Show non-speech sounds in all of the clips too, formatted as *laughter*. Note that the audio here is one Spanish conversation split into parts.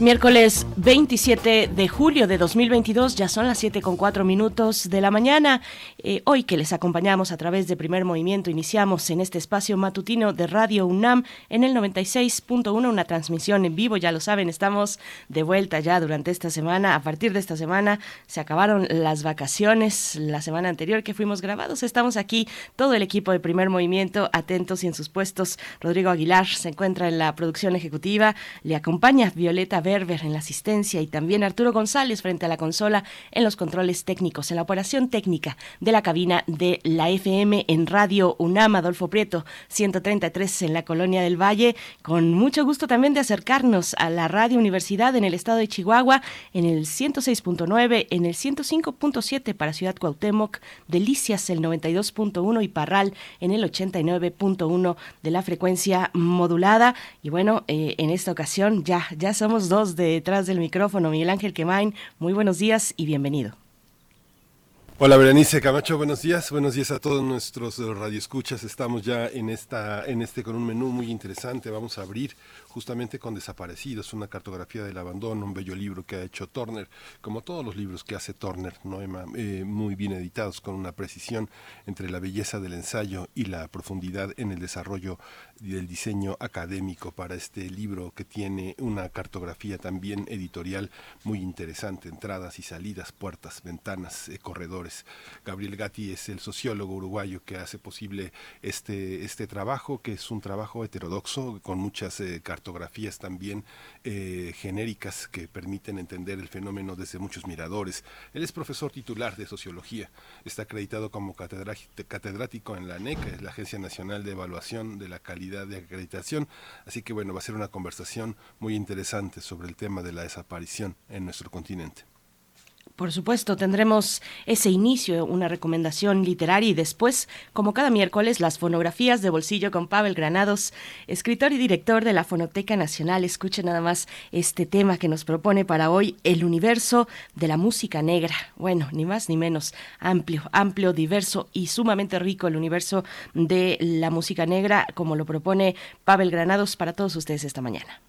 Miércoles 27 de julio de 2022, ya son las 7 con 4 minutos de la mañana. Eh, hoy que les acompañamos a través de Primer Movimiento, iniciamos en este espacio matutino de Radio UNAM en el 96.1, una transmisión en vivo, ya lo saben, estamos de vuelta ya durante esta semana. A partir de esta semana se acabaron las vacaciones, la semana anterior que fuimos grabados, estamos aquí, todo el equipo de Primer Movimiento, atentos y en sus puestos. Rodrigo Aguilar se encuentra en la producción ejecutiva, le acompaña Violeta Berber en la asistencia y también Arturo González frente a la consola en los controles técnicos, en la operación técnica de la cabina de la FM en Radio UNAM, Adolfo Prieto, 133 en la Colonia del Valle. Con mucho gusto también de acercarnos a la Radio Universidad en el estado de Chihuahua, en el 106.9, en el 105.7 para Ciudad Cuauhtémoc, Delicias el 92.1 y Parral en el 89.1 de la frecuencia modulada. Y bueno, eh, en esta ocasión ya, ya somos dos detrás del micrófono. Miguel Ángel Quemain, muy buenos días y bienvenido. Hola Berenice Camacho, buenos días, buenos días a todos nuestros radioescuchas. Estamos ya en esta, en este con un menú muy interesante. Vamos a abrir justamente con Desaparecidos, una cartografía del abandono, un bello libro que ha hecho Turner, como todos los libros que hace Turner, Noema, eh, muy bien editados, con una precisión entre la belleza del ensayo y la profundidad en el desarrollo del diseño académico para este libro que tiene una cartografía también editorial muy interesante, entradas y salidas, puertas, ventanas, eh, corredores. Gabriel Gatti es el sociólogo uruguayo que hace posible este, este trabajo, que es un trabajo heterodoxo, con muchas eh, cartografías también eh, genéricas que permiten entender el fenómeno desde muchos miradores. Él es profesor titular de sociología, está acreditado como catedrático en la ANECA, es la Agencia Nacional de Evaluación de la Calidad de acreditación. Así que bueno, va a ser una conversación muy interesante sobre el tema de la desaparición en nuestro continente. Por supuesto, tendremos ese inicio, una recomendación literaria y después, como cada miércoles, las fonografías de bolsillo con Pavel Granados, escritor y director de la Fonoteca Nacional. Escuche nada más este tema que nos propone para hoy, el universo de la música negra. Bueno, ni más ni menos, amplio, amplio, diverso y sumamente rico el universo de la música negra, como lo propone Pavel Granados para todos ustedes esta mañana.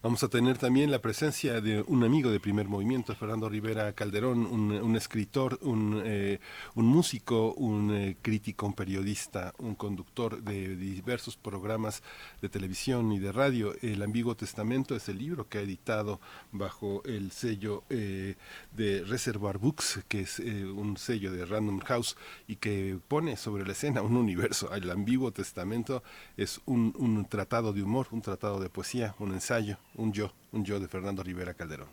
Vamos a tener también la presencia de un amigo de primer movimiento, Fernando Rivera Calderón, un, escritor, un, eh, un, músico, un eh, crítico, un periodista, un conductor de diversos programas de televisión y de radio. El Ambiguo Testamento es el libro que ha editado bajo el sello eh, de Reservoir Books, que es un sello de Random House y que pone sobre la escena un universo. El Ambiguo Testamento es un, un tratado de humor, un tratado de poesía, un ensayo un yo, un yo de Fernando Rivera Calderón.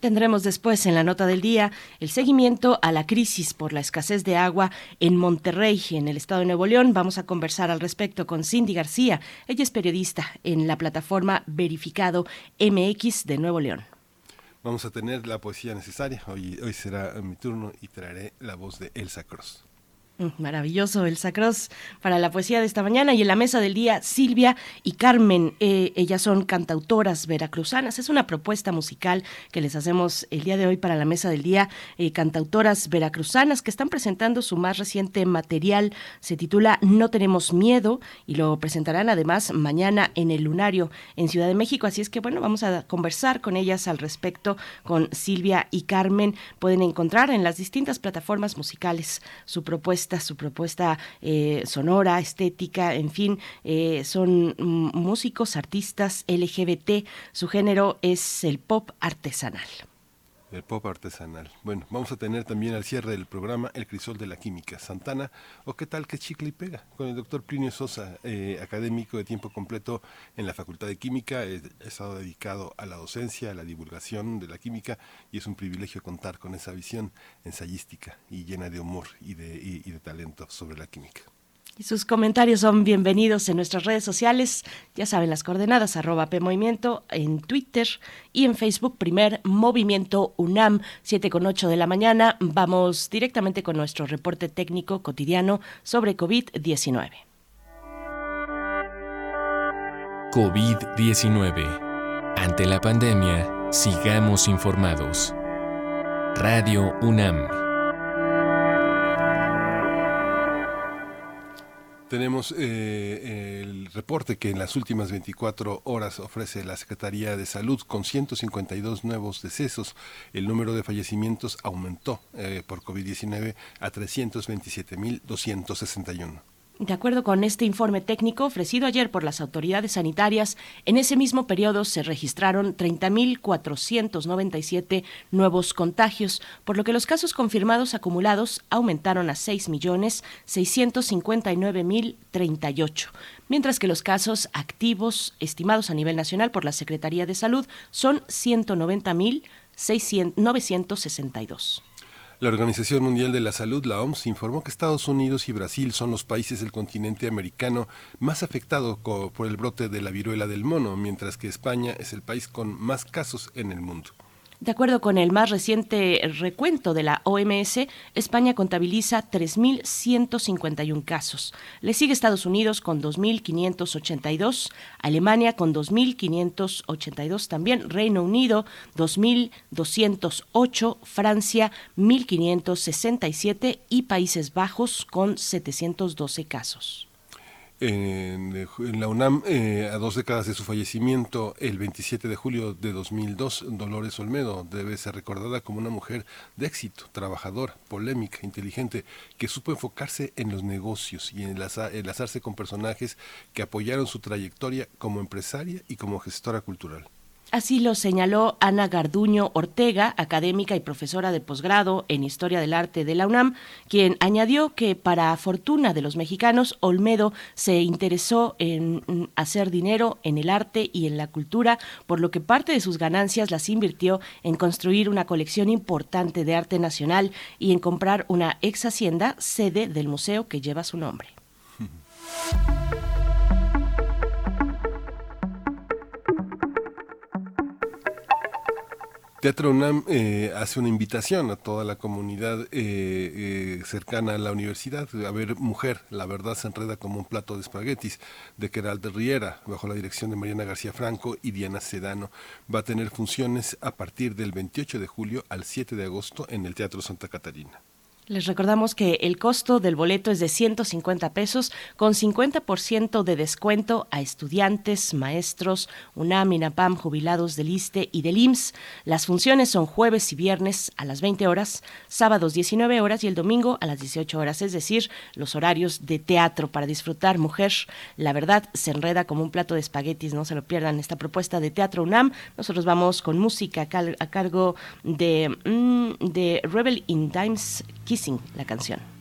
Tendremos después en la nota del día el seguimiento a la crisis por la escasez de agua en Monterrey, en el estado de Nuevo León. Vamos a conversar al respecto con Cindy García. Ella es periodista en la plataforma Verificado MX de Nuevo León. Vamos a tener la poesía necesaria. Hoy, hoy será mi turno y traeré la voz de Elsa Cross. Maravilloso el Sacros para la poesía de esta mañana y en la mesa del día Silvia y Carmen, eh, ellas son cantautoras veracruzanas, es una propuesta musical que les hacemos el día de hoy para la mesa del día, eh, cantautoras veracruzanas que están presentando su más reciente material, se titula No tenemos miedo y lo presentarán además mañana en el Lunario en Ciudad de México, así es que bueno, vamos a conversar con ellas al respecto, con Silvia y Carmen, pueden encontrar en las distintas plataformas musicales su propuesta su propuesta eh, sonora, estética, en fin, eh, son músicos, artistas LGBT, su género es el pop artesanal. El pop artesanal. Bueno, vamos a tener también al cierre del programa El Crisol de la Química, Santana, o qué tal que chicle y pega, con el doctor Plinio Sosa, eh, académico de tiempo completo en la Facultad de Química, he estado dedicado a la docencia, a la divulgación de la química, y es un privilegio contar con esa visión ensayística y llena de humor y de, y de talento sobre la química. Sus comentarios son bienvenidos en nuestras redes sociales. Ya saben las coordenadas, arroba PMovimiento en Twitter y en Facebook, primer Movimiento UNAM, 7 con 8 de la mañana. Vamos directamente con nuestro reporte técnico cotidiano sobre COVID-19. COVID-19. Ante la pandemia, sigamos informados. Radio UNAM. Tenemos eh, el reporte que en las últimas 24 horas ofrece la Secretaría de Salud con 152 nuevos decesos. El número de fallecimientos aumentó eh, por COVID-19 a 327.261. De acuerdo con este informe técnico ofrecido ayer por las autoridades sanitarias, en ese mismo periodo se registraron 30.497 nuevos contagios, por lo que los casos confirmados acumulados aumentaron a 6.659.038, mientras que los casos activos estimados a nivel nacional por la Secretaría de Salud son 190.962. La Organización Mundial de la Salud, la OMS, informó que Estados Unidos y Brasil son los países del continente americano más afectados por el brote de la viruela del mono, mientras que España es el país con más casos en el mundo. De acuerdo con el más reciente recuento de la OMS, España contabiliza 3.151 casos. Le sigue Estados Unidos con 2.582, Alemania con 2.582 también, Reino Unido 2.208, Francia 1.567 y Países Bajos con 712 casos. En, la UNAM, eh, a dos décadas de su fallecimiento, el 27 de julio de 2002, Dolores Olmedo debe ser recordada como una mujer de éxito, trabajadora, polémica, inteligente, que supo enfocarse en los negocios y enlazarse con personajes que apoyaron su trayectoria como empresaria y como gestora cultural. Así lo señaló Ana Garduño Ortega, académica y profesora de posgrado en Historia del Arte de la UNAM, quien añadió que para fortuna de los mexicanos, Olmedo se interesó en hacer dinero en el arte y en la cultura, por lo que parte de sus ganancias las invirtió en construir una colección importante de arte nacional y en comprar una ex hacienda, sede del museo que lleva su nombre. *laughs* Teatro UNAM eh, hace una invitación a toda la comunidad eh, eh, cercana a la universidad a ver Mujer, la verdad se enreda como un plato de espaguetis, de Queral de Riera, bajo la dirección de Mariana García Franco y Diana Sedano. Va a tener funciones a partir del 28 de julio al 7 de agosto en el Teatro Santa Catarina. Les recordamos que el costo del boleto es de 150 pesos con 50% de descuento a estudiantes, maestros, UNAM, INAPAM, jubilados del ISTE y del IMSS. Las funciones son jueves y viernes a las 20 horas, sábados 19 horas y el domingo a las 18 horas, es decir, los horarios de teatro para disfrutar. Mujer, la verdad, se enreda como un plato de espaguetis, no se lo pierdan esta propuesta de Teatro UNAM. Nosotros vamos con música a, cargo de, mm, de Rebel in Times la canción.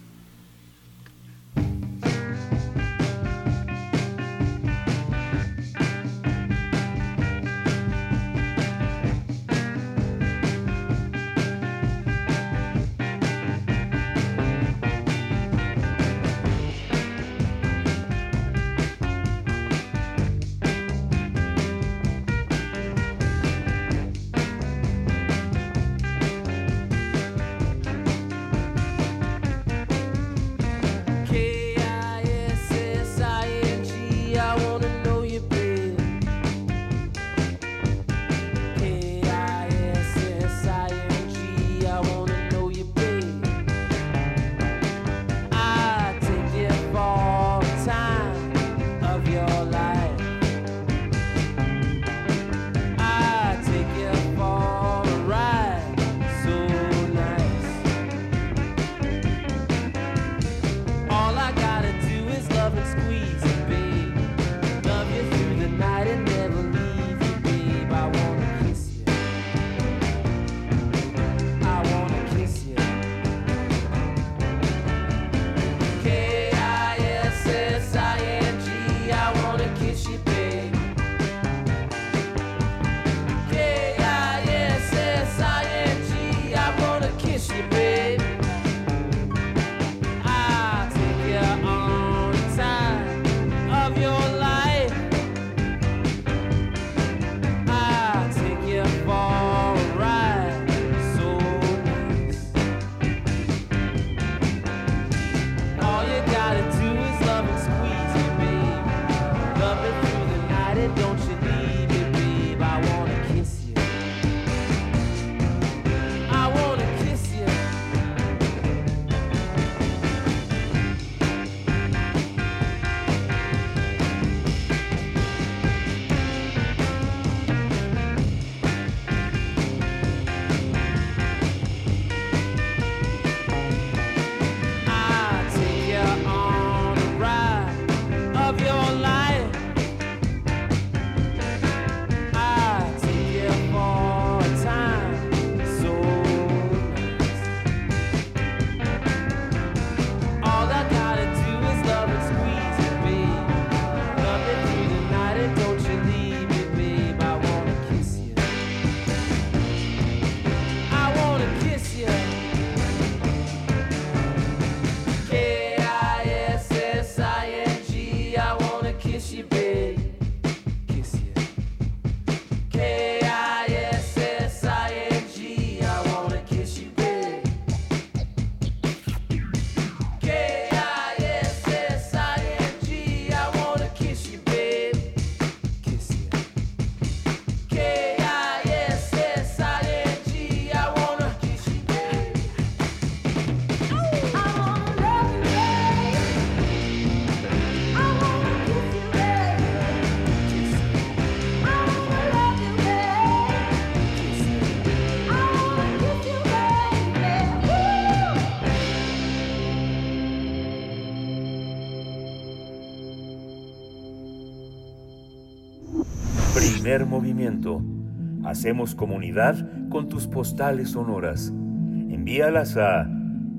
Hacemos comunidad con tus postales sonoras. Envíalas a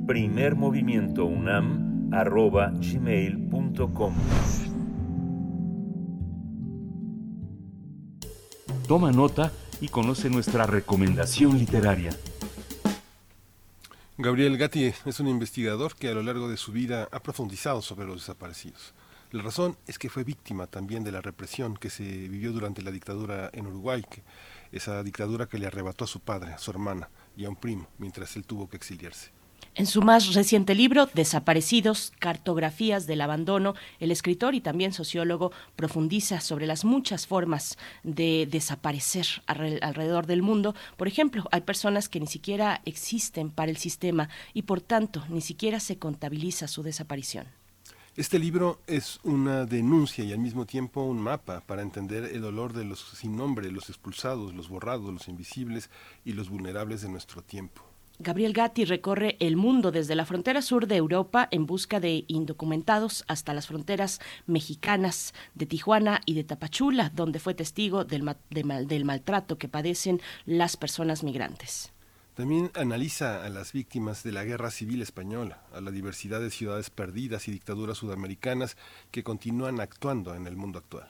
primermovimientounam.gmail.com Toma nota y conoce nuestra recomendación literaria. Gabriel Gatti es un investigador que a lo largo de su vida ha profundizado sobre los desaparecidos. La razón es que fue víctima también de la represión que se vivió durante la dictadura en Uruguay, esa dictadura que le arrebató a su padre, a su hermana y a un primo, mientras él tuvo que exiliarse. En su más reciente libro, Desaparecidos, Cartografías del Abandono, el escritor y también sociólogo profundiza sobre las muchas formas de desaparecer alrededor del mundo. Por ejemplo, hay personas que ni siquiera existen para el sistema y por tanto ni siquiera se contabiliza su desaparición. Este libro es una denuncia y al mismo tiempo un mapa para entender el dolor de los sin nombre, los expulsados, los borrados, los invisibles y los vulnerables de nuestro tiempo. Gabriel Gatti recorre el mundo desde la frontera sur de Europa en busca de indocumentados hasta las fronteras mexicanas de Tijuana y de Tapachula, donde fue testigo del, del maltrato que padecen las personas migrantes. También analiza a las víctimas de la guerra civil española, a la diversidad de ciudades perdidas y dictaduras sudamericanas que continúan actuando en el mundo actual.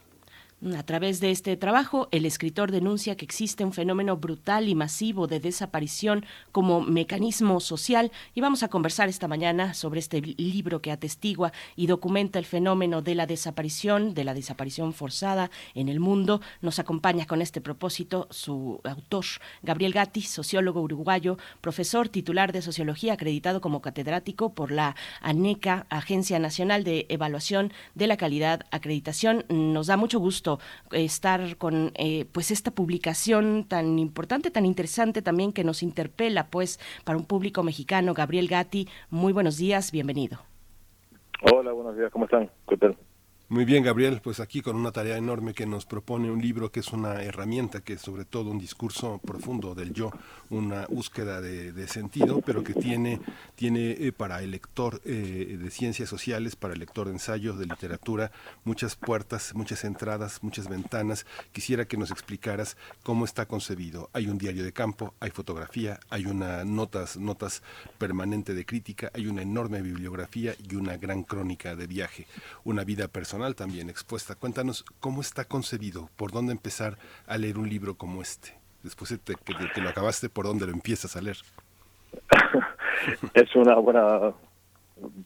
A través de este trabajo, el escritor denuncia que existe un fenómeno brutal y masivo de desaparición como mecanismo social y vamos a conversar esta mañana sobre este libro que atestigua y documenta el fenómeno de la desaparición, de la desaparición forzada en el mundo. Nos acompaña con este propósito su autor, Gabriel Gatti, sociólogo uruguayo, profesor titular de sociología acreditado como catedrático por la ANECA, Agencia Nacional de Evaluación de la Calidad Acreditación. Nos da mucho gusto estar con eh, pues esta publicación tan importante, tan interesante también que nos interpela pues para un público mexicano. Gabriel Gatti, muy buenos días, bienvenido. Hola, buenos días, ¿cómo están? ¿Qué tal? Muy bien, Gabriel, pues aquí con una tarea enorme que nos propone un libro que es una herramienta, que es sobre todo un discurso profundo del yo, una búsqueda de, sentido, pero que tiene, tiene eh, para el lector eh, de ciencias sociales, para el lector de ensayos, de literatura, muchas puertas, muchas entradas, muchas ventanas. Quisiera que nos explicaras cómo está concebido. Hay un diario de campo, hay fotografía, hay una notas, notas permanente de crítica, hay una enorme bibliografía y una gran crónica de viaje, una vida personal también expuesta. Cuéntanos cómo está concebido, por dónde empezar a leer un libro como este. Después de que, lo acabaste, ¿por dónde lo empiezas a leer? *laughs* es una buena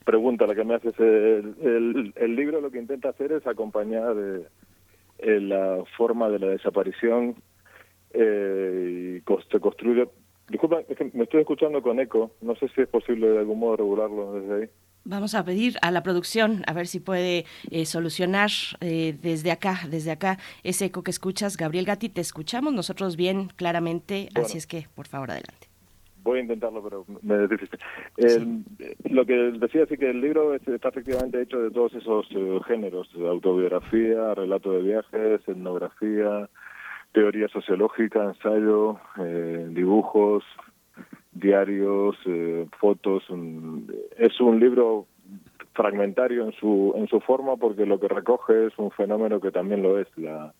pregunta la que me haces. El, el, libro lo que intenta hacer es acompañar eh, la forma de la desaparición eh, y se construye... Disculpa, es que me estoy escuchando con eco. No sé si es posible de algún modo regularlo desde ahí. Vamos a pedir a la producción a ver si puede eh, solucionar eh, desde acá, desde acá ese eco que escuchas. Gabriel Gatti, te escuchamos nosotros bien claramente, así es que por favor adelante. Voy a intentarlo, pero me es difícil. Lo que decía sí que el libro está efectivamente hecho de todos esos eh, géneros, autobiografía, relato de viajes, etnografía, teoría sociológica, ensayo, dibujos, diarios, eh, fotos. es un libro fragmentario en su, en su forma porque lo que recoge es un fenómeno que también lo es, la,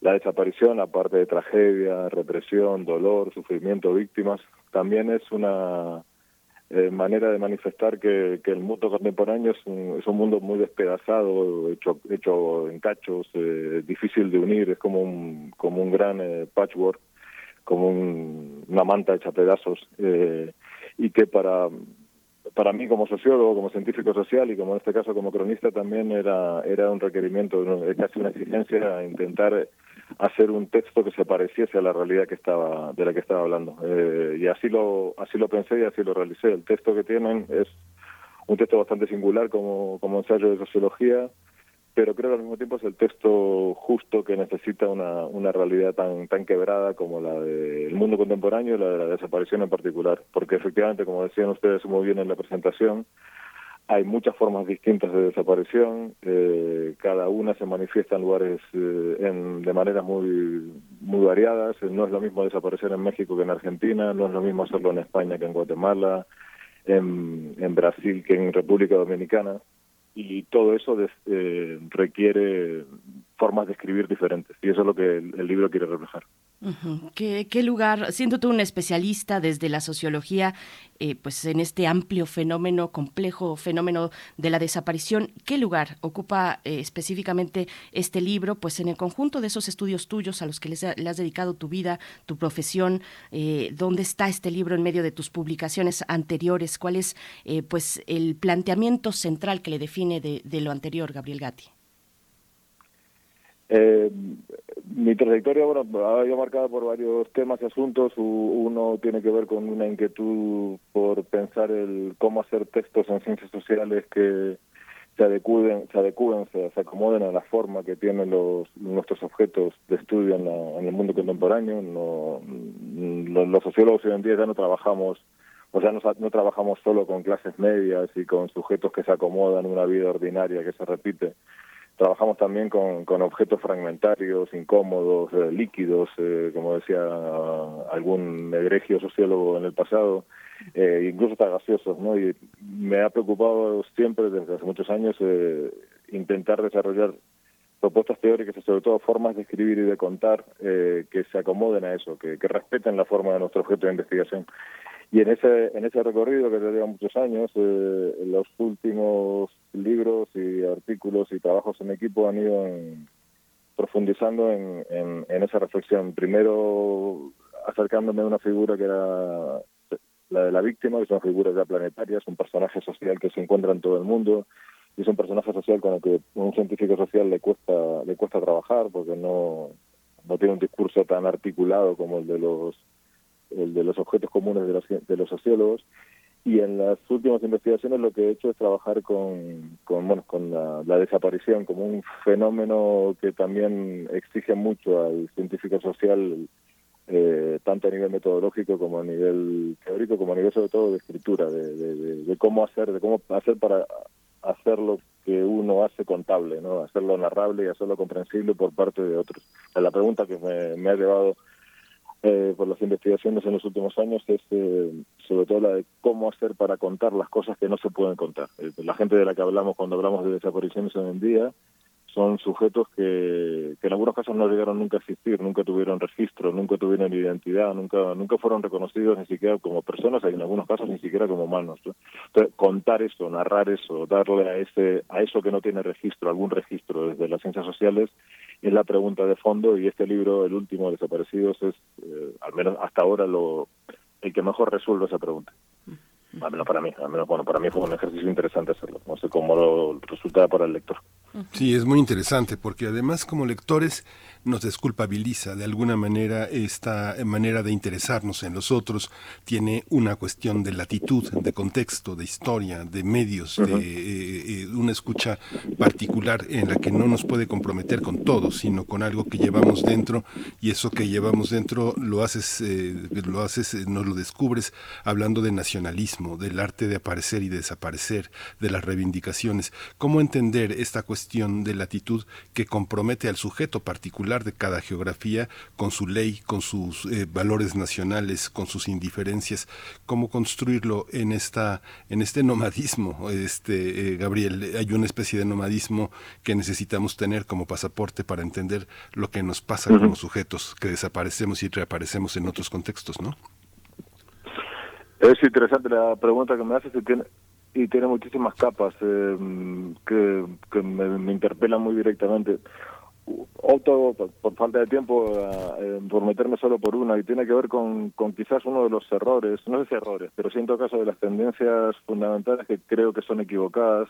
la desaparición, aparte de tragedia, represión, dolor, sufrimiento, víctimas, también es una eh, manera de manifestar que, que, el mundo contemporáneo es un, es un mundo muy despedazado, hecho, hecho en cachos, eh, difícil de unir, es como un, como un gran patchwork como una manta hecha pedazos eh, y que para para mí como sociólogo, como científico social y como en este caso como cronista también era era un requerimiento, casi una exigencia intentar hacer un texto que se pareciese a la realidad que estaba de la que estaba hablando eh, y así lo así lo pensé y así lo realicé. El texto que tienen es un texto bastante singular como como ensayo de sociología pero creo que al mismo tiempo es el texto justo que necesita una, una realidad tan, tan quebrada como la del mundo contemporáneo y la de la desaparición en particular, porque efectivamente, como decían ustedes muy bien en la presentación, hay muchas formas distintas de desaparición, eh, cada una se manifiesta en lugares eh, en, de maneras muy, muy variadas, no es lo mismo desaparecer en México que en Argentina, no es lo mismo hacerlo en España que en Guatemala, en Brasil que en República Dominicana y todo eso eh, requiere formas de escribir diferentes. Y eso es lo que el libro quiere reflejar. ¿Qué, lugar, siendo tú un especialista desde la sociología, eh, pues en este amplio fenómeno, complejo fenómeno de la desaparición, qué lugar ocupa eh, específicamente este libro? Pues en el conjunto de esos estudios tuyos a los que le has dedicado tu vida, tu profesión, eh, ¿dónde está este libro en medio de tus publicaciones anteriores? ¿Cuál es pues el planteamiento central que le define de, de lo anterior, Gabriel Gatti? Eh, mi trayectoria bueno, ha ido marcada por varios temas y asuntos. Uno tiene que ver con una inquietud por pensar el cómo hacer textos en ciencias sociales que se adecúen, se, adecúen, se, acomoden a la forma que tienen los, nuestros objetos de estudio en, el mundo contemporáneo. No, los, sociólogos hoy en día ya no trabajamos o sea, no, no, trabajamos solo con clases medias y con sujetos que se acomodan en una vida ordinaria que se repite, Trabajamos también con, objetos fragmentarios, incómodos, eh, líquidos, eh, como decía algún egregio sociólogo en el pasado, eh, incluso hasta gaseosos, ¿no? Y me ha preocupado siempre, desde hace muchos años, intentar desarrollar propuestas teóricas y sobre todo formas de escribir y de contar que se acomoden a eso, que respeten la forma de nuestro objeto de investigación. Y en ese, en ese recorrido que lleva muchos años, eh, los últimos libros y artículos y trabajos en equipo han ido profundizando en, en, esa reflexión. Primero acercándome a una figura que era la de la víctima, que es una figura ya planetaria, es un personaje social que se encuentra en todo el mundo y es un personaje social con el que un científico social le cuesta le cuesta trabajar porque no no tiene un discurso tan articulado como el de los el de los objetos comunes de los, de los sociólogos. Y en las últimas investigaciones lo que he hecho es trabajar con, con, bueno, con la, desaparición como un fenómeno que también exige mucho al científico social, eh, tanto a nivel metodológico como a nivel teórico, como a nivel sobre todo de escritura, de, de, cómo hacer, de cómo hacer para hacer lo que uno hace contable, ¿no? hacerlo narrable y hacerlo comprensible por parte de otros. La pregunta que me, me ha llevado eh, por las investigaciones en los últimos años es eh, sobre todo la de cómo hacer para contar las cosas que no se pueden contar. Eh, la gente de la que hablamos cuando hablamos de desapariciones hoy en día son sujetos que, que en algunos casos no llegaron nunca a existir, nunca tuvieron registro, nunca tuvieron identidad, nunca nunca fueron reconocidos ni siquiera como personas, y en algunos casos ni siquiera como humanos. Entonces, contar eso, narrar eso, darle a ese a eso que no tiene registro, algún registro desde las ciencias sociales, es la pregunta de fondo y este libro, el último, Desaparecidos, es, eh, al menos hasta ahora, lo el que mejor resuelve esa pregunta al menos para mí, al menos bueno, para mí fue un ejercicio interesante hacerlo, no sé cómo lo resulta para el lector. Sí, es muy interesante porque además como lectores nos desculpabiliza de alguna manera esta manera de interesarnos en los otros, tiene una cuestión de latitud, de contexto, de historia, de medios, de eh, eh, una escucha particular en la que no nos puede comprometer con todo, sino con algo que llevamos dentro y eso que llevamos dentro lo haces, eh, lo haces, nos lo descubres hablando de nacionalismo, del arte de aparecer y desaparecer, de las reivindicaciones. ¿Cómo entender esta cuestión de latitud que compromete al sujeto particular de cada geografía con su ley, con sus eh, valores nacionales, con sus indiferencias, cómo construirlo en esta en este nomadismo, este eh, Gabriel, hay una especie de nomadismo que necesitamos tener como pasaporte para entender lo que nos pasa como sujetos que desaparecemos y reaparecemos en otros contextos, ¿no? Es interesante la pregunta que me haces y tiene, y tiene muchísimas capas eh, que, que me, me interpelan muy directamente opto por, falta de tiempo por meterme solo por una y tiene que ver con, con quizás uno de los errores, no sé si errores, pero siento caso de las tendencias fundamentales que creo que son equivocadas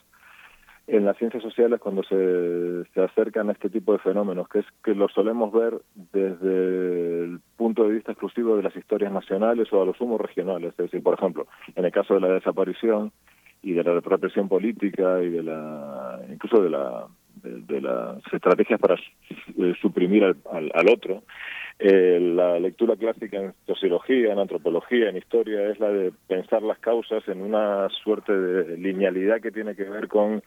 en las ciencias sociales cuando se, se acercan a este tipo de fenómenos, que es que los solemos ver desde el punto de vista exclusivo de las historias nacionales o a los humos regionales. Es decir, por ejemplo, en el caso de la desaparición y de la represión política y de la incluso de la de, las estrategias para eh, suprimir al, al, otro. Eh, la lectura clásica en sociología, en antropología, en historia, es la de pensar las causas en una suerte de linealidad que tiene que ver con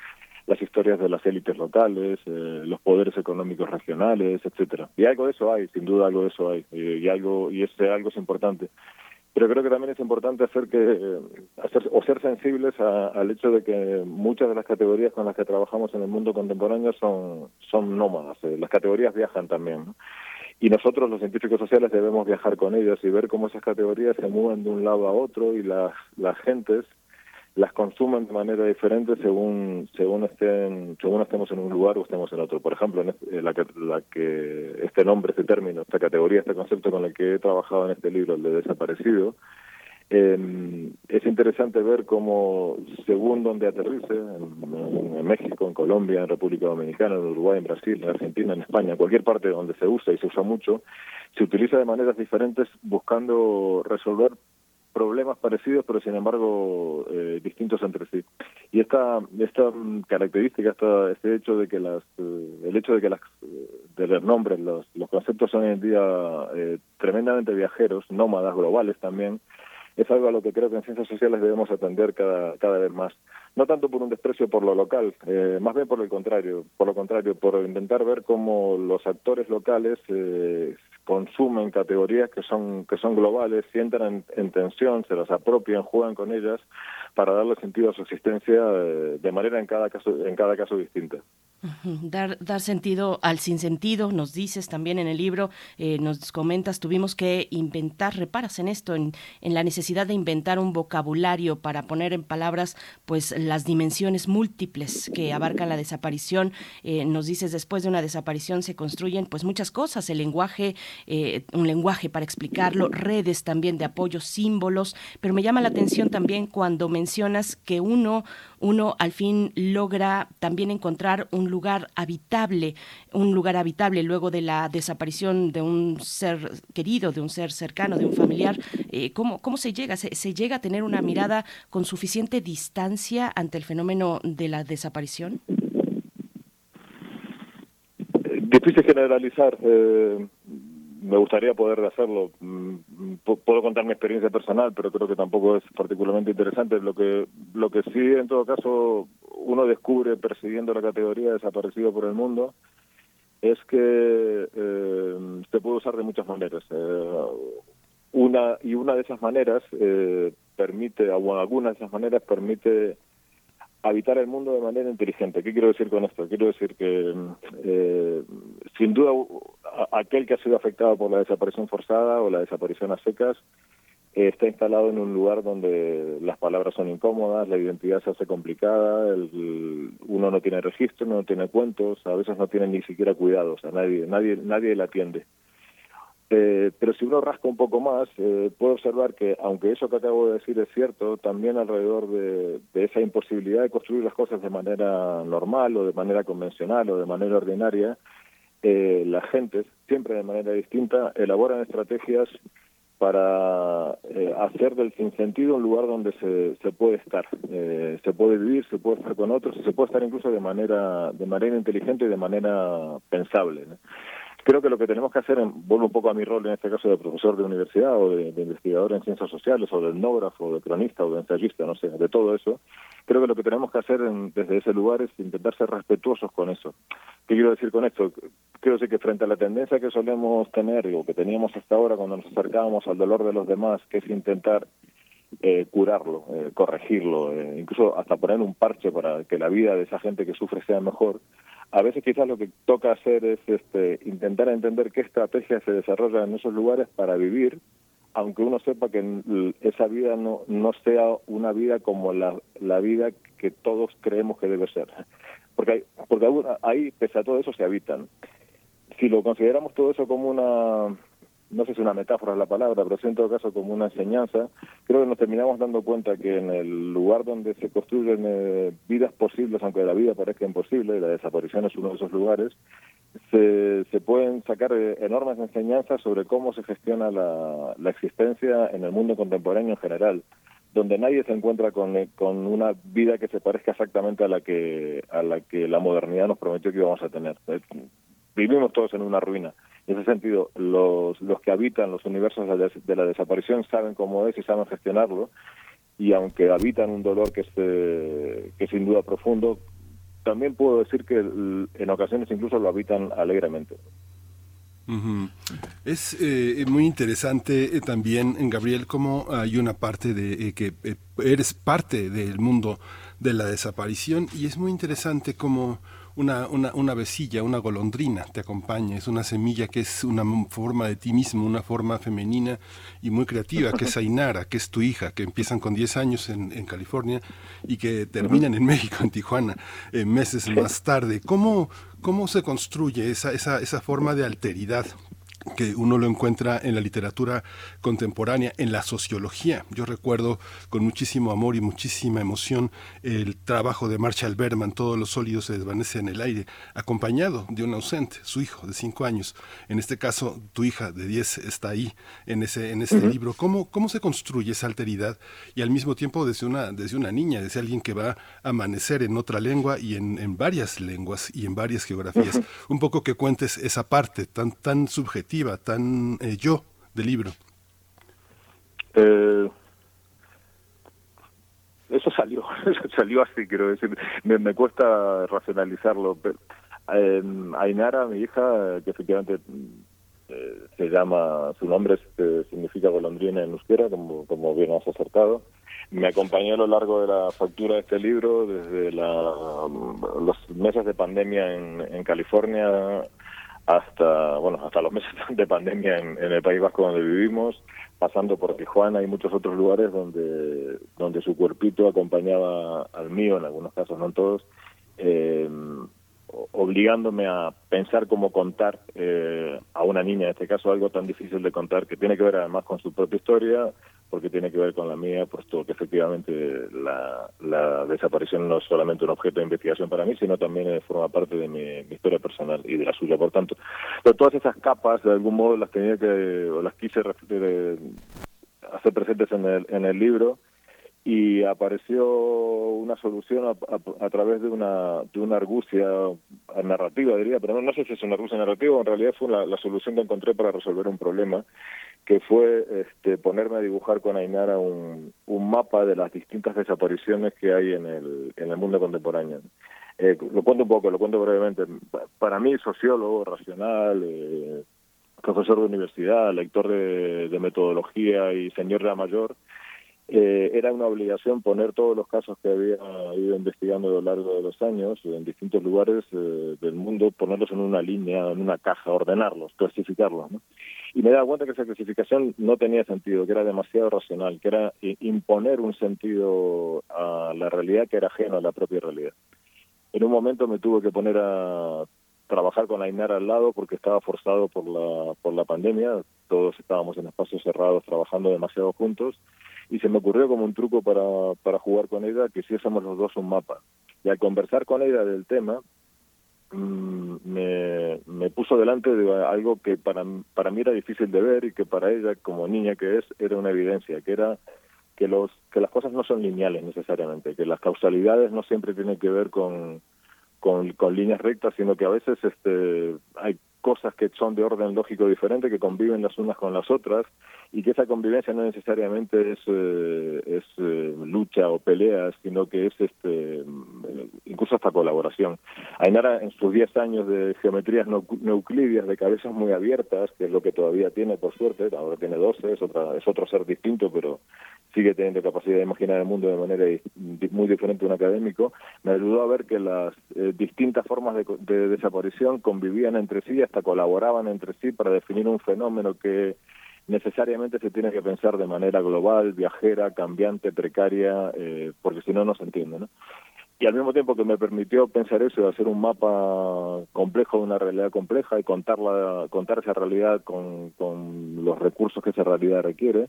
las historias de las élites locales, eh, los poderes económicos regionales, etcétera. Y algo de eso hay, sin duda algo de eso hay, y algo y ese algo es importante. Pero creo que también es importante hacer que hacer, o ser sensibles al hecho de que muchas de las categorías con las que trabajamos en el mundo contemporáneo son son nómadas eh, las categorías viajan también y nosotros los científicos sociales debemos viajar con ellas y ver cómo esas categorías se mueven de un lado a otro y las las gentes las consumen de manera diferente según según estén según estemos en un lugar o estemos en otro. Por ejemplo, en este, la, que, la que este nombre, este término, esta categoría, este concepto con el que he trabajado en este libro, el de desaparecido, eh, es interesante ver cómo, según donde aterrice, en, en, México, en Colombia, en República Dominicana, en Uruguay, en Brasil, en Argentina, en España, cualquier parte donde se usa y se usa mucho, se utiliza de maneras diferentes buscando resolver problemas parecidos, pero sin embargo eh, distintos entre sí. Y esta esta característica, esta, este hecho de que las eh, el hecho de que las de los nombres, los, los conceptos son hoy en día eh, tremendamente viajeros, nómadas, globales también, es algo a lo que creo que en ciencias sociales debemos atender cada cada vez más. No tanto por un desprecio por lo local, eh, más bien por el contrario, por lo contrario, por intentar ver cómo los actores locales eh, consumen categorías que son que son globales, sientan en, tensión, se las apropian, juegan con ellas para darle sentido a su existencia eh, de manera en cada caso en cada caso distinta. Dar, dar sentido al sinsentido, nos dices también en el libro, eh, nos comentas, tuvimos que inventar, reparas en esto, en, en, la necesidad de inventar un vocabulario para poner en palabras pues las dimensiones múltiples que abarcan la desaparición. Eh, nos dices, después de una desaparición se construyen pues muchas cosas, el lenguaje, eh, un lenguaje para explicarlo, redes también de apoyo, símbolos, pero me llama la atención también cuando mencionas que uno, uno al fin logra también encontrar un lugar habitable, un lugar habitable luego de la desaparición de un ser querido, de un ser cercano, de un familiar. Eh, ¿cómo, ¿Cómo se llega? ¿Se, ¿Se llega a tener una mirada con suficiente distancia ante el fenómeno de la desaparición? Difícil generalizar. Eh, me gustaría poder hacerlo. Mm, puedo contar mi experiencia personal, pero creo que tampoco es particularmente interesante. Lo que, lo que sí, en todo caso, uno descubre persiguiendo la categoría desaparecido por el mundo es que eh, se puede usar de muchas maneras. Eh, una y una de esas maneras eh, permite, o alguna de esas maneras permite habitar el mundo de manera inteligente. ¿Qué quiero decir con esto? Quiero decir que, eh, sin duda, aquel que ha sido afectado por la desaparición forzada o la desaparición a secas eh, está instalado en un lugar donde las palabras son incómodas, la identidad se hace complicada, el, uno no tiene registro, no tiene cuentos, a veces no tiene ni siquiera cuidados, a nadie, nadie, nadie le atiende. Eh, pero si uno rasca un poco más, eh, puede observar que, aunque eso que acabo de decir es cierto, también alrededor de, esa imposibilidad de construir las cosas de manera normal o de manera convencional o de manera ordinaria, eh, las gentes, siempre de manera distinta, elaboran estrategias para eh, hacer del sinsentido un lugar donde se, se puede estar, eh, se puede vivir, se puede estar con otros, se puede estar incluso de manera de manera inteligente y de manera pensable. Creo que lo que tenemos que hacer, vuelvo un poco a mi rol en este caso de profesor de universidad o de, investigador en ciencias sociales o de etnógrafo, o de cronista o de ensayista, no sé, de todo eso, creo que lo que tenemos que hacer en, desde ese lugar es intentar ser respetuosos con eso. ¿Qué quiero decir con esto? Decir que frente a la tendencia que solemos tener o que teníamos hasta ahora cuando nos acercábamos al dolor de los demás, que es intentar eh, curarlo, eh, corregirlo, eh, incluso hasta poner un parche para que la vida de esa gente que sufre sea mejor, a veces quizás lo que toca hacer es este, intentar entender qué estrategias se desarrollan en esos lugares para vivir, aunque uno sepa que esa vida no, no sea una vida como la, la vida que todos creemos que debe ser. Porque, hay, porque ahí, pese a todo eso, se habitan. Si lo consideramos todo eso como una no sé si una metáfora es la palabra, pero sí en todo caso como una enseñanza, creo que nos terminamos dando cuenta que en el lugar donde se construyen eh, vidas posibles, aunque la vida parezca imposible, y la desaparición es uno de esos lugares, se, se pueden sacar eh, enormes enseñanzas sobre cómo se gestiona la, la existencia en el mundo contemporáneo en general donde nadie se encuentra con, eh, con una vida que se parezca exactamente a la que a la que la modernidad nos prometió que íbamos a tener. Vivimos todos en una ruina en ese sentido, los, los que habitan los universos de la desaparición saben cómo es y saben gestionarlo, y aunque habitan un dolor que es, eh, que sin duda profundo, también puedo decir que en ocasiones incluso lo habitan alegremente. Es eh, muy interesante eh, también, en Gabriel, cómo hay una parte de eh, que eres parte del mundo de la desaparición. Y es muy interesante cómo una, una, una vecilla, una golondrina te acompaña, es una semilla que es una forma de ti mismo, una forma femenina y muy creativa, que es *laughs* Ainara, que es tu hija, que empiezan con 10 años en, en California y que terminan en *laughs* México, en Tijuana, meses más tarde. ¿Cómo, cómo se construye esa, esa, esa forma de alteridad que uno lo encuentra en la literatura contemporánea, en la sociología. Yo recuerdo con muchísimo amor y muchísima emoción el trabajo de Marshall Berman, Todos los sólidos se desvanecen en el aire, acompañado de un ausente, su hijo de cinco años. En este caso, tu hija de diez está ahí en ese, en ese libro. ¿Cómo, ¿Cómo se construye esa alteridad? Y al mismo tiempo desde una, desde una niña, desde alguien que va a amanecer en otra lengua y en, en varias lenguas y en varias geografías. Un poco que cuentes esa parte tan, tan subjetiva tan eh, yo del libro? Eh, eso salió, *laughs* salió así, quiero decir. Me, cuesta racionalizarlo. Eh, Ainara, mi hija, que efectivamente eh, se llama, su nombre significa golondrina en euskera, como, como bien has acertado. Me acompañó a lo largo de la factura de este libro, desde la, los meses de pandemia en California hasta bueno hasta los meses *laughs* de pandemia en, el País Vasco donde vivimos pasando por Tijuana y muchos otros lugares donde donde su cuerpito acompañaba al mío en algunos casos no en todos eh, obligándome a pensar cómo contar eh, a una niña, en este caso algo tan difícil de contar, que tiene que ver además con su propia historia, porque tiene que ver con la mía, puesto que efectivamente la, la desaparición no es solamente un objeto de investigación para mí, sino también eh, forma parte de mi, historia personal y de la suya, por tanto. Pero todas esas capas, de algún modo, las tenía que, o las quise hacer presentes en el, en el libro, y apareció una solución a, a, través de una de una argucia narrativa diría pero no, sé si es una argucia narrativa en realidad fue la, solución que encontré para resolver un problema que fue este, ponerme a dibujar con Ainara un, un mapa de las distintas desapariciones que hay en el en el mundo contemporáneo. Eh, lo cuento un poco lo cuento brevemente. Para mí sociólogo racional eh, profesor de universidad lector de, de metodología y señor de la mayor eh, era una obligación poner todos los casos que había ido investigando a lo largo de los años en distintos lugares eh, del mundo, ponerlos en una línea, en una caja, ordenarlos, clasificarlos. ¿no? Y me daba cuenta que esa clasificación no tenía sentido, que era demasiado racional, que era imponer un sentido a la realidad que era ajeno a la propia realidad. En un momento me tuve que poner a trabajar con Ainara al lado porque estaba forzado por la, por la pandemia, todos estábamos en espacios cerrados trabajando demasiado juntos y se me ocurrió como un truco para, para jugar con ella que hiciésemos los dos un mapa. Y al conversar con ella del tema, mm, me, me puso delante de algo que para, para mí era difícil de ver y que para ella, como niña que es, era una evidencia, que era que los que las cosas no son lineales necesariamente, que las causalidades no siempre tienen que ver con, con, con líneas rectas, sino que a veces este, hay cosas que son de orden lógico diferente, que conviven las unas con las otras, y que esa convivencia no necesariamente es, eh, es eh, lucha o pelea, sino que es este incluso hasta colaboración. Ainara, en sus 10 años de geometrías neuclidias, de cabezas muy abiertas, que es lo que todavía tiene, por suerte, ahora tiene 12, es, otra, es otro ser distinto, pero sigue teniendo capacidad de imaginar el mundo de manera muy diferente a un académico, me ayudó a ver que las eh, distintas formas de, de desaparición convivían entre sí hasta colaboraban entre sí para definir un fenómeno que necesariamente se tiene que pensar de manera global, viajera, cambiante, precaria, eh, porque si no, no se entiende. ¿no? Y al mismo tiempo que me permitió pensar eso y hacer un mapa complejo de una realidad compleja y contarla, contar esa realidad con, con los recursos que esa realidad requiere,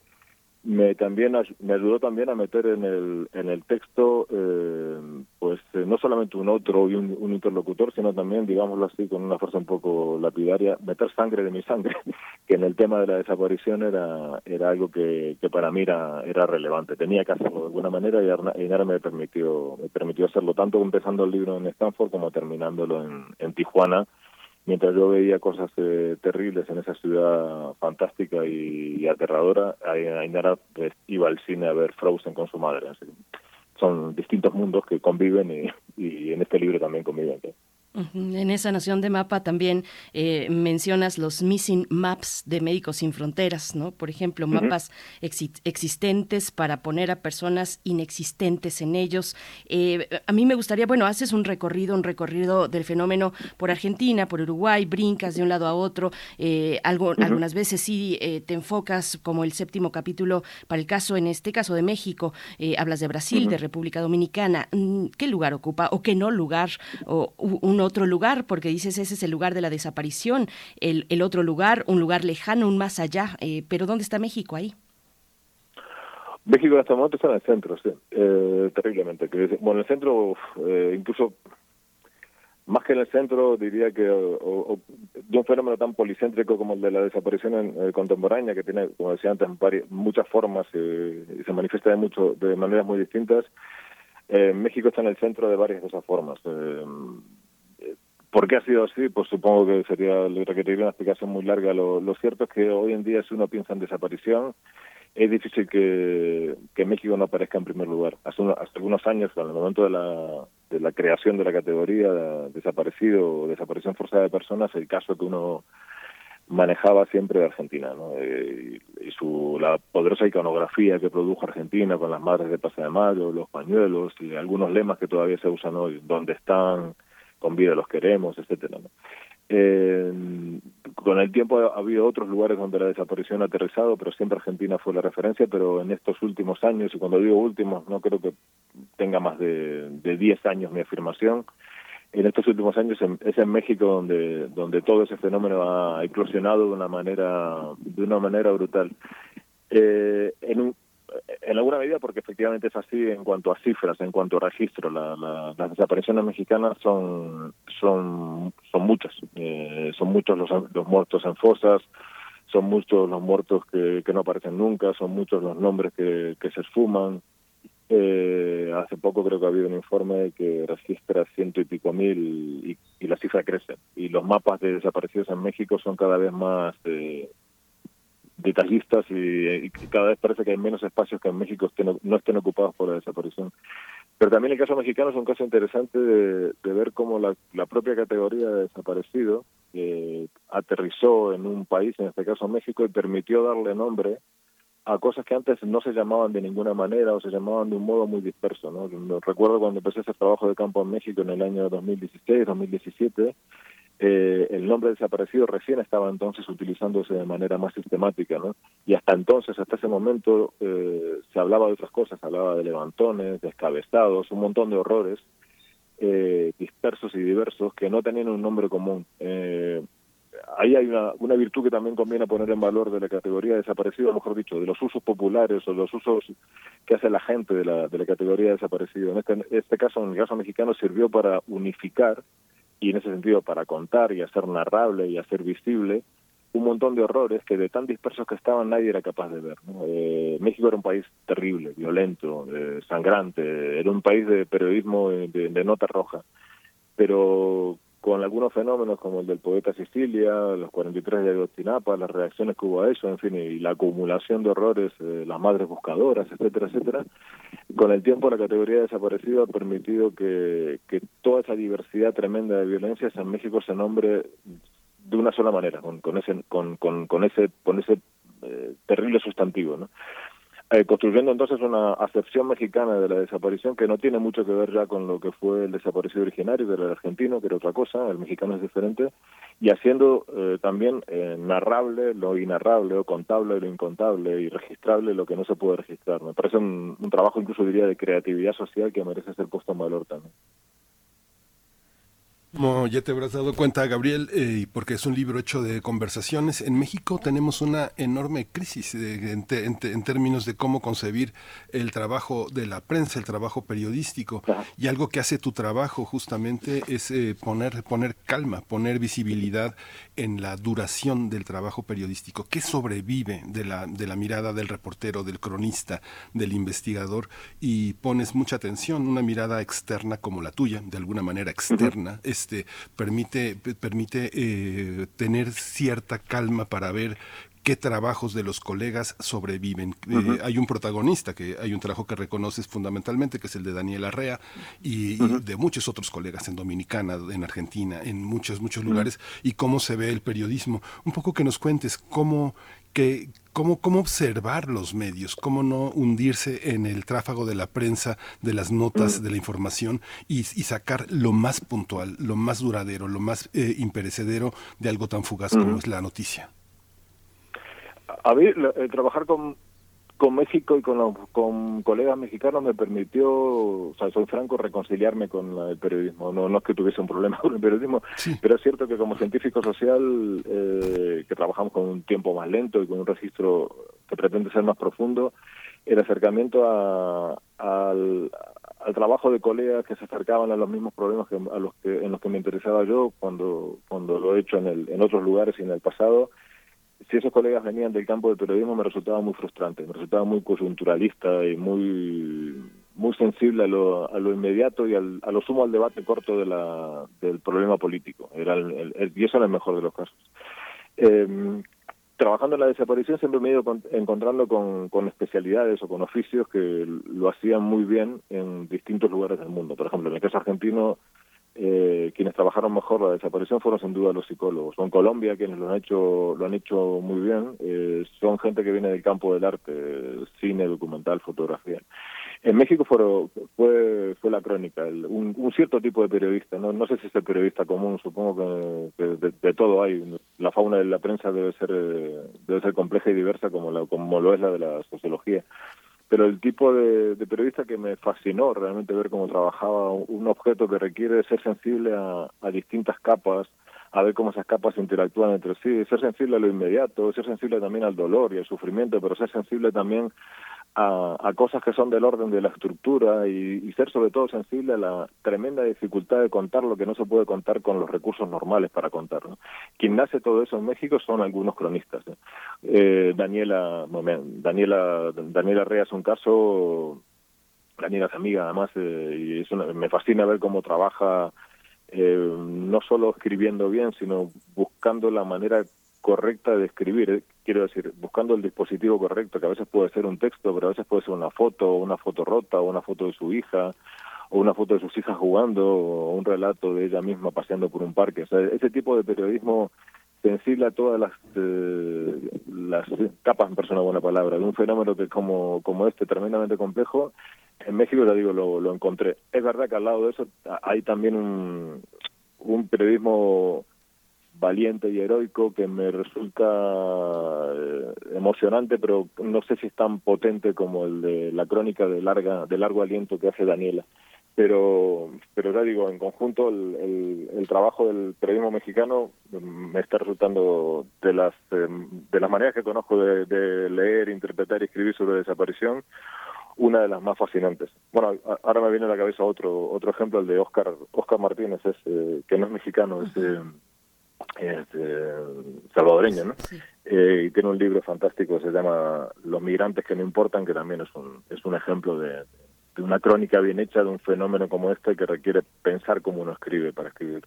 me también me ayudó también a meter en el en el texto eh, pues eh, no solamente un otro y un, interlocutor sino también digámoslo así con una fuerza un poco lapidaria meter sangre de mi sangre *laughs* que en el tema de la desaparición era era algo que, que para mí era era relevante. Tenía que hacerlo de alguna manera y Ainara me permitió me permitió hacerlo tanto empezando el libro en Stanford como terminándolo en, en Tijuana mientras yo veía cosas eh, terribles en esa ciudad fantástica y, aterradora, Ainara pues, iba al cine a ver Frozen con su madre. son distintos mundos que conviven y, en este libro también conviven. En esa nación de mapa también eh, mencionas los missing maps de Médicos Sin Fronteras, ¿no? Por ejemplo, mapas existentes para poner a personas inexistentes en ellos. Eh, a mí me gustaría, bueno, haces un recorrido, un recorrido del fenómeno por Argentina, por Uruguay, brincas de un lado a otro. Eh, algo, Algunas veces sí te enfocas, como el séptimo capítulo, para el caso, en este caso de México, hablas de Brasil, de República Dominicana. Mm, ¿Qué lugar ocupa o qué no lugar o uno otro lugar, porque dices ese es el lugar de la desaparición, el, el otro lugar, un lugar lejano, un más allá, eh, pero ¿dónde está México ahí? México en este momento está en el centro, sí, eh, terriblemente. Bueno, el centro, eh, incluso más que en el centro, diría que de un fenómeno tan policéntrico como el de la desaparición contemporánea, que tiene, como decía antes, muchas formas y se manifiesta de, mucho, de maneras muy distintas, México está en el centro de varias de esas formas. ¿Por qué ha sido así? Pues supongo que sería requeriría una explicación muy larga. Lo, cierto es que hoy en día si uno piensa en desaparición, es difícil que, México no aparezca en primer lugar. Hace, algunos años, en el momento de la, de la creación de la categoría de desaparecido o desaparición forzada de personas, el caso que uno manejaba siempre de Argentina, ¿no? Eh, y, su la poderosa iconografía que produjo Argentina con las madres de Pasa de Mayo, los pañuelos y algunos lemas que todavía se usan hoy, donde están con vida los queremos, etcétera. Eh, con el tiempo ha habido otros lugares donde la desaparición ha aterrizado, pero siempre Argentina fue la referencia, pero en estos últimos años, y cuando digo últimos, no creo que tenga más de, de 10 años mi afirmación, en estos últimos años es en México donde donde todo ese fenómeno ha eclosionado de una manera de una manera brutal eh, en un en alguna medida porque efectivamente es así en cuanto a cifras, en cuanto a registro. las desapariciones mexicanas son son son muchas, eh, son muchos los, los muertos en fosas, son muchos los muertos que, que no aparecen nunca, son muchos los nombres que, que se esfuman. Eh, hace poco creo que ha habido un informe que registra ciento y pico mil y, y la cifra crece. Y los mapas de desaparecidos en México son cada vez más eh, detallistas y, cada vez parece que hay menos espacios que en México no estén ocupados por la desaparición. Pero también el caso mexicano es un caso interesante de, ver cómo la, propia categoría de desaparecido eh, aterrizó en un país, en este caso México, y permitió darle nombre a cosas que antes no se llamaban de ninguna manera o se llamaban de un modo muy disperso. ¿no? Recuerdo cuando empecé ese trabajo de campo en México en el año 2016, 2017, eh, el nombre desaparecido recién estaba entonces utilizándose de manera más sistemática, ¿no? Y hasta entonces, hasta ese momento, eh, se hablaba de otras cosas, se hablaba de levantones, descabezados, un montón de horrores eh, dispersos y diversos que no tenían un nombre común. Eh, ahí hay una, una virtud que también conviene poner en valor de la categoría desaparecido, mejor dicho, de los usos populares o los usos que hace la gente de la, de la categoría desaparecido. En este, en este caso, en el caso mexicano, sirvió para unificar y en ese sentido para contar y hacer narrable y hacer visible un montón de horrores que de tan dispersos que estaban nadie era capaz de ver. Eh, México era un país terrible, violento, eh, sangrante, era un país de periodismo de, de, nota roja, pero con algunos fenómenos como el del poeta Sicilia, los 43 de Agostinapa, las reacciones que hubo a eso, en fin, y la acumulación de horrores, eh, las madres buscadoras, etcétera, etcétera, con el tiempo la categoría de desaparecido ha permitido que, que toda esa diversidad tremenda de violencias en México se nombre de una sola manera, con, con ese, con, con, con ese, con ese eh, terrible sustantivo, ¿no? Eh, construyendo entonces una acepción mexicana de la desaparición que no tiene mucho que ver ya con lo que fue el desaparecido originario, del argentino, que era otra cosa, el mexicano es diferente, y haciendo eh, también eh, narrable lo inarrable, o contable lo incontable, y registrable lo que no se puede registrar. Me parece un, un trabajo incluso diría de creatividad social que merece ser puesto en valor también. Como ya te habrás dado cuenta, Gabriel, eh, porque es un libro hecho de conversaciones, en México tenemos una enorme crisis en, términos de cómo concebir el trabajo de la prensa, el trabajo periodístico. Y algo que hace tu trabajo justamente es eh, poner, poner calma, poner visibilidad en la duración del trabajo periodístico. ¿Qué sobrevive de la, de la mirada del reportero, del cronista, del investigador? Y pones mucha atención, una mirada externa como la tuya, de alguna manera externa. Este, permite, permite eh, tener cierta calma para ver qué trabajos de los colegas sobreviven. Eh, hay un protagonista, que hay un trabajo que reconoces fundamentalmente, que es el de Daniel Arrea, y, de muchos otros colegas en Dominicana, en Argentina, en muchos, muchos lugares, y cómo se ve el periodismo. Un poco que nos cuentes cómo, que, cómo, cómo observar los medios, cómo no hundirse en el tráfago de la prensa, de las notas, de la información y, sacar lo más puntual, lo más duradero, lo más eh, imperecedero de algo tan fugaz como es la noticia. A mí, eh, trabajar con, con México y con, los, con colegas mexicanos me permitió, o sea, soy franco, reconciliarme con el periodismo. No, no es que tuviese un problema *laughs* con el periodismo, pero es cierto que como científico social, eh, que trabajamos con un tiempo más lento y con un registro que pretende ser más profundo, el acercamiento a, al, al trabajo de colegas que se acercaban a los mismos problemas que, a los que, en los que me interesaba yo cuando, cuando lo he hecho en, el, en otros lugares y en el pasado, si esos colegas venían del campo del periodismo me resultaba muy frustrante, me resultaba muy coyunturalista y muy muy sensible a lo, a lo inmediato y al, a lo sumo al debate corto de la, del problema político. Era el, y eso era el mejor de los casos. Eh, trabajando en la desaparición siempre me he ido encontrando con, con especialidades o con oficios que lo hacían muy bien en distintos lugares del mundo. Por ejemplo, en el caso argentino eh, quienes trabajaron mejor la desaparición fueron sin duda los psicólogos. En Colombia quienes lo han hecho lo han hecho muy bien eh, son gente que viene del campo del arte, cine, documental, fotografía. En México fue fue, fue la crónica, un, cierto tipo de periodista, no, no sé si es el periodista común, supongo que, de, todo hay. La fauna de la prensa debe ser debe ser compleja y diversa como la, como lo es la de la sociología pero el tipo de, periodista que me fascinó realmente ver cómo trabajaba un objeto que requiere ser sensible a, distintas capas, a ver cómo esas capas interactúan entre sí, ser sensible a lo inmediato, ser sensible también al dolor y al sufrimiento, pero ser sensible también a, cosas que son del orden de la estructura y, ser sobre todo sensible a la tremenda dificultad de contar lo que no se puede contar con los recursos normales para contar. Quien nace todo eso en México son algunos cronistas. Daniela, Daniela, Daniela Rea es un caso, Daniela es amiga además, eh, y me fascina ver cómo trabaja eh, no solo escribiendo bien, sino buscando la manera correcta de escribir, eh, quiero decir, buscando el dispositivo correcto, que a veces puede ser un texto, pero a veces puede ser una foto, una foto rota, o una foto de su hija, o una foto de sus hijas jugando, o un relato de ella misma paseando por un parque. O sea, ese tipo de periodismo sensible a todas las eh, las capas, en persona buena palabra, de un fenómeno que como, como este, tremendamente complejo, en México, ya digo, lo, lo encontré. Es verdad que al lado de eso hay también un, un periodismo valiente y heroico que me resulta eh, emocionante, pero no sé si es tan potente como el de la crónica de larga de largo aliento que hace Daniela. Pero, pero ya digo, en conjunto el, el, trabajo del periodismo mexicano me está resultando de las eh, de las maneras que conozco de, leer, interpretar y escribir sobre desaparición una de las más fascinantes. Bueno, ahora me viene a la cabeza otro otro ejemplo, el de Oscar Oscar Martínez, es, eh, que no es mexicano, es es eh, salvadoreño, ¿no? Eh, y tiene un libro fantástico, se llama Los migrantes que no importan, que también es un, es un ejemplo de, de una crónica bien hecha de un fenómeno como este que requiere pensar como uno escribe para escribir.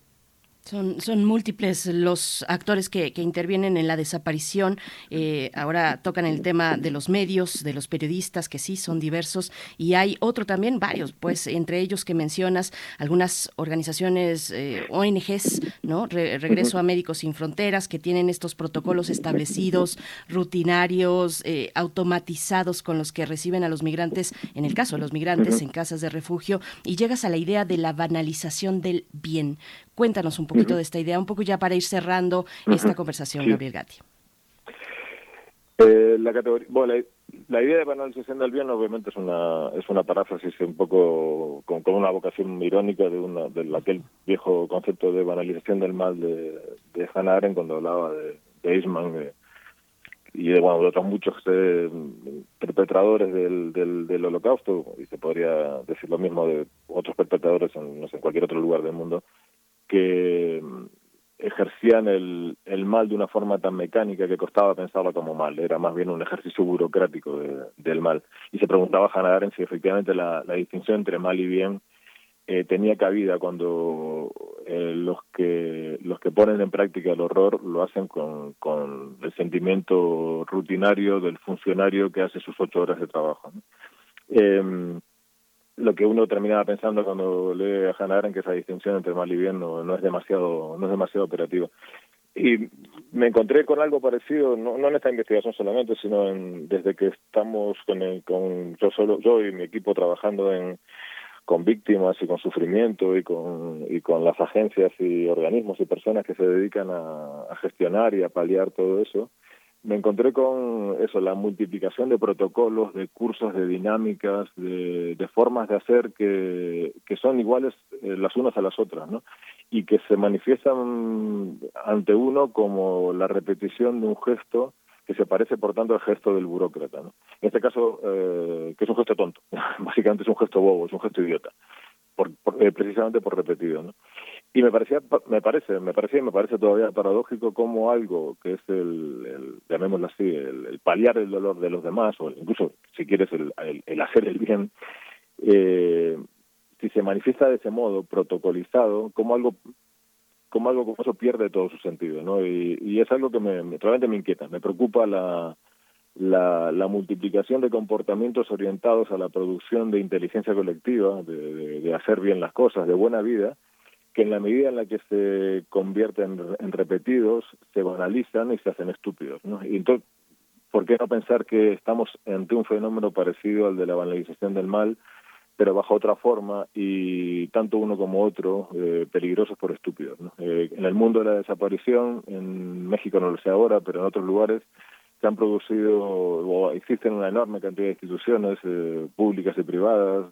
Son, son múltiples los actores que, que intervienen en la desaparición. Eh, ahora tocan el tema de los medios, de los periodistas, que sí son diversos. Y hay otro también, varios, pues entre ellos que mencionas, algunas organizaciones, eh, ONGs, ¿no? Regreso a Médicos Sin Fronteras, que tienen estos protocolos establecidos, rutinarios, eh, automatizados con los que reciben a los migrantes, en el caso de los migrantes, en casas de refugio. Y llegas a la idea de la banalización del bien. Cuéntanos un poquito de esta idea, un poco ya para ir cerrando esta conversación, Gabriel Gatti. Eh, la, categoría, bueno, la, idea de banalización del bien obviamente es una es una paráfrasis un poco con, una vocación irónica de una de aquel viejo concepto de banalización del mal de, de Hannah Arendt cuando hablaba de, de Eastman y de, bueno, de otros muchos eh, perpetradores del, del, del, holocausto y se podría decir lo mismo de otros perpetradores en, no sé, en cualquier otro lugar del mundo que ejercían el, el mal de una forma tan mecánica que costaba pensarlo como mal, era más bien un ejercicio burocrático del mal. Y se preguntaba Hannah Arendt si efectivamente la, distinción entre mal y bien eh, tenía cabida cuando eh, los que los que ponen en práctica el horror lo hacen con, con el sentimiento rutinario del funcionario que hace sus ocho horas de trabajo. Em, lo que uno terminaba pensando cuando lee a Hannah Arendt que esa distinción entre mal y bien no, no es demasiado no es demasiado operativa. Y me encontré con algo parecido no, no en esta investigación solamente sino en, desde que estamos con, el, con yo solo yo y mi equipo trabajando en con víctimas y con sufrimiento y con, y con las agencias y organismos y personas que se dedican a, gestionar y a paliar todo eso, me encontré con eso, la multiplicación de protocolos, de cursos, de dinámicas, de, formas de hacer que, que son iguales eh, las unas a las otras, ¿no? Y que se manifiestan ante uno como la repetición de un gesto que se parece, por tanto, al gesto del burócrata. ¿no? En este caso, eh, que es un gesto tonto, *laughs* básicamente es un gesto bobo, es un gesto idiota, por, eh, precisamente por repetido. ¿no? Y me parecía, me parece, me parecía, me parece todavía paradójico como algo que es el, llamémoslo así, el, paliar el dolor de los demás, o incluso, si quieres, el, hacer el bien, eh, si se manifiesta de ese modo, protocolizado, como algo como algo como eso pierde todo su sentido, ¿no? Y, es algo que me, realmente me inquieta, me preocupa la, la, la, multiplicación de comportamientos orientados a la producción de inteligencia colectiva, de, hacer bien las cosas, de buena vida, que en la medida en la que se convierten en repetidos, se banalizan y se hacen estúpidos. Y entonces, ¿por qué no pensar que estamos ante un fenómeno parecido al de la banalización del mal, pero bajo otra forma y tanto uno como otro eh, peligrosos por estúpidos. Eh, en el mundo de la desaparición, en México no lo sé ahora, pero en otros lugares se han producido o existen una enorme cantidad de instituciones eh, públicas y privadas,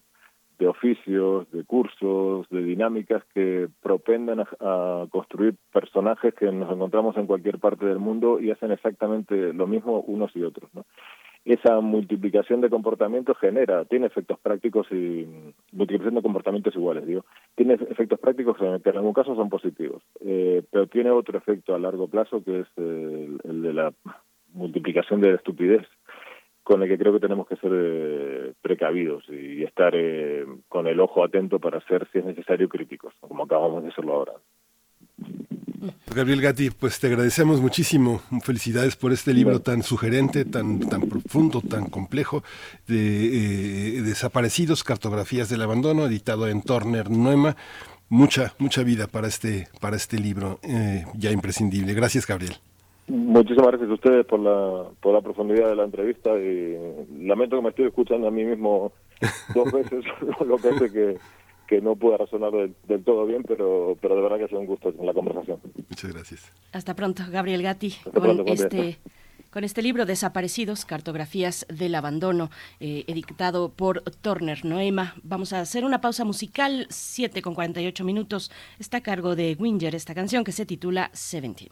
de oficios, de cursos, de dinámicas que propenden a, construir personajes que nos encontramos en cualquier parte del mundo y hacen exactamente lo mismo unos y otros. ¿no? esa multiplicación de comportamientos genera, tiene efectos prácticos y multiplicación de comportamientos iguales, digo, tiene efectos prácticos que en algún caso son positivos, eh, pero tiene otro efecto a largo plazo que es el, de la multiplicación de estupidez, con el que creo que tenemos que ser eh, precavidos y estar eh, con el ojo atento para ser, si es necesario, críticos, como acabamos de hacerlo ahora. Gabriel Gatti, pues te agradecemos muchísimo. Felicidades por este libro tan sugerente, tan, tan profundo, tan complejo, de eh, Desaparecidos, Cartografías del Abandono, editado en Turner Noema. Mucha, mucha vida para este, para este libro eh, ya imprescindible. Gracias, Gabriel. Muchísimas gracias a ustedes por la, por la profundidad de la entrevista y lamento que me estoy escuchando a mí mismo *laughs* dos veces, lo que hace que que no pueda razonar del, todo bien, pero, pero de verdad que ha sido un gusto la conversación. Muchas gracias. Hasta pronto, Gabriel Gatti, con este con este libro Desaparecidos, Cartografías del Abandono, eh, editado por Turner Noema. Vamos a hacer una pausa musical, 7 con 48 minutos. Está a cargo de Winger esta canción que se titula Seventeen.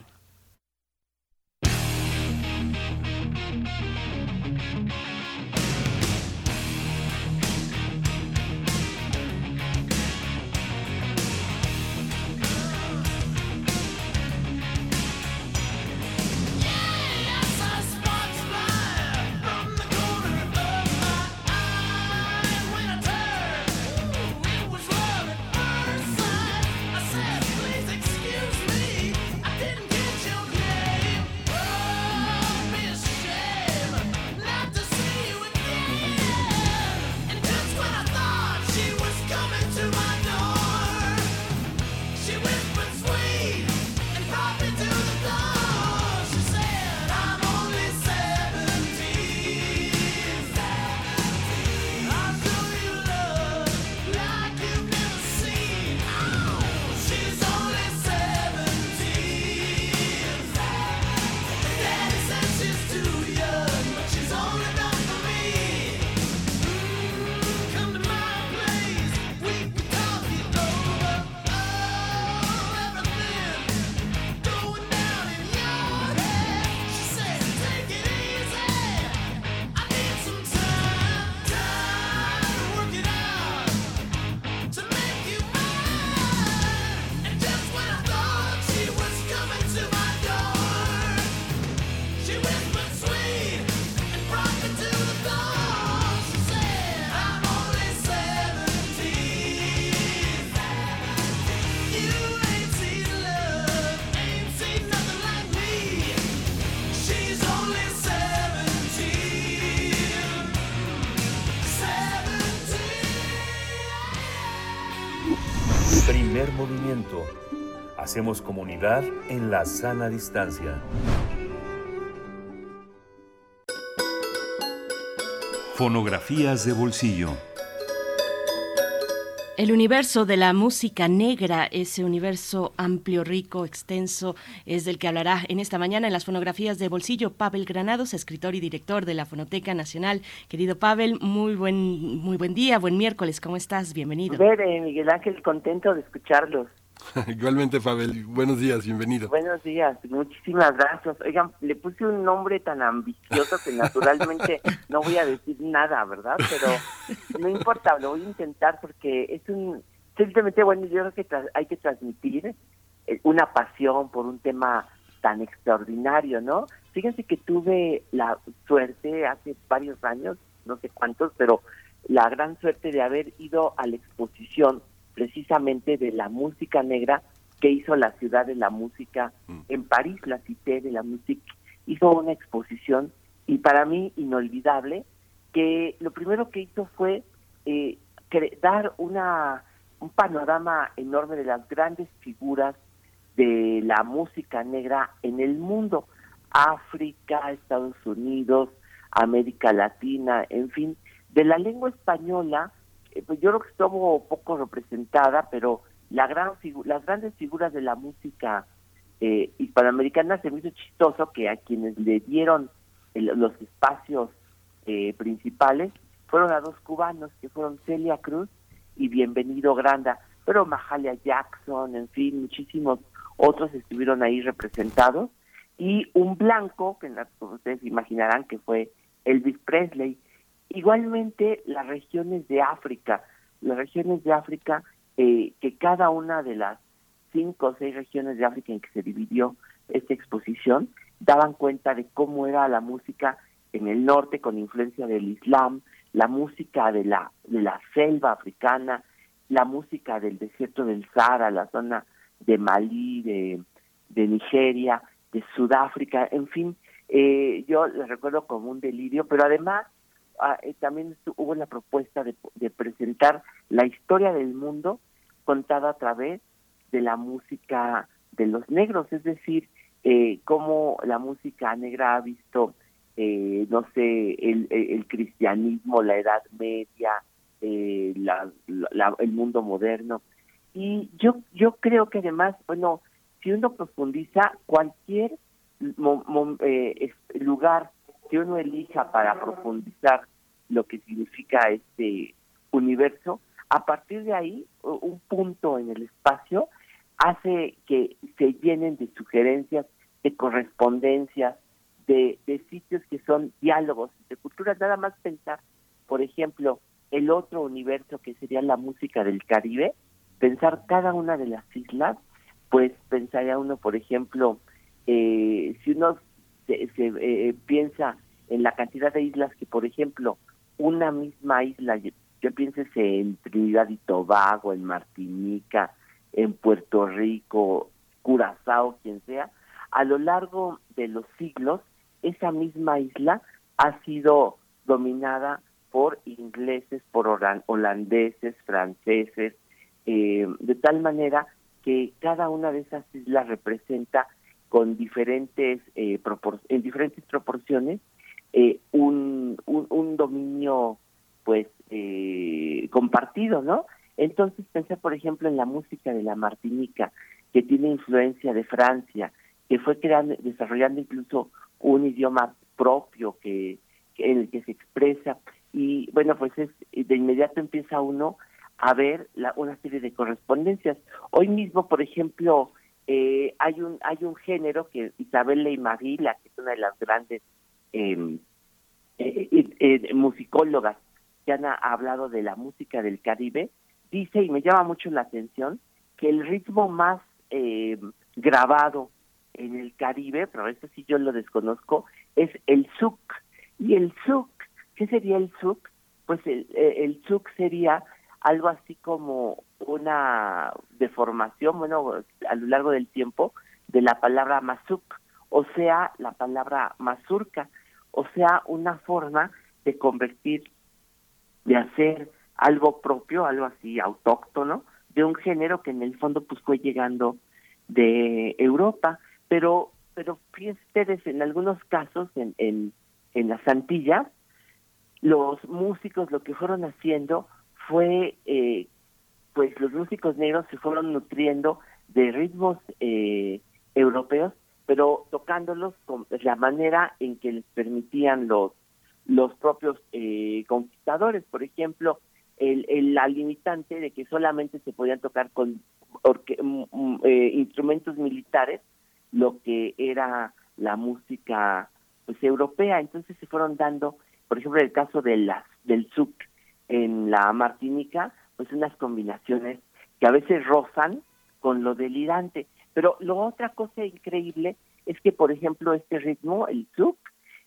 Hacemos comunidad en la sana distancia. Fonografías de bolsillo. El universo de la música negra, ese universo amplio, rico, extenso, es del que hablará en esta mañana en las fonografías de bolsillo Pavel Granados, escritor y director de la Fonoteca Nacional. Querido Pavel, muy buen, muy buen día, buen miércoles, ¿cómo estás? Bienvenido. Bere, Miguel Ángel, contento de escucharlos. *laughs* Igualmente, Pavel, buenos días, bienvenido. Buenos días, muchísimas gracias. Oigan, le puse un nombre tan ambicioso que naturalmente *laughs* no voy a decir nada, ¿verdad? Pero no importa, lo voy a intentar porque es un... Simplemente, bueno, yo creo que hay que transmitir eh, una pasión por un tema tan extraordinario, ¿no? Fíjense que tuve la suerte hace varios años, no sé cuántos, pero la gran suerte de haber ido a la exposición precisamente de la música negra que hizo la ciudad de la música mm. en París, la Cité de la Musique, hizo una exposición y para mí inolvidable que lo primero que hizo fue eh, dar una un panorama enorme de las grandes figuras de la música negra en el mundo, África, Estados Unidos, América Latina, en fin, de la lengua española eh, pues yo creo que estuvo poco representada, pero la gran las grandes figuras de la música eh, hispanoamericana se me hizo chistoso que a quienes le dieron los espacios eh, principales fueron a dos cubanos que fueron Celia Cruz y Bienvenido Granda, pero Mahalia Jackson, en fin, muchísimos otros estuvieron ahí representados. Y un blanco que ustedes imaginarán que fue Elvis Presley Igualmente, las regiones de África, las regiones de África, eh, que cada una de las cinco o seis regiones de África en que se dividió esta exposición, daban cuenta de cómo era la música en el norte con influencia del Islam, la música de la, de la selva africana, la música del desierto del Sahara, la zona de Malí, de, de Nigeria, de Sudáfrica, en fin, eh, yo les recuerdo como un delirio, pero además Ah, eh, también hubo la propuesta de, presentar la historia del mundo contada a través de la música de los negros, es decir, eh, cómo la música negra ha visto, eh, no sé, el, cristianismo, la Edad Media, eh, el mundo moderno. Y yo, yo creo que además, bueno, si uno profundiza, cualquier lugar que uno elija para profundizar lo que significa este universo, a partir de ahí, un punto en el espacio hace que se llenen de sugerencias, de correspondencias, de, de sitios que son diálogos, de culturas, nada más pensar, por ejemplo, el otro universo que sería la música del Caribe, pensar cada una de las islas, pues pensaría uno, por ejemplo, eh, si uno se, eh, piensa en la cantidad de islas que, por ejemplo, una misma isla, yo, pienso en Trinidad y Tobago, en Martinica, en Puerto Rico, Curazao, quien sea, a lo largo de los siglos, esa misma isla ha sido dominada por ingleses, por holandeses, franceses, eh, de tal manera que cada una de esas islas representa con diferentes eh, en diferentes proporciones eh, un, un, dominio pues eh, compartido, ¿no? Entonces pensé, por ejemplo, en la música de la Martinica, que tiene influencia de Francia, que fue creando, desarrollando incluso un idioma propio que, en el que se expresa. Y bueno, pues es, de inmediato empieza uno a ver la, una serie de correspondencias. Hoy mismo, por ejemplo, eh, hay un hay un género que Isabel Ley la que es una de las grandes Em, eh, eh, musicólogas que han hablado de la música del Caribe, dice, y me llama mucho la atención, que el ritmo más eh, grabado en el Caribe, pero esto sí yo lo desconozco, es el zouk. Y el zouk, ¿qué sería el zouk? Pues el, el zouk sería algo así como una deformación, bueno, a lo largo del tiempo, de la palabra mazuk, o sea, la palabra mazurca o sea, una forma de convertir, de hacer algo propio, algo así autóctono de un género que en el fondo pues fue llegando de Europa, pero pero fíjense ustedes en algunos casos en, en, en las Antillas los músicos lo que fueron haciendo fue eh, pues los músicos negros se fueron nutriendo de ritmos eh, europeos pero tocándolos con la manera en que les permitían los los propios eh, conquistadores. Por ejemplo el, el, la limitante de que solamente se podían tocar con mm, mm, eh, instrumentos militares lo que era la música pues europea. Entonces se fueron dando por ejemplo el caso de las del zouk en la Martinica pues unas combinaciones que a veces rozan con lo delirante. Pero lo otra cosa increíble es que por ejemplo este ritmo el zouk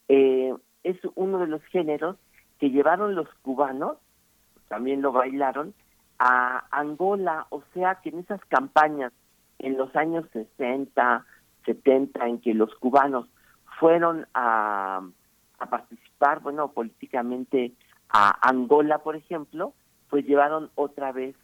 eh, es uno de los géneros que llevaron los cubanos también lo bailaron, a Angola, o sea que en esas campañas en los años 60, 70, en que los cubanos fueron a, a participar, bueno, políticamente a Angola, por ejemplo, pues llevaron otra vez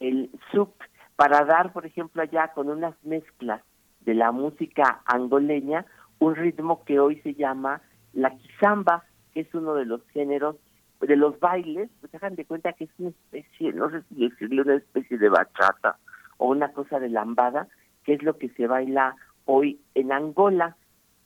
el sub para dar, por ejemplo, allá con unas mezclas de la música angoleña, un ritmo que hoy se llama la kizamba, que es uno de los géneros de los bailes, pues hagan de cuenta que es una especie, no sé si decirle una especie de bachata o una cosa de lambada, que es lo que se baila hoy en Angola.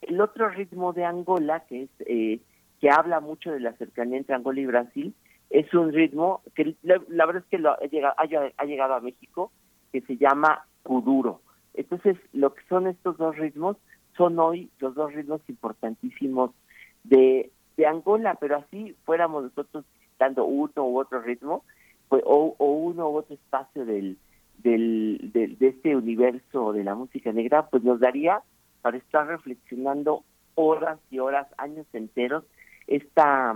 El otro ritmo de Angola, que es eh, que habla mucho de la cercanía entre Angola y Brasil, es un ritmo que la, verdad es que lo, ha, llegado, ha, llegado a México, que se llama kuduro. Entonces, lo que son estos dos ritmos son hoy los dos ritmos importantísimos de de Angola, pero así fuéramos nosotros dando uno u otro ritmo, pues, o, uno u otro espacio del, del, de este universo de la música negra, pues nos daría para estar reflexionando horas y horas, años enteros, esta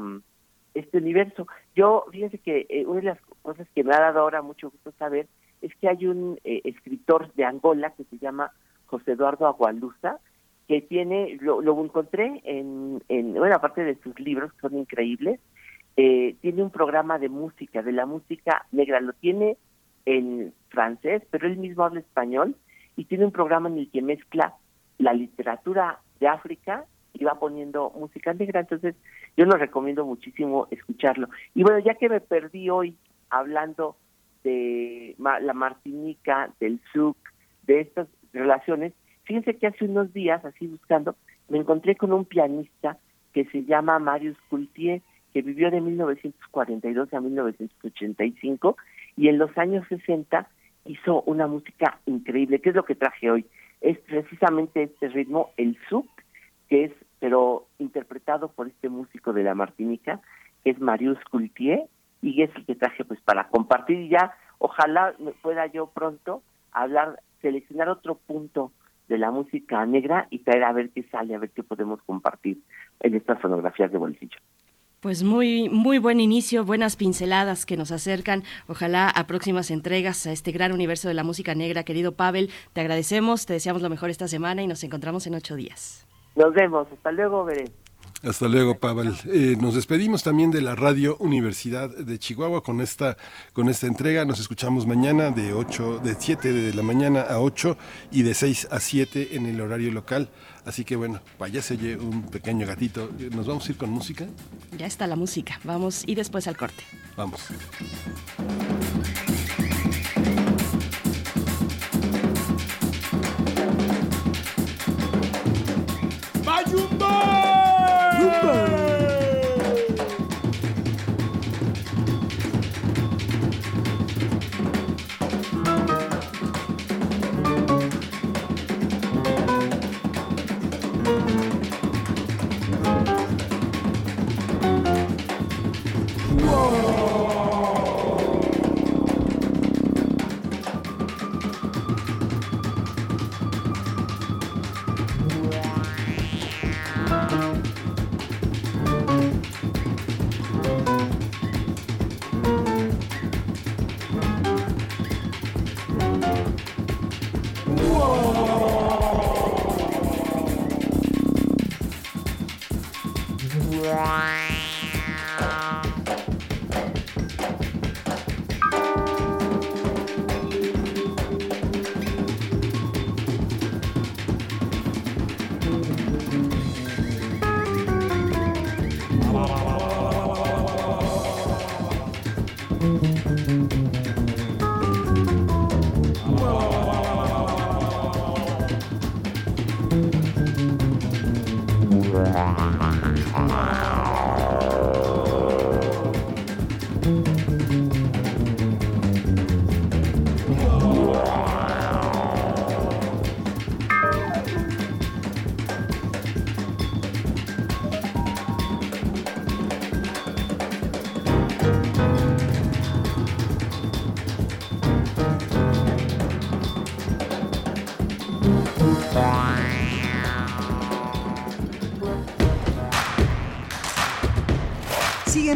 este universo. Yo, fíjense que eh, una de las cosas que me ha dado ahora mucho gusto saber es que hay un eh, escritor de Angola que se llama José Eduardo Agualusa, que tiene, lo, lo encontré en, en, bueno, aparte de sus libros, que son increíbles, eh, tiene un programa de música, de la música negra, lo tiene en francés, pero él mismo habla español, y tiene un programa en el que mezcla la literatura de África y va poniendo música negra, entonces yo lo recomiendo muchísimo escucharlo. Y bueno, ya que me perdí hoy hablando de la Martinica, del Zouk, de estas relaciones, Fíjense que hace unos días, así buscando, me encontré con un pianista que se llama Marius Cultier, que vivió de 1942 a 1985 y en los años 60 hizo una música increíble, que es lo que traje hoy. Es precisamente este ritmo, el zouk, que es, pero interpretado por este músico de la Martinica, que es Marius Cultier, y es el que traje pues para compartir ya, ojalá pueda yo pronto hablar, seleccionar otro punto de la música negra y traer a ver qué sale, a ver qué podemos compartir en estas fonografías de bolsillo. Pues muy, muy buen inicio, buenas pinceladas que nos acercan, ojalá a próximas entregas a este gran universo de la música negra. Querido Pavel, te agradecemos, te deseamos lo mejor esta semana y nos encontramos en ocho días. Nos vemos, hasta luego, Veré. Hasta luego, Pavel. Eh, nos despedimos también de la Radio Universidad de Chihuahua con esta, con esta entrega. Nos escuchamos mañana de 8, de 7 de la mañana a 8 y de 6 a 7 en el horario local. Así que bueno, váyase un pequeño gatito. ¿Nos vamos a ir con música? Ya está la música. Vamos y después al corte. Vamos.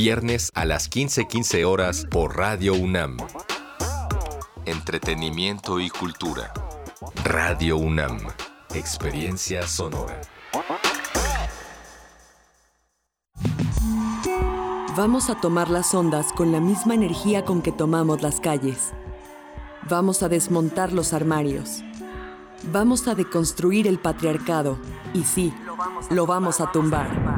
Viernes a las 15:15 horas por Radio UNAM. Entretenimiento y cultura. Radio UNAM. Experiencia sonora. Vamos a tomar las ondas con la misma energía con que tomamos las calles. Vamos a desmontar los armarios. Vamos a deconstruir el patriarcado. Y sí, lo vamos a tumbar.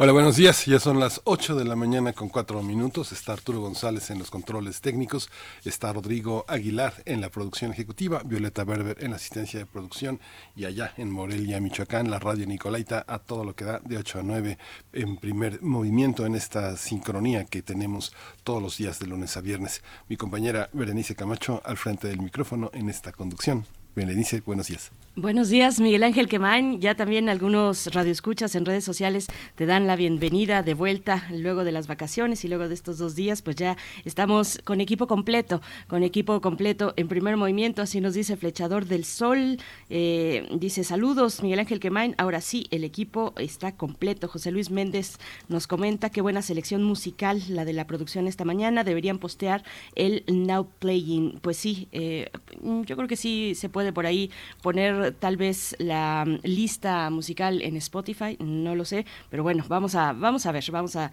Hola, buenos días. Ya son las 8 de la mañana con 4 minutos. Está Arturo González en los controles técnicos. Está Rodrigo Aguilar en la producción ejecutiva. Violeta Berber en la asistencia de producción. Y allá en Morelia, Michoacán, la radio Nicolaita a todo lo que da de 8 a 9 en primer movimiento en esta sincronía que tenemos todos los días de lunes a viernes. Mi compañera Berenice Camacho al frente del micrófono en esta conducción. Berenice, buenos días. Buenos días, Miguel Ángel Quemain. Ya también algunos radioescuchas en redes sociales te dan la bienvenida de vuelta luego de las vacaciones y luego de estos dos días, pues ya estamos con equipo completo, con equipo completo en primer movimiento, así nos dice Flechador del Sol. Eh, dice saludos, Miguel Ángel Quemain. Ahora sí, el equipo está completo. José Luis Méndez nos comenta qué buena selección musical la de la producción esta mañana. Deberían postear el Now Playing. Pues sí, eh, yo creo que sí se puede por ahí poner tal vez la mm, lista musical en Spotify, no lo sé, pero bueno, vamos a, vamos a ver, vamos a,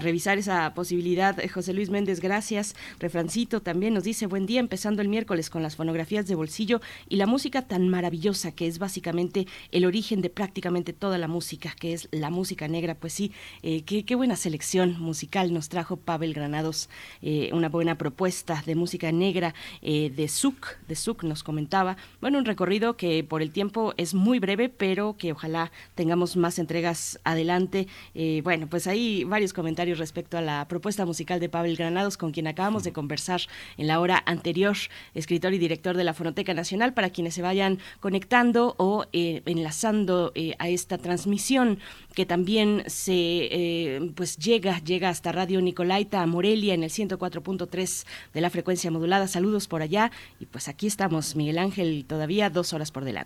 revisar esa posibilidad. José Luis Méndez, gracias. Refrancito también nos dice, buen día, empezando el miércoles con las fonografías de bolsillo y la música tan maravillosa que es básicamente el origen de prácticamente toda la música, que es la música negra. Pues sí, eh, qué, qué, buena selección musical nos trajo Pavel Granados, eh, una buena propuesta de música negra eh, de Zuc, de Zuc nos comentaba. Bueno, un recorrido que por el tiempo es muy breve, pero que ojalá tengamos más entregas adelante. Eh, bueno, pues hay varios comentarios respecto a la propuesta musical de Pavel Granados, con quien acabamos de conversar en la hora anterior, escritor y director de la Fonoteca Nacional, para quienes se vayan conectando o eh, enlazando eh, a esta transmisión que también se pues llega llega hasta Radio Nicolaita Morelia en el 104.3 de la frecuencia modulada. Saludos por allá y pues aquí estamos Miguel Ángel todavía dos horas por delante.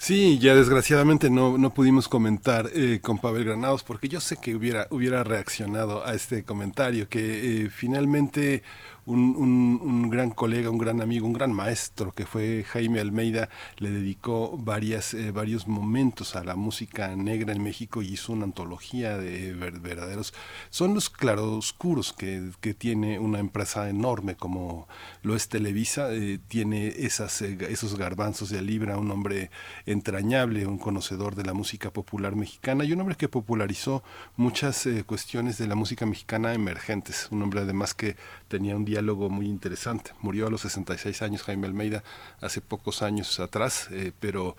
Sí, ya desgraciadamente no, no pudimos comentar eh, con Pavel Granados porque yo sé que hubiera, hubiera reaccionado a este comentario, que eh, finalmente un, un, gran colega, un gran amigo, un gran maestro que fue Jaime Almeida, le dedicó varias, eh, varios momentos a la música negra en México y hizo una antología de ver, verdaderos... Son los claroscuros que, que tiene una empresa enorme como lo es Televisa, eh, tiene esas, eh, esos garbanzos de libra, un hombre entrañable, un conocedor de la música popular mexicana y un hombre que popularizó muchas cuestiones de la música mexicana emergentes, un hombre además que tenía un diálogo muy interesante. Murió a los 66 años Jaime Almeida hace pocos años atrás, eh, pero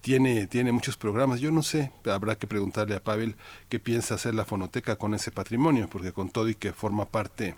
tiene, tiene muchos programas. Yo no sé, habrá que preguntarle a Pavel qué piensa hacer la fonoteca con ese patrimonio, porque con todo y que forma parte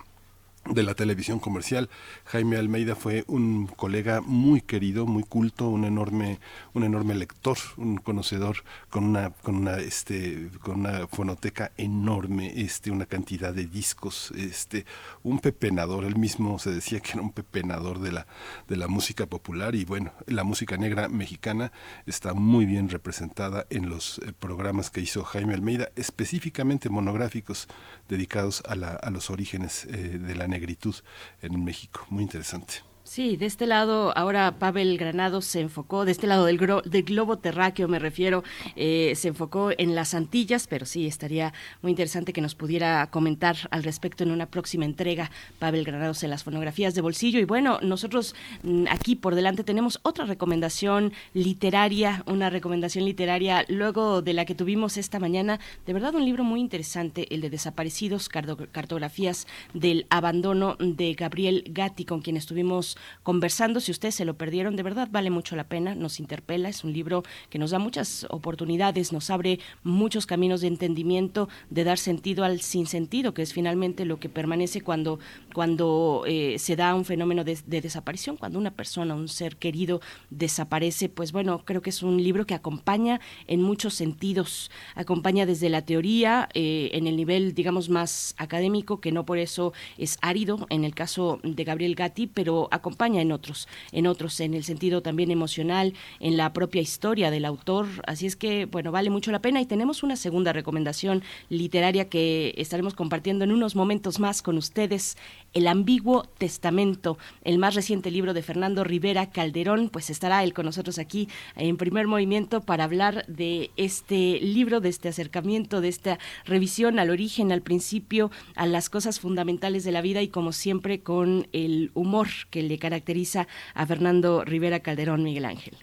de la televisión comercial. Jaime Almeida fue un colega muy querido, muy culto, un enorme, un enorme lector, un conocedor con una, con una, este, con una fonoteca enorme, este, una cantidad de discos, este, un pepenador. Él mismo se decía que era un pepenador de la, de la música popular y bueno, la música negra mexicana está muy bien representada en los eh, programas que hizo Jaime Almeida, específicamente monográficos dedicados a, la, a los orígenes eh, de la negritud en México. Muy interesante. Sí, de este lado, ahora Pavel Granado se enfocó, de este lado del, del globo terráqueo me refiero, eh, se enfocó en las Antillas, pero sí, estaría muy interesante que nos pudiera comentar al respecto en una próxima entrega, Pavel Granados en las fonografías de bolsillo. Y bueno, nosotros mm, aquí por delante tenemos otra recomendación literaria, una recomendación literaria luego de la que tuvimos esta mañana, de verdad un libro muy interesante, el de Desaparecidos, cartografías del abandono de Gabriel Gatti, con quien estuvimos conversando. Si ustedes se lo perdieron, de verdad vale mucho la pena, nos interpela, es un libro que nos da muchas oportunidades, nos abre muchos caminos de entendimiento, de dar sentido al sinsentido, que es finalmente lo que permanece cuando, cuando eh, se da un fenómeno de, de, desaparición, cuando una persona, un ser querido desaparece, pues bueno, creo que es un libro que acompaña en muchos sentidos, acompaña desde la teoría, eh, en el nivel, digamos, más académico, que no por eso es árido, en el caso de Gabriel Gatti, pero acompaña en otros, en otros, en el sentido también emocional, en la propia historia del autor. Así es que, bueno, vale mucho la pena. Y tenemos una segunda recomendación literaria que estaremos compartiendo en unos momentos más con ustedes. El ambiguo testamento, el más reciente libro de Fernando Rivera Calderón, pues estará él con nosotros aquí en primer movimiento para hablar de este libro, de este acercamiento, de esta revisión al origen, al principio, a las cosas fundamentales de la vida y como siempre con el humor que le caracteriza a Fernando Rivera Calderón Miguel Ángel.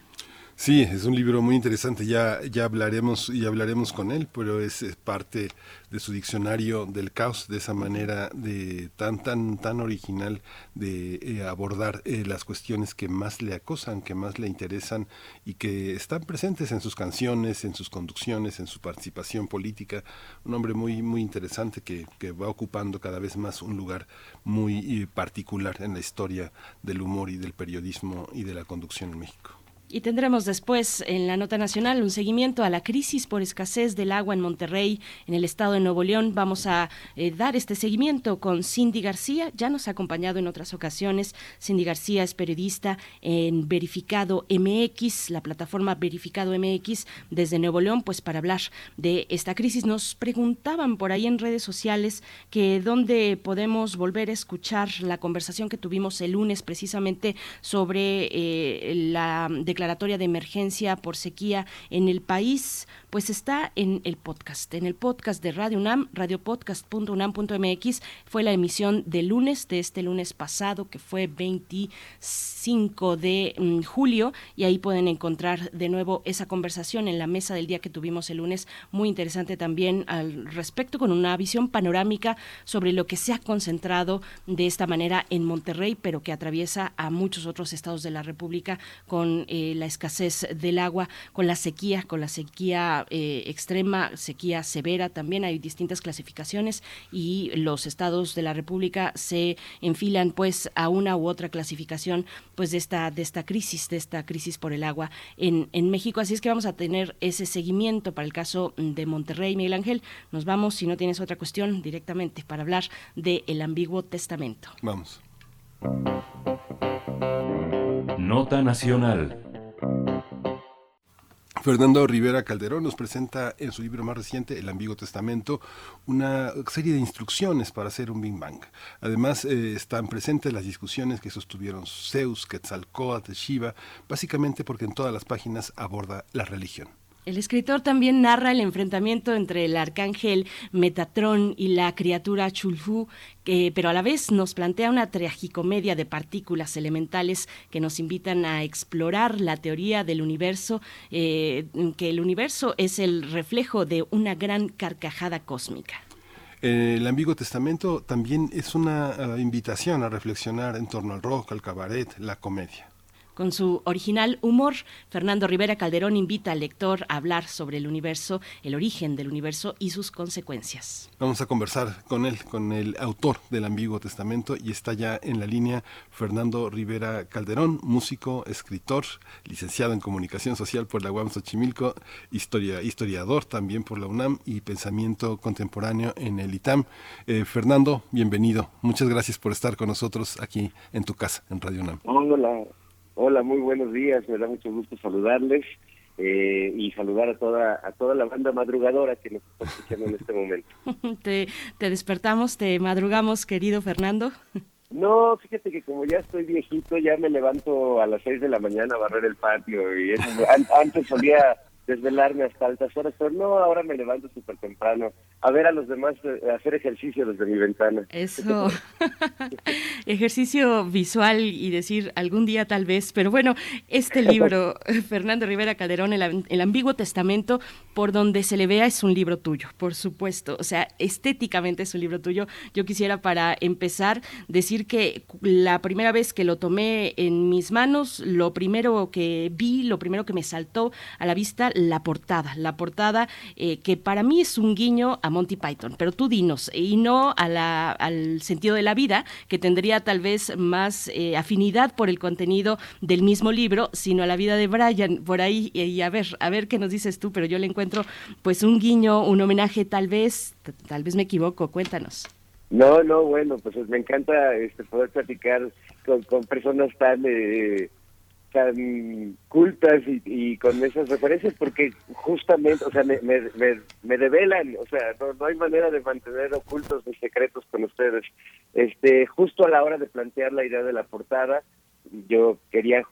Sí, es un libro muy interesante, ya, ya hablaremos y hablaremos con él, pero es, es, parte de su diccionario del caos, de esa manera de tan tan tan original de eh, abordar eh, las cuestiones que más le acosan, que más le interesan y que están presentes en sus canciones, en sus conducciones, en su participación política. Un hombre muy muy interesante que, que va ocupando cada vez más un lugar muy eh, particular en la historia del humor y del periodismo y de la conducción en México. Y tendremos después en la nota nacional un seguimiento a la crisis por escasez del agua en Monterrey, en el estado de Nuevo León. Vamos a eh, dar este seguimiento con Cindy García. Ya nos ha acompañado en otras ocasiones. Cindy García es periodista en Verificado MX, la plataforma Verificado MX desde Nuevo León, pues para hablar de esta crisis. Nos preguntaban por ahí en redes sociales que dónde podemos volver a escuchar la conversación que tuvimos el lunes precisamente sobre eh, la declaración declaratoria de emergencia por sequía en el país, pues está en el podcast, en el podcast de Radio UNAM, radiopodcast.unam.mx. Fue la emisión de lunes, de este lunes pasado, que fue 25 de mm, julio, y ahí pueden encontrar de nuevo esa conversación en la mesa del día que tuvimos el lunes, muy interesante también al respecto, con una visión panorámica sobre lo que se ha concentrado de esta manera en Monterrey, pero que atraviesa a muchos otros estados de la República con eh, la escasez del agua, con la sequía, con la sequía eh, extrema, sequía severa también. Hay distintas clasificaciones y los estados de la República se enfilan pues a una u otra clasificación pues de esta de esta crisis, de esta crisis por el agua en, en México. Así es que vamos a tener ese seguimiento para el caso de Monterrey, Miguel Ángel. Nos vamos, si no tienes otra cuestión, directamente para hablar del el Ambiguo Testamento. Vamos. Nota Nacional. Fernando Rivera Calderón nos presenta en su libro más reciente, El Ambiguo Testamento, una serie de instrucciones para hacer un Big Bang. Además, eh, están presentes las discusiones que sostuvieron Zeus, Quetzalcóatl, Shiva, básicamente porque en todas las páginas aborda la religión. El escritor también narra el enfrentamiento entre el arcángel Metatrón y la criatura Chulfu, que, pero a la vez nos plantea una tragicomedia de partículas elementales que nos invitan a explorar la teoría del universo, eh, que el universo es el reflejo de una gran carcajada cósmica. El Ambiguo Testamento también es una uh, invitación a reflexionar en torno al rock, al cabaret, la comedia. Con su original humor, Fernando Rivera Calderón invita al lector a hablar sobre el universo, el origen del universo y sus consecuencias. Vamos a conversar con él, con el autor del Ambiguo Testamento, y está ya en la línea Fernando Rivera Calderón, músico, escritor, licenciado en Comunicación Social por la UAM Xochimilco, historia, historiador también por la UNAM y pensamiento contemporáneo en el ITAM. Eh, Fernando, bienvenido. Muchas gracias por estar con nosotros aquí en tu casa, en Radio UNAM. Hola, Hola, muy buenos días. Me da mucho gusto saludarles eh, y saludar a toda a toda la banda madrugadora que nos está escuchando en este momento. *laughs* te, te despertamos, te madrugamos, querido Fernando. No, fíjate que como ya estoy viejito, ya me levanto a las seis de la mañana a barrer el patio y eso, an- antes solía desvelarme hasta altas horas, pero no, ahora me levanto súper temprano a ver a los demás eh, hacer ejercicio desde mi ventana. Eso. *laughs* Ejercicio visual y decir algún día tal vez, pero bueno, este *laughs* libro, Fernando Rivera Calderón, el, el Ambiguo Testamento, por donde se le vea es un libro tuyo, por supuesto, o sea, estéticamente es un libro tuyo. Yo quisiera para empezar decir que la primera vez que lo tomé en mis manos, lo primero que vi, lo primero que me saltó a la vista, la portada, la portada eh, que para mí es un guiño a Monty Python, pero tú dinos, y no a al sentido de la vida, que tendría tal vez más eh, afinidad por el contenido del mismo libro, sino a la vida de Brian, por ahí, y, a ver, a ver qué nos dices tú, pero yo le encuentro pues un guiño, un homenaje tal vez, tal vez me equivoco, cuéntanos. No, no, bueno, pues me encanta este poder platicar con, con personas tan eh, tan cultas y, y con esas referencias porque justamente, o sea, me, me, me, develan, o sea, no, no hay manera de mantener ocultos mis secretos con ustedes. Este, justo a la hora de plantear la idea de la portada, yo quería,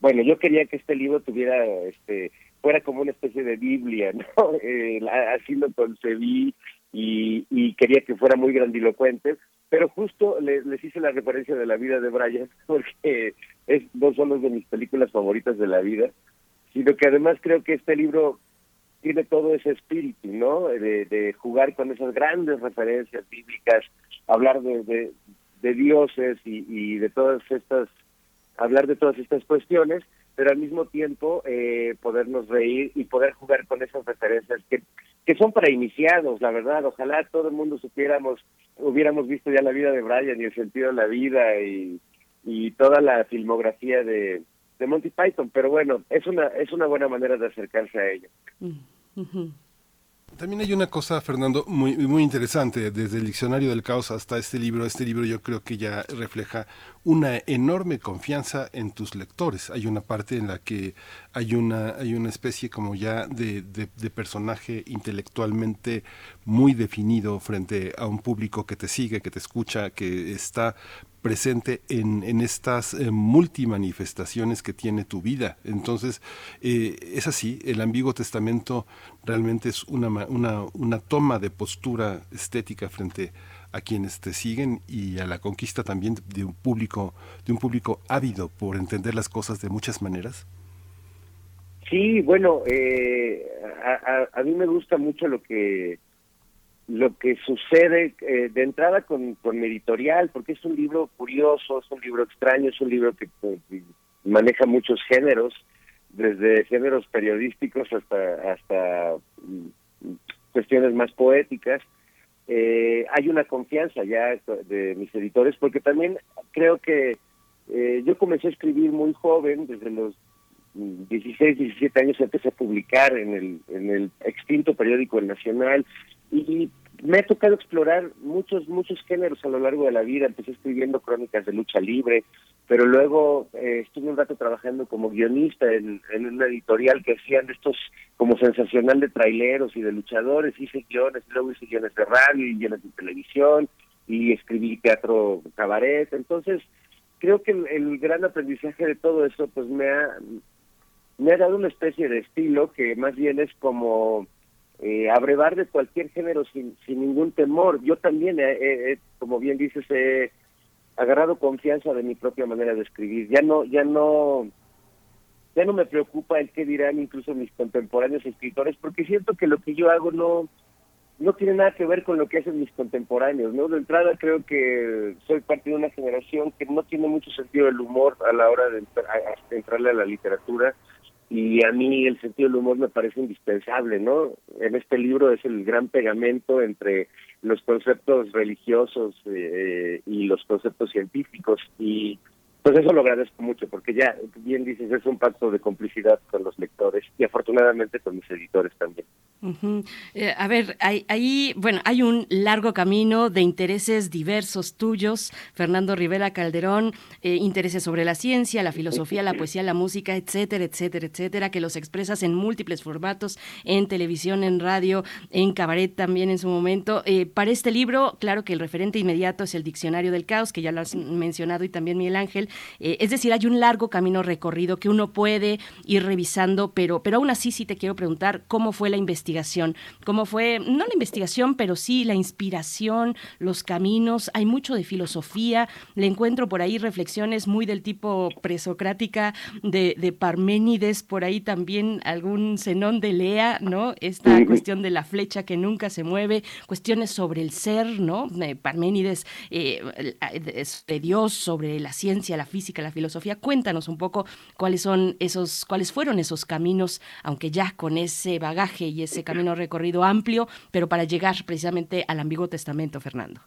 bueno, yo quería que este libro tuviera, este, fuera como una especie de Biblia, *laughs* ¿no? Eh, así lo concebí y, y quería que fuera muy grandilocuente, pero justo le- les hice la referencia de la vida de Brian *laughs* porque es no solo es de mis películas favoritas de la vida, sino que además creo que este libro tiene todo ese espíritu, ¿no? De, de jugar con esas grandes referencias bíblicas, hablar de, de, de dioses y, y de todas estas, hablar de todas estas cuestiones, pero al mismo tiempo eh, podernos reír y poder jugar con esas referencias que, que son para iniciados, la verdad. Ojalá todo el mundo supiéramos, hubiéramos visto ya la vida de Brian y el sentido de la vida y, y toda la filmografía de, de Monty Python, pero bueno, es una es una buena manera de acercarse a ello. También hay una cosa, Fernando, muy, muy interesante, desde el diccionario del caos hasta este libro. Este libro yo creo que ya refleja una enorme confianza en tus lectores. Hay una parte en la que hay una, hay una especie como ya de, de- personaje intelectualmente muy definido frente a un público que te sigue, que te escucha, que está presente en, en estas eh, multimanifestaciones que tiene tu vida. Entonces, eh, es así, el ambiguo testamento realmente es una, una, una toma de postura estética frente a quienes te siguen y a la conquista también de un público, de un público ávido por entender las cosas de muchas maneras. Sí, bueno, eh, a, a, mí me gusta mucho lo que lo que sucede eh, de entrada con, con mi editorial, porque es un libro curioso, es un libro extraño, es un libro que, maneja muchos géneros, desde géneros periodísticos hasta hasta mm, cuestiones más poéticas. Eh, hay una confianza ya de mis editores, porque también creo que eh, yo comencé a escribir muy joven, desde los 16, 17 años empecé a publicar en el, en el extinto periódico El Nacional y me ha tocado explorar muchos, muchos géneros a lo largo de la vida. Empecé escribiendo crónicas de lucha libre, pero luego eh, estuve un rato trabajando como guionista en, en una editorial que hacían estos como sensacional de traileros y de luchadores. Hice guiones, luego hice guiones de radio y guiones de televisión y escribí teatro cabaret. Entonces, creo que el, gran aprendizaje de todo eso pues me ha, me ha dado una especie de estilo que más bien es como eh, abrevar de cualquier género sin, sin ningún temor. Yo también, como bien dices, he agarrado confianza de mi propia manera de escribir. Ya no, ya no, ya no me preocupa el qué dirán incluso mis contemporáneos escritores, porque siento que lo que yo hago no no tiene nada que ver con lo que hacen mis contemporáneos, ¿no? De entrada creo que soy parte de una generación que no tiene mucho sentido del humor a la hora de entrarle a la literatura y a mí el sentido del humor me parece indispensable, ¿no? En este libro es el gran pegamento entre los conceptos religiosos eh, y los conceptos científicos. Y pues eso lo agradezco mucho porque ya bien dices es un pacto de complicidad con los lectores y afortunadamente con mis editores también. Eh, a ver, ahí, bueno, hay un largo camino de intereses diversos tuyos, Fernando Rivera Calderón, eh, intereses sobre la ciencia, la filosofía, la poesía, la música, etcétera, etcétera, etcétera, que los expresas en múltiples formatos, en televisión, en radio, en cabaret también en su momento. Eh, para este libro, claro que el referente inmediato es el Diccionario del Caos, que ya lo has mencionado, y también Miguel Ángel. Es decir, hay un largo camino recorrido que uno puede ir revisando, pero, pero aún así sí te quiero preguntar cómo fue la investigación. ¿Cómo fue, no la investigación, pero sí la inspiración, los caminos? Hay mucho de filosofía. Le encuentro por ahí reflexiones muy del tipo presocrática de, de Parménides, por ahí también algún Zenón de Lea, ¿no? Esta cuestión de la flecha que nunca se mueve, cuestiones sobre el ser, ¿no? Parménides eh, de Dios, sobre la ciencia, la física, la filosofía. Cuéntanos un poco cuáles son esos, cuáles fueron esos caminos, aunque ya con ese bagaje y ese camino recorrido amplio, pero para llegar precisamente al Ambiguo Testamento, Fernando?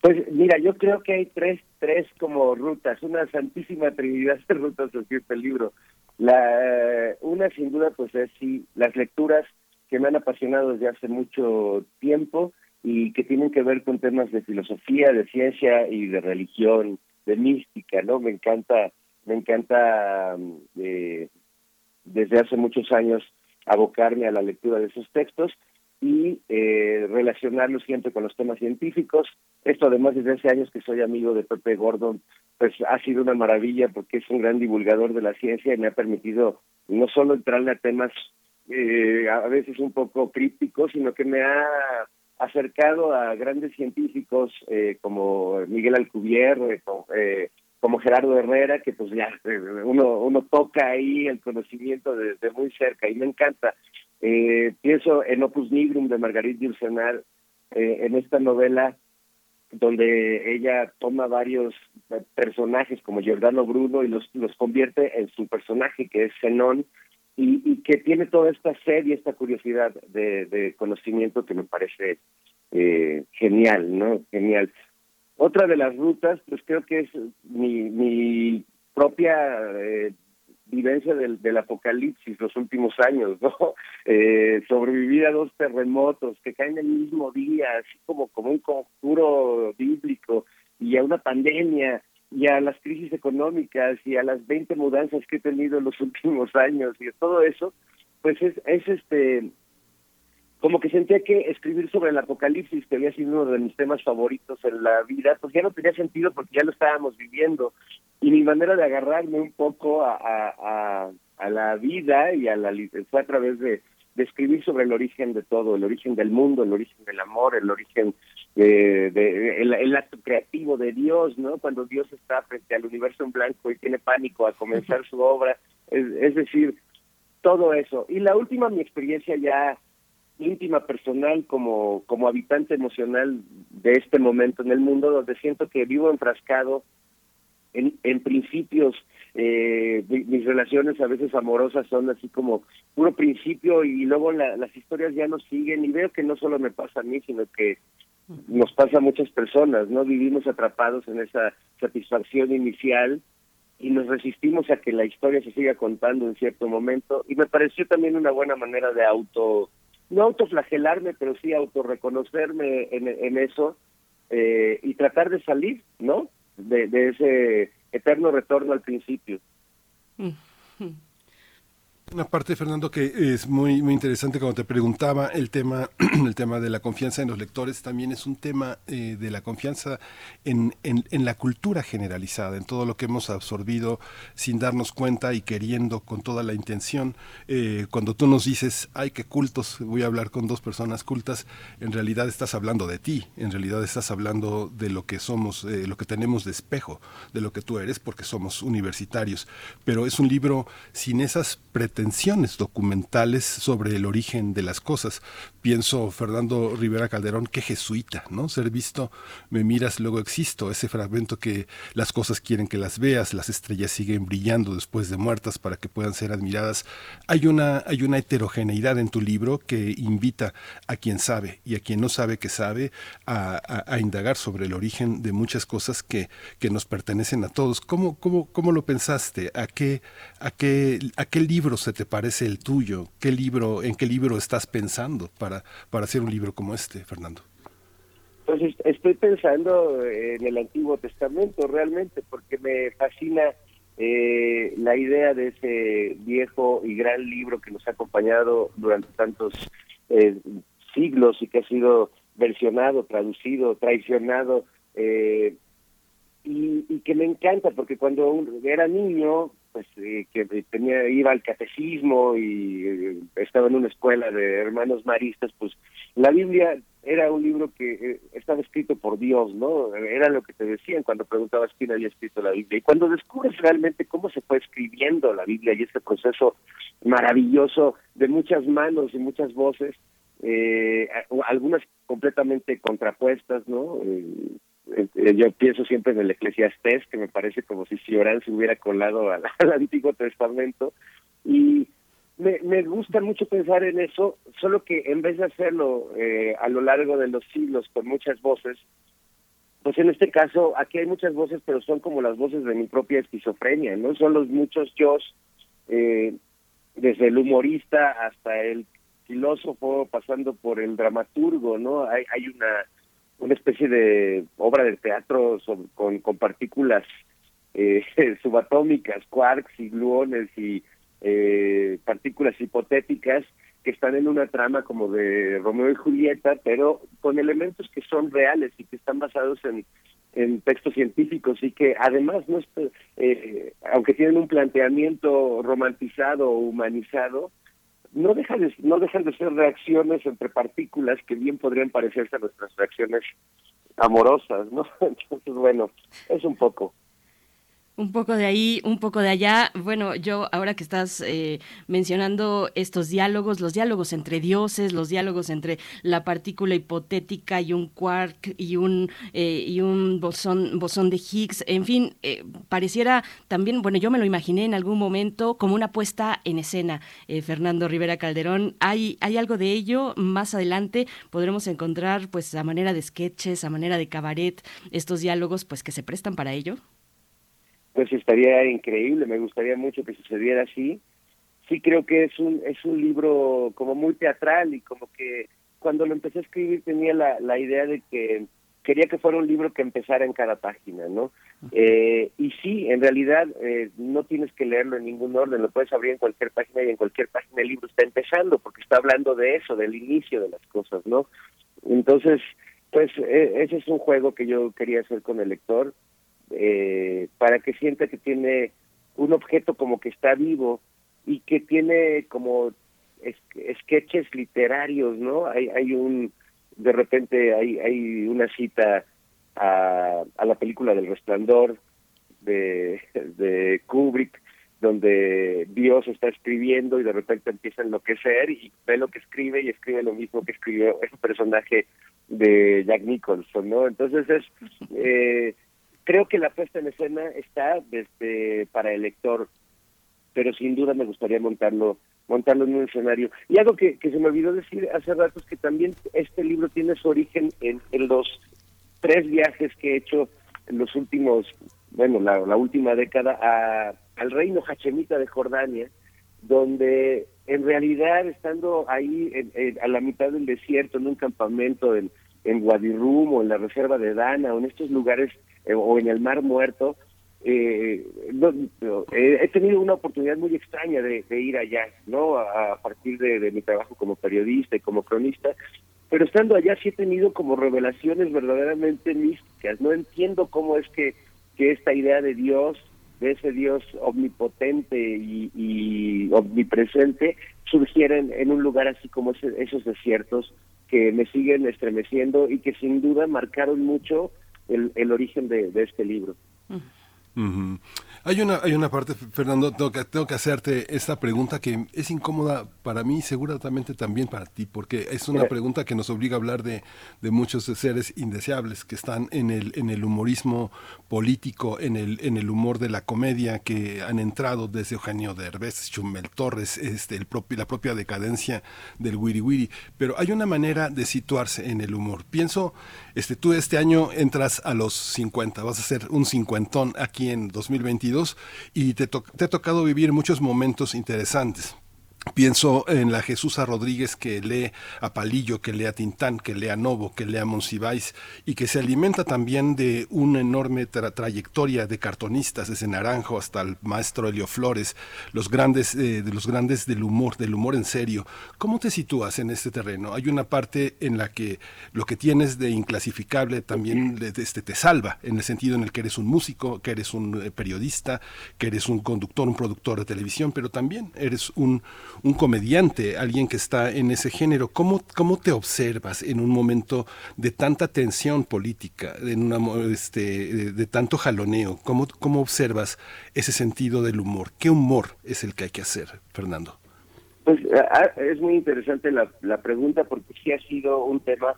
Pues mira, yo creo que hay tres, tres como rutas, una santísima trinidad de rutas de este libro. La, una sin duda pues es sí, las lecturas que me han apasionado desde hace mucho tiempo y que tienen que ver con temas de filosofía, de ciencia y de religión, de mística, ¿no? Me encanta, me encanta eh, desde hace muchos años abocarme a la lectura de esos textos y eh, relacionarlos siempre con los temas científicos. Esto además desde hace años que soy amigo de Pepe Gordon, pues ha sido una maravilla porque es un gran divulgador de la ciencia y me ha permitido no solo entrarle a temas eh, a veces un poco crípticos, sino que me ha acercado a grandes científicos eh, como Miguel Alcubierre, eh, como Gerardo Herrera, que pues ya eh, uno, uno toca ahí el conocimiento desde muy cerca y me encanta. Eh, pienso en Opus Nigrum de Margarita Yourcenar, eh, en esta novela donde ella toma varios personajes como Giordano Bruno y los, los convierte en su personaje que es Zenón y, y que tiene toda esta sed y esta curiosidad de, conocimiento que me parece eh, genial, ¿no? Genial. Otra de las rutas, pues creo que es mi, propia eh, vivencia del, del apocalipsis los últimos años, ¿no? *laughs* Eh, sobrevivir a dos terremotos que caen el mismo día, así como, como un conjuro bíblico, y a una pandemia, y a las crisis económicas, y a las 20 mudanzas que he tenido en los *laughs* últimos años, y todo eso, pues es, es este como que sentía que escribir sobre el apocalipsis, que había sido uno de mis temas favoritos en la vida, pues ya no tenía sentido porque ya lo estábamos viviendo. Y mi manera de agarrarme un poco a, a, a, la vida y a la fue a través de, de, escribir sobre el origen de todo, el origen del mundo, el origen del amor, el origen de, de el, acto creativo de Dios, ¿no? Cuando Dios está frente al universo en blanco y tiene pánico a comenzar su obra, es, decir, todo eso. Y la última, mi experiencia ya íntima personal como, como habitante emocional de este momento en el mundo, donde siento que vivo enfrascado en, en principios, eh, mis relaciones a veces amorosas son así como puro principio y luego las historias ya no siguen y veo que no solo me pasa a mí, sino que nos pasa a muchas personas, ¿no? Vivimos atrapados en esa satisfacción inicial y nos resistimos a que la historia se siga contando en cierto momento y me pareció también una buena manera de auto no autoflagelarme, pero sí autorreconocerme en, en eso eh, y tratar de salir, ¿no? De, ese eterno retorno al principio. Mm. Una parte, Fernando, que es muy, muy interesante cuando te preguntaba el tema, *clears throat* el tema de la confianza en los lectores, también es un tema eh, de la confianza en, en, en, la cultura generalizada, en todo lo que hemos absorbido sin darnos cuenta y queriendo con toda la intención. Eh, cuando tú nos dices, ay, qué cultos, voy a hablar con dos personas cultas, en realidad estás hablando de ti, en realidad estás hablando de lo que somos, eh, lo que tenemos de espejo, de lo que tú eres, porque somos universitarios. Pero es un libro sin esas pretensiones documentales sobre el origen de las cosas. Pienso, Fernando Rivera Calderón, qué jesuita, ¿no? Ser visto, me miras, luego existo, ese fragmento que las cosas quieren que las veas, las estrellas siguen brillando después de muertas para que puedan ser admiradas. Hay una, hay una heterogeneidad en tu libro que invita a quien sabe y a quien no sabe que sabe a, indagar sobre el origen de muchas cosas que, que nos pertenecen a todos. ¿Cómo, cómo, cómo lo pensaste? ¿A qué, a qué, a qué te parece el tuyo? ¿Qué libro, en qué libro estás pensando para, para hacer un libro como este, Fernando? Pues estoy pensando en el Antiguo Testamento realmente, porque me fascina eh, la idea de ese viejo y gran libro que nos ha acompañado durante tantos eh, siglos y que ha sido versionado, traducido, traicionado, eh, y, y, que me encanta, porque cuando era niño pues eh, que tenía iba al catecismo y eh, estaba en una escuela de hermanos maristas pues la Biblia era un libro que eh, estaba escrito por Dios no era lo que te decían cuando preguntabas quién había escrito la Biblia. Y cuando descubres realmente cómo se fue escribiendo la Biblia y este proceso maravilloso de muchas manos y muchas voces eh, algunas completamente contrapuestas no eh, yo pienso siempre en el Eclesiastés, que me parece como si Ciorán se hubiera colado *laughs* al, Antiguo Testamento, y me, me gusta mucho pensar en eso, solo que en vez de hacerlo eh, a lo largo de los siglos con muchas voces, pues en este caso aquí hay muchas voces, pero son como las voces de mi propia esquizofrenia, ¿no? Son los muchos yo, eh, desde el humorista hasta el filósofo, pasando por el dramaturgo, ¿no? Hay, hay una una especie de obra de teatro con, con partículas eh, *laughs* subatómicas, quarks y gluones y eh, partículas hipotéticas que están en una trama como de Romeo y Julieta, pero con elementos que son reales y que están basados en, en textos científicos y que además no eh, aunque tienen un planteamiento romantizado o humanizado, no dejan de, no dejan de ser reacciones entre partículas que bien podrían parecerse a nuestras reacciones amorosas, ¿no? *laughs* Entonces, bueno, es un poco. Un poco de ahí, un poco de allá. Bueno, yo ahora que estás eh, mencionando estos diálogos, los diálogos entre dioses, los diálogos entre la partícula hipotética y un quark y un eh, y un bosón bosón de Higgs, en fin, eh, pareciera también, bueno, yo me lo imaginé en algún momento como una puesta en escena. Fernando Rivera Calderón, hay hay algo de ello. Más adelante podremos encontrar, pues, a manera de sketches, a manera de cabaret, estos diálogos, pues, que se prestan para ello pues estaría increíble, me gustaría mucho que sucediera así. Sí creo que es un es un libro como muy teatral y como que cuando lo empecé a escribir tenía la, la idea de que quería que fuera un libro que empezara en cada página, ¿no? Eh, y sí, en realidad eh, no tienes que leerlo en ningún orden, lo puedes abrir en cualquier página y en cualquier página el libro está empezando porque está hablando de eso, del inicio de las cosas, ¿no? Entonces, pues e, ese es un juego que yo quería hacer con el lector eh, para que sienta que tiene un objeto como que está vivo y que tiene como sketches literarios, ¿no? Hay, hay un, de repente hay, hay una cita a, a la película del resplandor de, Kubrick, donde Dios está escribiendo y de repente empieza a enloquecer y ve lo que escribe y escribe lo mismo que escribió ese personaje de Jack Nicholson, ¿no? Entonces es, eh, creo que la puesta en escena está desde para el lector, pero sin duda me gustaría montarlo montarlo en un escenario. Y algo que, se me olvidó decir hace rato es que también este libro tiene su origen en, en los tres viajes que he hecho en los últimos, bueno, la, última década a, al reino Hachemita de Jordania, donde en realidad estando ahí a la mitad del desierto, en un campamento en, en Wadirum o en la reserva de Dana o en estos lugares eh, o en el Mar Muerto, eh, eh, he tenido una oportunidad muy extraña de, ir allá, ¿no? A, partir de, mi trabajo como periodista y como cronista, pero estando allá sí he tenido como revelaciones verdaderamente místicas. No entiendo cómo es que, que esta idea de Dios, de ese Dios omnipotente y, omnipresente, surgiera en, un lugar así como esos desiertos que me siguen estremeciendo y que sin duda marcaron mucho el, el origen de, de este libro. Hay una, hay una parte, Fernando, tengo que, tengo que hacerte esta pregunta que es incómoda para mí y seguramente también para ti, porque es una pregunta que nos obliga a hablar de, de muchos seres indeseables que están en el, en el humorismo político, en el, en el humor de la comedia, que han entrado desde Eugenio Derbez, Chumel Torres, este, el propio, la propia decadencia del wiri wiri. Pero hay una manera de situarse en el humor. Pienso, este, tú este año entras a los 50, vas a ser un cincuentón aquí en 2022 y te, te ha tocado vivir muchos momentos interesantes. Pienso en la Jesús Rodríguez que lee a Palillo, que lee a Tintán, que lee a Novo, que lee a Monsiváis y que se alimenta también de una enorme trayectoria de cartonistas, desde Naranjo hasta el maestro Helio Flores, los grandes, eh, de los grandes del humor, del humor en serio. ¿Cómo te sitúas en este terreno? Hay una parte en la que lo que tienes de inclasificable también este, te salva, en el sentido en el que eres un músico, que eres un eh, periodista, que eres un conductor, un productor de televisión, pero también eres un un comediante, alguien que está en ese género. ¿Cómo, cómo te observas en un momento de tanta tensión política, en una, este, de, tanto jaloneo? ¿Cómo, ¿Cómo observas ese sentido del humor? ¿Qué humor es el que hay que hacer, Fernando? Pues es muy interesante la, la pregunta porque sí ha sido un tema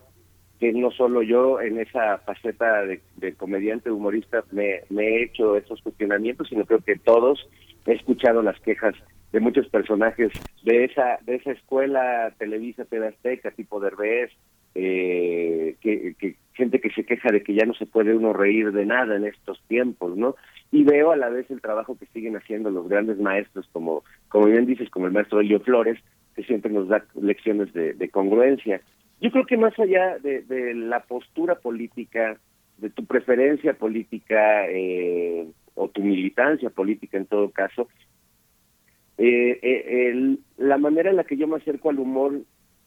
que no solo yo en esa faceta de, de comediante humorista me, me, he hecho esos cuestionamientos, sino creo que todos he escuchado las quejas de muchos personajes de esa de esa escuela Televisa TV tipo Derbez eh, que, gente que se queja de que ya no se puede uno reír de nada en estos tiempos no y veo a la vez el trabajo que siguen haciendo los grandes maestros como como bien dices como el maestro Elio Flores que siempre nos da lecciones de, congruencia. Yo creo que más allá de, de, la postura política de tu preferencia política eh, o tu militancia política en todo caso eh, eh, la manera en la que yo me acerco al humor,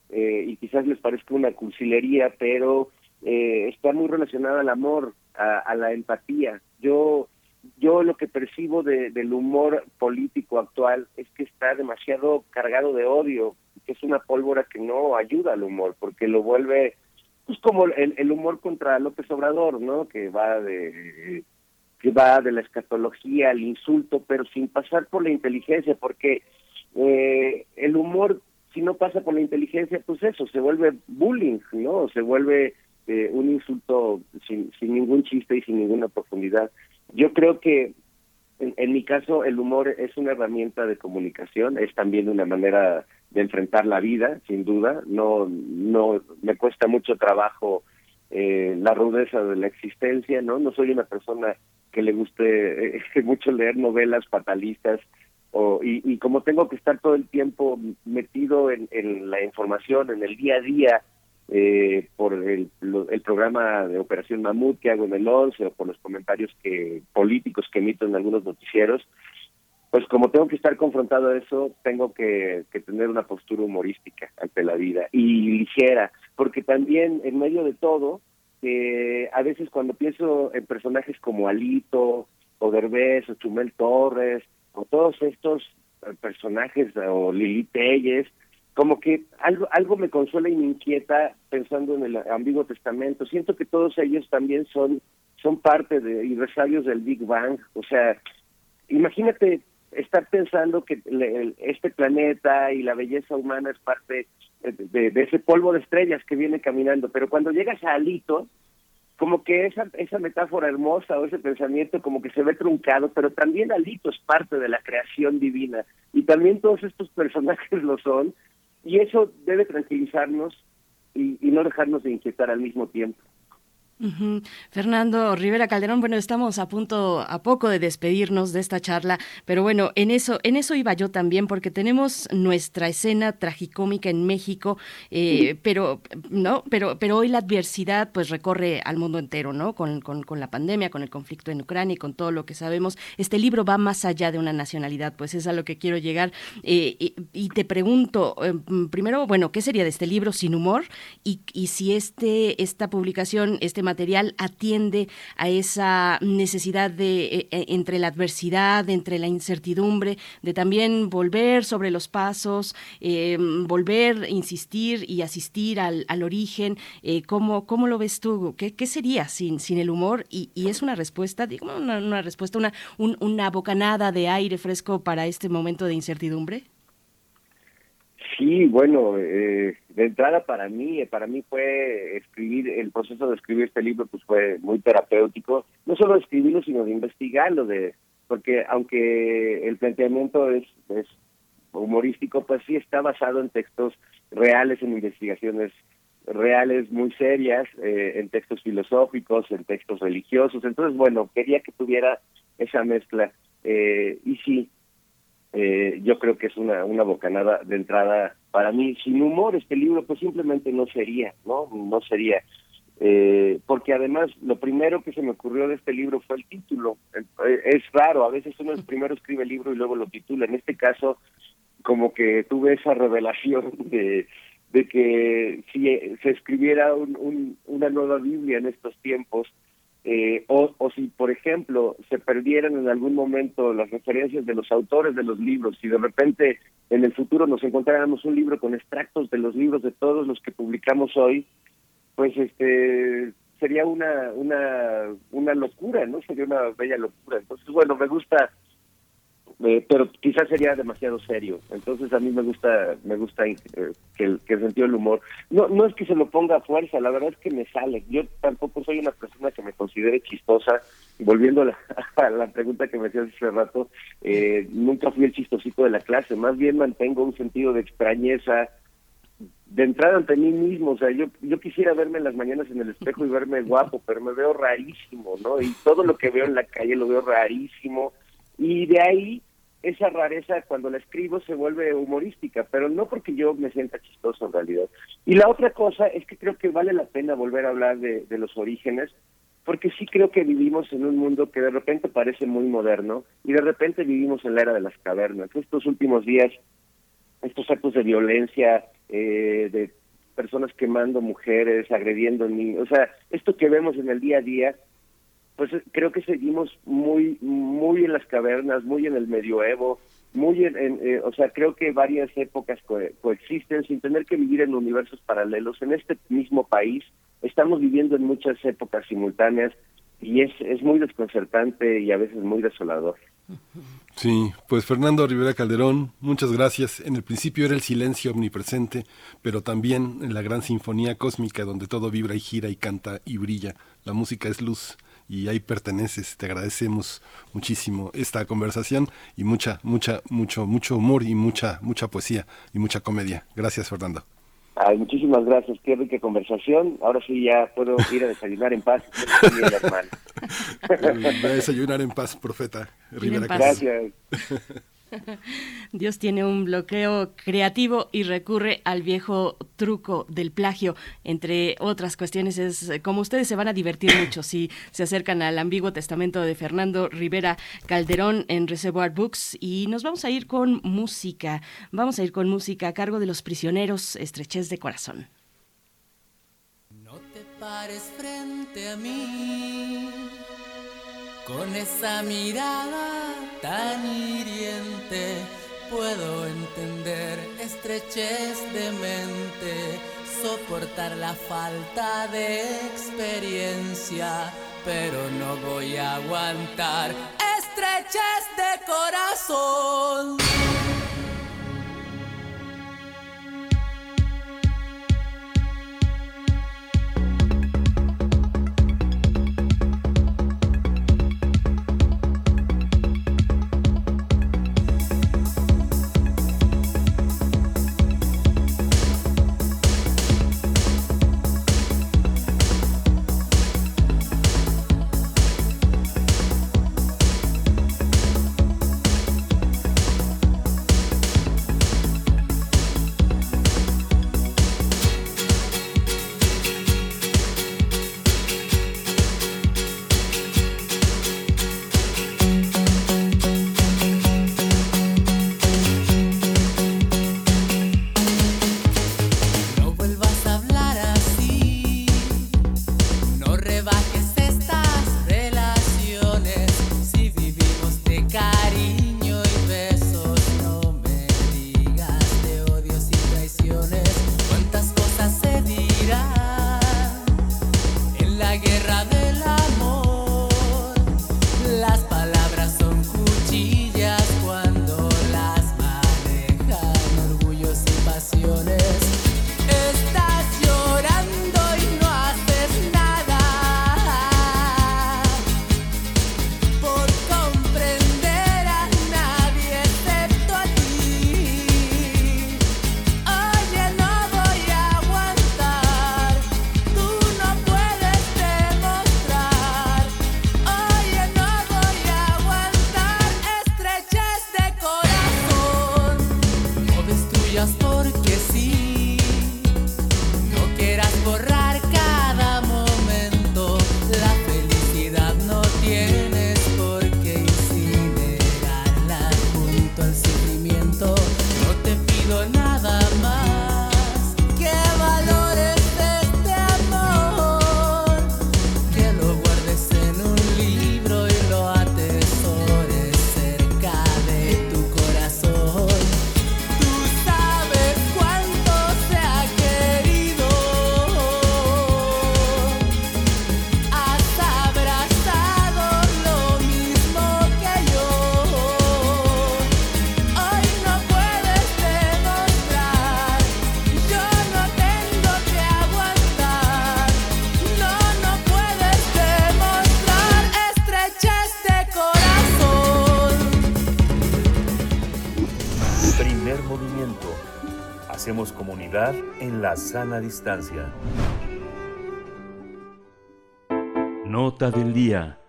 eh, y quizás les parezca una cursilería, pero eh, está muy relacionada al amor, a, la empatía. Yo, yo lo que percibo del humor político actual es que está demasiado cargado de odio, que es una pólvora que no ayuda al humor, porque lo vuelve pues como el, el humor contra López Obrador, ¿no? Que va de que va de la escatología al insulto, pero sin pasar por la inteligencia, porque eh, el humor, si no pasa por la inteligencia, pues eso, se vuelve bullying, ¿no? Se vuelve eh, un insulto sin, sin ningún chiste y sin ninguna profundidad. Yo creo que en, en, mi caso el humor es una herramienta de comunicación, es también una manera de enfrentar la vida, sin duda. No, no me cuesta mucho trabajo eh, la rudeza de la existencia, ¿no? No soy una persona que le guste eh, *laughs* mucho leer novelas fatalistas o, y, y, como tengo que estar todo el tiempo metido en, en, la información, en el día a día, eh, por el, el, programa de Operación Mamut que hago en el 11 o por los comentarios que políticos que emito en algunos noticieros, pues como tengo que estar confrontado a eso, tengo que, tener una postura humorística ante la vida y ligera, porque también en medio de todo, eh, a veces cuando pienso en personajes como Alito, o Derbez, o Chumel Torres, o todos estos eh, personajes, o Lili Telles, como que algo, algo me consuela y me inquieta pensando en el Ambiguo Testamento. Siento que todos ellos también son, son parte de y del Big Bang. O sea, imagínate estar pensando que este planeta y la belleza humana es parte de, ese polvo de estrellas que viene caminando, pero cuando llegas a Alito, como que esa, esa metáfora hermosa o ese pensamiento como que se ve truncado, pero también Alito es parte de la creación divina y también todos estos personajes lo son y eso debe tranquilizarnos y no dejarnos de inquietar al mismo tiempo. Fernando Rivera Calderón, bueno, estamos a punto, a poco de despedirnos de esta charla, pero bueno, en eso, en eso iba yo también, porque tenemos nuestra escena tragicómica en México, eh, pero no, pero, pero hoy la adversidad pues recorre al mundo entero, ¿no? Con, con, la pandemia, con el conflicto en Ucrania y con todo lo que sabemos. Este libro va más allá de una nacionalidad, pues es a lo que quiero llegar. Eh, y, te pregunto, eh, primero, bueno, ¿qué sería de este libro sin humor? Y, y si este, esta publicación, este material atiende a esa necesidad de eh, eh, entre la adversidad, entre la incertidumbre, de también volver sobre los pasos, eh, volver, insistir y asistir al, origen. ¿cómo, ¿cómo, lo ves tú? ¿Qué, qué sería sin, sin el humor? Y, es una respuesta, digo, una, respuesta, una, una bocanada de aire fresco para este momento de incertidumbre. Sí, bueno, eh, de entrada para mí, para mí fue escribir, el proceso de escribir este libro pues fue muy terapéutico, no solo de escribirlo, sino de investigarlo, de porque aunque el planteamiento es, es humorístico, pues sí está basado en textos reales, en investigaciones reales muy serias, eh, en textos filosóficos, en textos religiosos, entonces bueno, quería que tuviera esa mezcla, eh, y sí, eh, yo creo que es una, una bocanada de entrada para mí. Sin humor este libro pues simplemente no sería, ¿no? No sería. Eh, porque además lo primero que se me ocurrió de este libro fue el título. Eh, es raro, a veces uno primero escribe el libro y luego lo titula. En este caso, como que tuve esa revelación *laughs* de, de que si se escribiera un, una nueva Biblia en estos tiempos, eh, o, o, si, por ejemplo, se perdieran en algún momento las referencias de los autores de los libros, si de repente en el futuro nos encontráramos un libro con extractos de los libros de todos los que publicamos hoy, pues este sería una una una locura, ¿no? Sería una bella locura. Entonces, bueno, me gusta eh, pero quizás sería demasiado serio. Entonces a mí me gusta me gusta eh, que, el, que el sentido del humor no no es que se lo ponga a fuerza, la verdad es que me sale. Yo tampoco soy una persona que me considere chistosa. Volviendo *laughs* a la, pregunta que me hacías hace rato, eh, nunca fui el chistosito de la clase. Más bien mantengo un sentido de extrañeza de entrada ante mí mismo, o sea, yo yo quisiera verme en las mañanas en el espejo y verme *laughs* guapo, pero me veo rarísimo, ¿no? Y todo lo que veo en la calle lo veo rarísimo y de ahí esa rareza cuando la escribo se vuelve humorística, pero no porque yo me sienta chistoso en realidad. Y la otra cosa es que creo que vale la pena volver a hablar de, los orígenes, porque sí creo que vivimos en un mundo que de repente parece muy moderno y de repente vivimos en la era de las cavernas. Estos últimos días, estos actos de violencia, eh, de personas quemando mujeres, agrediendo niños, o sea, esto que vemos en el día a día pues eh, creo que seguimos muy muy en las cavernas, muy en el medioevo, muy en, eh, o sea, creo que varias épocas coexisten sin tener que vivir en universos paralelos. En este mismo país estamos viviendo en muchas épocas simultáneas y es, es muy desconcertante y a veces muy desolador. Sí, pues Fernando Rivera Calderón, muchas gracias. En el principio era el silencio omnipresente, pero también en la gran sinfonía cósmica donde todo vibra y gira y canta y brilla. La música es luz y ahí perteneces. Te agradecemos muchísimo esta conversación y mucha, mucha, mucho, mucho humor y mucha, mucha poesía y mucha comedia. Gracias, Fernando. Ay, muchísimas gracias, qué rica conversación. Ahora sí ya puedo ir a desayunar en paz. *laughs* a desayunar en paz, profeta Rivera. Gracias. *laughs* Dios tiene un bloqueo creativo y recurre al viejo truco del plagio. Entre otras cuestiones es como ustedes se van a divertir *coughs* mucho si se acercan al ambiguo testamento de Fernando Rivera Calderón en Reservoir Books y nos vamos a ir con música. Vamos a ir con música a cargo de los prisioneros estrechez de corazón. No te pares frente a mí con esa mirada tan hiriente puedo entender estrechez de mente, soportar la falta de experiencia, pero no voy a aguantar estrechez de corazón. Sana distancia. Nota del día.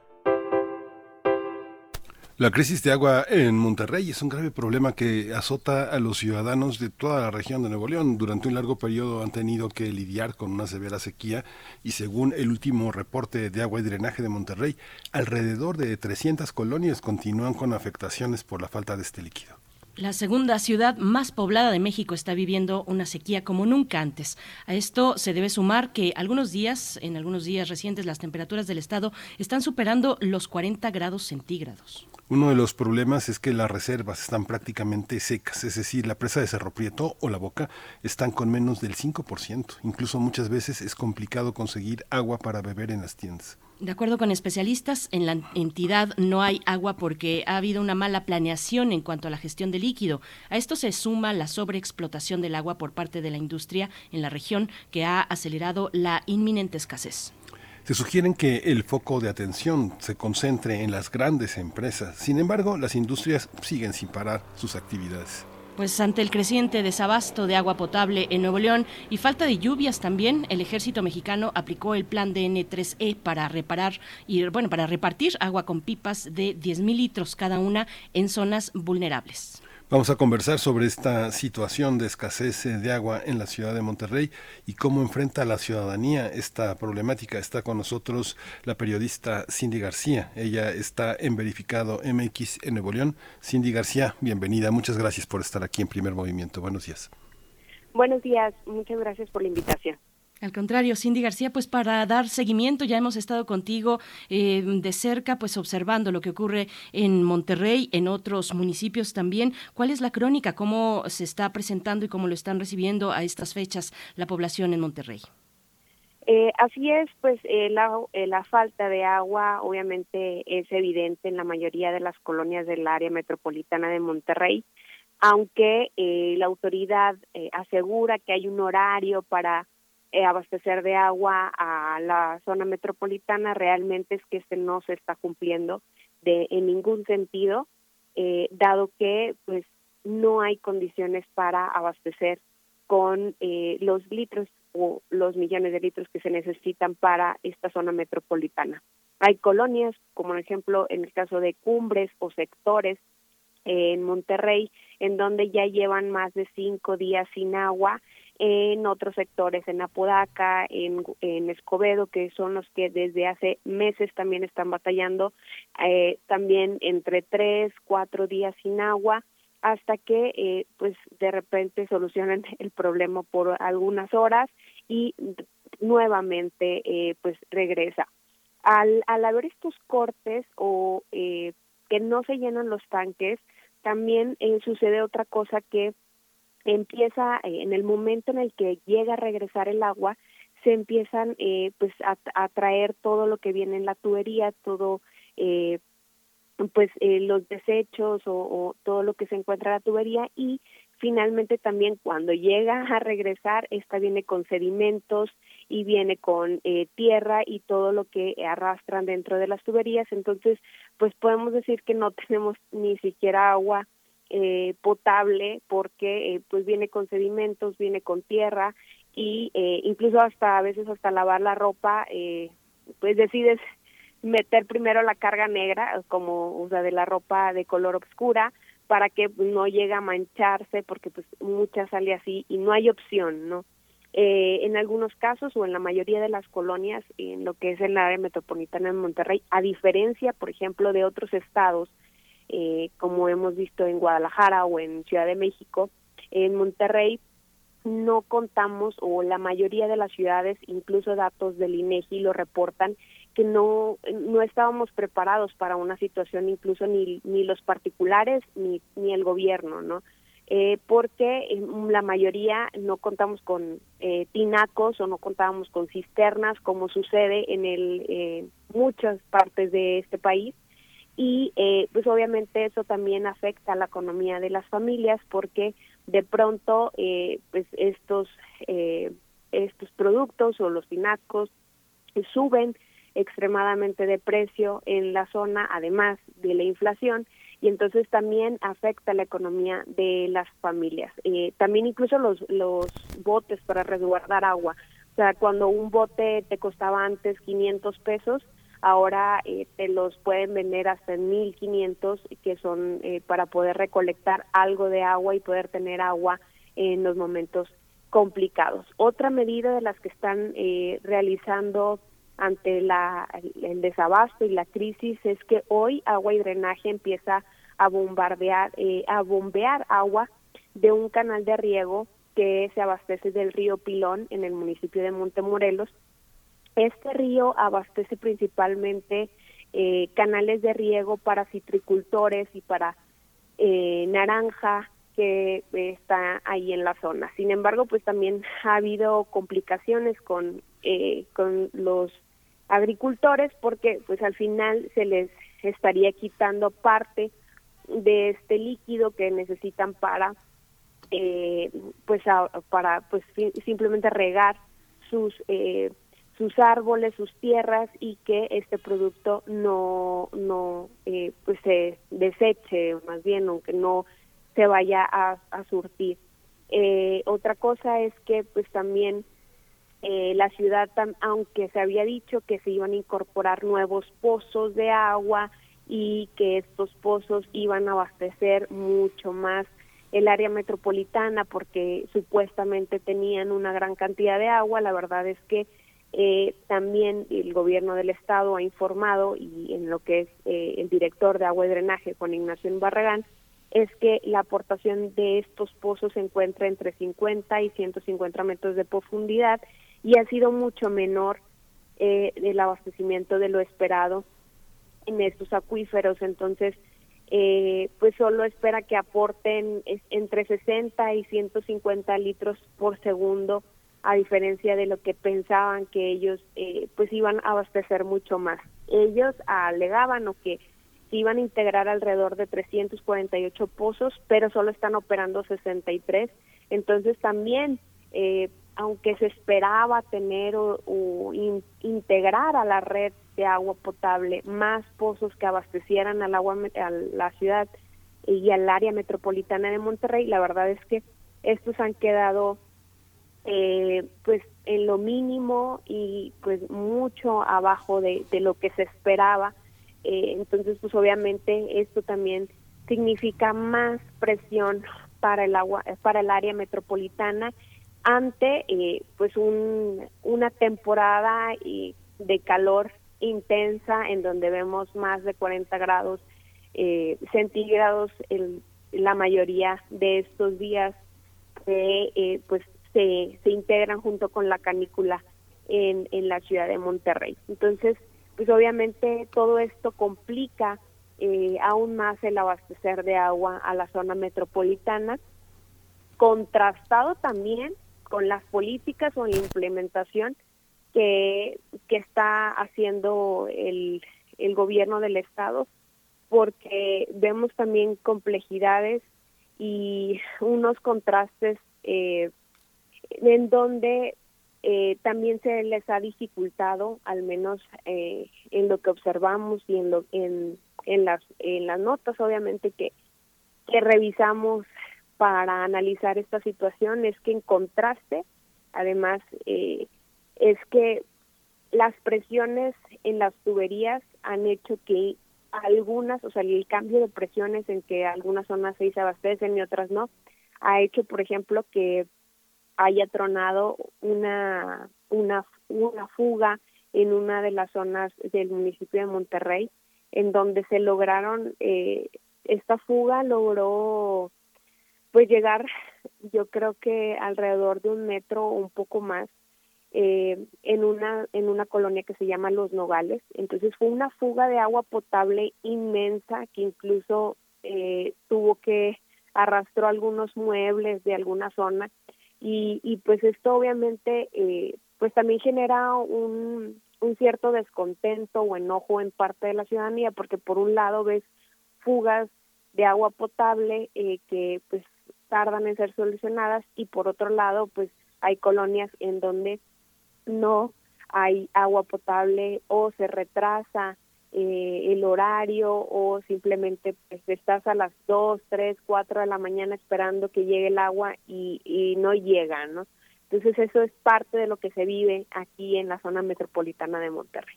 La crisis de agua en Monterrey es un grave problema que azota a los ciudadanos de toda la región de Nuevo León. Durante un largo periodo han tenido que lidiar con una severa sequía y según el último reporte de agua y drenaje de Monterrey, alrededor de 300 colonias continúan con afectaciones por la falta de este líquido. La segunda ciudad más poblada de México está viviendo una sequía como nunca antes. A esto se debe sumar que algunos días, en algunos días recientes, las temperaturas del estado están superando los 40 grados centígrados. Uno de los problemas es que las reservas están prácticamente secas, es decir, la presa de Cerro Prieto o la Boca están con menos del 5%. Incluso muchas veces es complicado conseguir agua para beber en las tiendas. De acuerdo con especialistas, en la entidad no hay agua porque ha habido una mala planeación en cuanto a la gestión de líquido. A esto se suma la sobreexplotación del agua por parte de la industria en la región que ha acelerado la inminente escasez. Se sugieren que el foco de atención se concentre en las grandes empresas. Sin embargo, las industrias siguen sin parar sus actividades. Pues ante el creciente desabasto de agua potable en Nuevo León y falta de lluvias también, el ejército mexicano aplicó el plan DN3E para reparar y bueno, para repartir agua con pipas de 10.000 litros cada una en zonas vulnerables. Vamos a conversar sobre esta situación de escasez eh, de agua en la ciudad de Monterrey y cómo enfrenta la ciudadanía esta problemática. Está con nosotros la periodista Cindy García. Ella está en Verificado MX en Nuevo León. Cindy García, bienvenida. Muchas gracias por estar aquí en Primer Movimiento. Buenos días. Buenos días. Muchas gracias por la invitación. Al contrario, Cindy García, pues para dar seguimiento, ya hemos estado contigo eh, de cerca, pues observando lo que ocurre en Monterrey, en otros municipios también. ¿Cuál es la crónica? ¿Cómo se está presentando y cómo lo están recibiendo a estas fechas la población en Monterrey? Eh, así es, pues eh, la, la, falta de agua obviamente es evidente en la mayoría de las colonias del área metropolitana de Monterrey, aunque la autoridad asegura que hay un horario para eh, abastecer de agua a la zona metropolitana, realmente es que este no se está cumpliendo de en ningún sentido, eh, dado que pues no hay condiciones para abastecer con eh, los litros o los millones de litros que se necesitan para esta zona metropolitana. Hay colonias, como por ejemplo en el caso de cumbres o sectores en Monterrey, en donde ya llevan más de cinco días sin agua en otros sectores, en Apodaca, en, en Escobedo, que son los que desde hace meses también están batallando, eh, también entre tres, cuatro días sin agua, hasta que eh, pues de repente solucionan *laughs* el problema por algunas horas y nuevamente eh, pues regresa. Al, al haber estos cortes o eh, que no se llenan los tanques, también eh, sucede otra cosa que empieza eh, en el momento en el que llega a regresar el agua se empiezan eh, pues a, traer todo lo que viene en la tubería todo eh, pues eh, los desechos o, o, todo lo que se encuentra en la tubería y finalmente también cuando llega a regresar esta viene con sedimentos y viene con eh, tierra y todo lo que arrastran dentro de las tuberías. Entonces pues podemos decir que no *laughs* tenemos ni siquiera agua eh, potable porque eh, pues viene con sedimentos, viene con tierra y eh, incluso hasta a veces hasta lavar la ropa eh, pues decides meter primero la carga negra como o sea de la ropa de color oscura para que no llegue a mancharse porque pues mucha sale así y no hay opción no eh, en algunos casos o en la mayoría de las colonias en lo que es el área metropolitana de Monterrey a diferencia por ejemplo de otros estados eh, como hemos visto en Guadalajara o en Ciudad de México, en Monterrey no contamos o la mayoría de las ciudades, incluso datos del INEGI lo reportan que no no estábamos preparados para una situación incluso ni ni los particulares ni ni el gobierno, ¿no? Eh, porque la mayoría no contamos con eh, tinacos o no contábamos con cisternas como sucede en el eh, muchas partes de este país y eh, pues obviamente eso también afecta a la economía de las familias porque de pronto eh, pues estos eh, estos productos o los tinacos suben extremadamente de precio en la zona además de la inflación y entonces también afecta la economía de las familias. Eh, también incluso los los botes para resguardar agua. O sea cuando un bote te costaba antes 500 pesos ahora eh, te los pueden vender hasta en 1500 que son eh, para poder recolectar algo de agua y poder tener agua en los momentos complicados. Otra medida de las que están eh, realizando ante la, el desabasto y la crisis es que hoy agua y drenaje empieza a bombardear, eh, a bombear agua de un canal de riego que se abastece del río Pilón en el municipio de Montemorelos este río abastece principalmente eh, canales de riego para citricultores y para eh, naranja que está ahí en la zona. Sin embargo, pues también ha habido complicaciones con eh, con los agricultores porque pues al final se les estaría quitando parte de este líquido que necesitan para eh, pues para pues simplemente regar sus eh, sus árboles, sus tierras y que este producto no no eh, pues se deseche más bien aunque no se vaya a, surtir. Eh, otra cosa es que pues también eh, la ciudad, aunque se había dicho que se iban a incorporar nuevos pozos de agua y que estos pozos iban a abastecer mucho más el área metropolitana porque supuestamente tenían una gran cantidad de agua, la verdad es que eh, también el gobierno del estado ha informado y en lo que es eh, el director de agua y drenaje Juan Ignacio Barragán es que la aportación de estos pozos se encuentra entre 50 y 150 metros de profundidad y ha sido mucho menor eh, el abastecimiento de lo esperado en estos acuíferos. Entonces eh, pues solo espera que aporten entre 60 y 150 litros por segundo a diferencia de lo que pensaban que ellos eh, pues iban a abastecer mucho más. Ellos alegaban o que se iban a integrar alrededor de 348 pozos, pero solo están operando 63. Entonces también, eh, aunque se esperaba tener o, integrar a la red de agua potable más pozos que abastecieran al agua a la ciudad y al área metropolitana de Monterrey, la verdad es que estos han quedado eh, pues en lo mínimo y pues mucho abajo de, lo que se esperaba. Eh, entonces, pues obviamente esto también significa más presión para el agua, para el área metropolitana ante eh, pues un, una temporada de calor intensa en donde vemos más de 40 grados centígrados en la mayoría de estos días eh, pues se, se integran junto con la canícula en, en la ciudad de Monterrey. Entonces, pues obviamente todo esto complica eh, aún más el abastecer de agua a la zona metropolitana, contrastado también con las políticas o la implementación que, que está haciendo el, el gobierno del Estado, porque vemos también complejidades y unos contrastes eh, en donde eh, también se les ha dificultado, al menos eh, en lo que observamos y en, lo, en, en, las, en las notas, obviamente, que, que revisamos para analizar esta situación, es que en contraste, además, eh, es que las presiones en las tuberías han hecho que algunas, o sea, el cambio de presiones en que algunas zonas se abastecen y otras no, ha hecho, por ejemplo, que haya tronado una, una, una fuga en una de las zonas del municipio de Monterrey, en donde se lograron, eh, esta fuga logró pues llegar, yo creo que alrededor de un metro o un poco más, eh, en una en una colonia que se llama Los Nogales. Entonces fue una fuga de agua potable inmensa que incluso eh, tuvo que arrastró algunos muebles de alguna zona y, y pues esto obviamente eh, pues también genera un, cierto descontento o enojo en parte de la ciudadanía porque por un lado ves fugas de agua potable eh, que pues tardan en ser solucionadas y por otro lado pues hay colonias en donde no hay agua potable o se retrasa eh, el horario o simplemente pues, estás a las 2, 3, 4 de la mañana esperando que llegue el agua y, y no llega, ¿no? Entonces eso es parte de lo que se vive aquí en la zona metropolitana de Monterrey.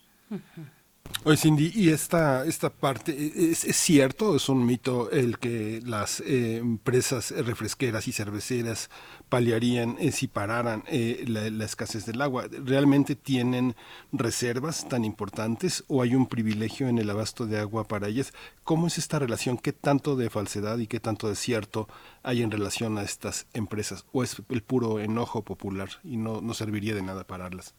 Oye, Cindy, ¿y esta, esta parte e, es, cierto? ¿Es un mito el que las eh, empresas refresqueras y cerveceras paliarían eh, si pararan eh, la, escasez del agua? ¿Realmente tienen reservas tan importantes o hay un privilegio en el abasto de agua para ellas? ¿Cómo es esta relación? ¿Qué tanto de falsedad y qué tanto de cierto hay en relación a estas empresas? ¿O es el puro enojo popular y no, no serviría de nada pararlas?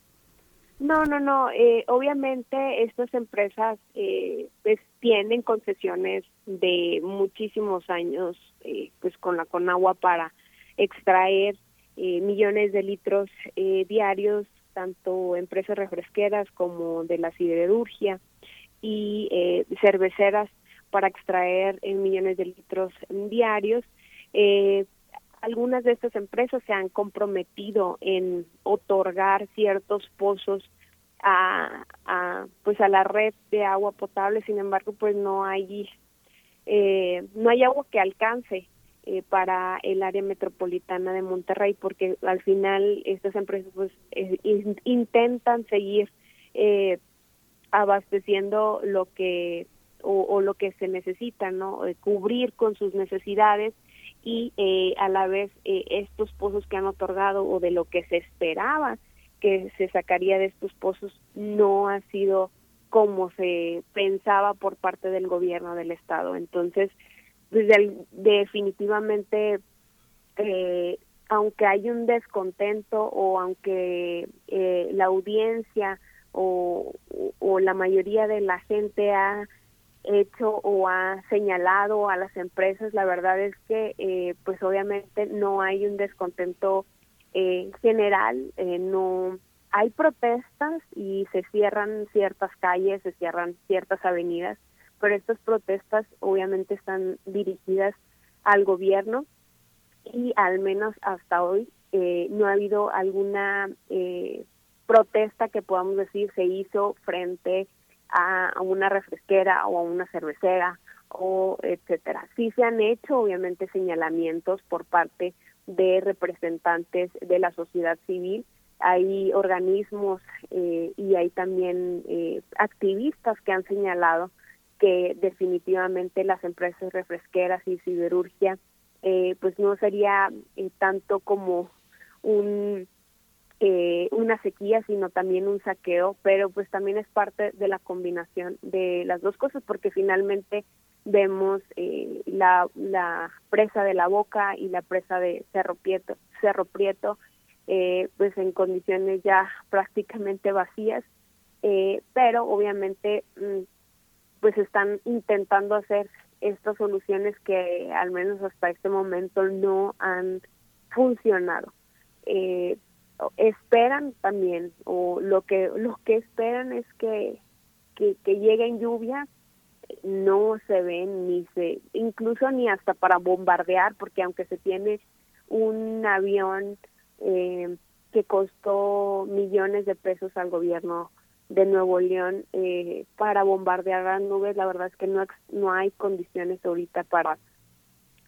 No, no, no. Eh, obviamente estas empresas eh, pues tienen concesiones de muchísimos años, eh, pues con la Conagua para extraer eh, millones de litros eh, diarios, tanto empresas refresqueras como de la siderurgia y eh, cerveceras para extraer millones de litros diarios. Algunas de estas empresas se han comprometido en otorgar ciertos pozos a, pues a la red de agua potable sin embargo pues no hay eh, no hay agua que alcance eh, para el área metropolitana de Monterrey, porque al final estas empresas pues eh, intentan seguir eh, abasteciendo lo que o, lo que se necesita, ¿no? cubrir con sus necesidades y a la vez estos pozos que han otorgado o de lo que se esperaba que se sacaría de estos pozos no ha sido como se pensaba por parte del gobierno del estado. Entonces, desde definitivamente, eh, aunque hay un descontento o aunque eh, la audiencia o, o la mayoría de la gente ha hecho o ha señalado a las empresas, la verdad es que eh, pues obviamente no hay un descontento eh, general, eh, no hay protestas y se cierran ciertas calles, se cierran ciertas avenidas, pero estas protestas obviamente están dirigidas al gobierno y al menos hasta hoy eh, no ha habido alguna eh, protesta que podamos decir se hizo frente a, una refresquera o a una cervecera o etcétera. Sí se han hecho obviamente señalamientos por parte de representantes de la sociedad civil hay organismos eh, y hay también eh, activistas que han señalado que definitivamente las empresas refresqueras y siderurgia eh, pues no sería tanto como un una sequía sino también un saqueo pero pues también es parte de la combinación de las dos cosas porque finalmente vemos la, la presa de la boca y la presa de Cerro Prieto Cerro Prieto eh, pues en condiciones ya prácticamente vacías, eh, pero obviamente mm, pues están intentando hacer estas soluciones que al menos hasta este momento no han funcionado. Eh, esperan también o lo que lo que esperan es que, que, que lleguen lluvias no se ven ni se incluso ni hasta para bombardear porque aunque se tiene un avión eh, que costó millones de pesos al gobierno de Nuevo León eh, para bombardear las nubes. La verdad es que no, no hay condiciones ahorita para,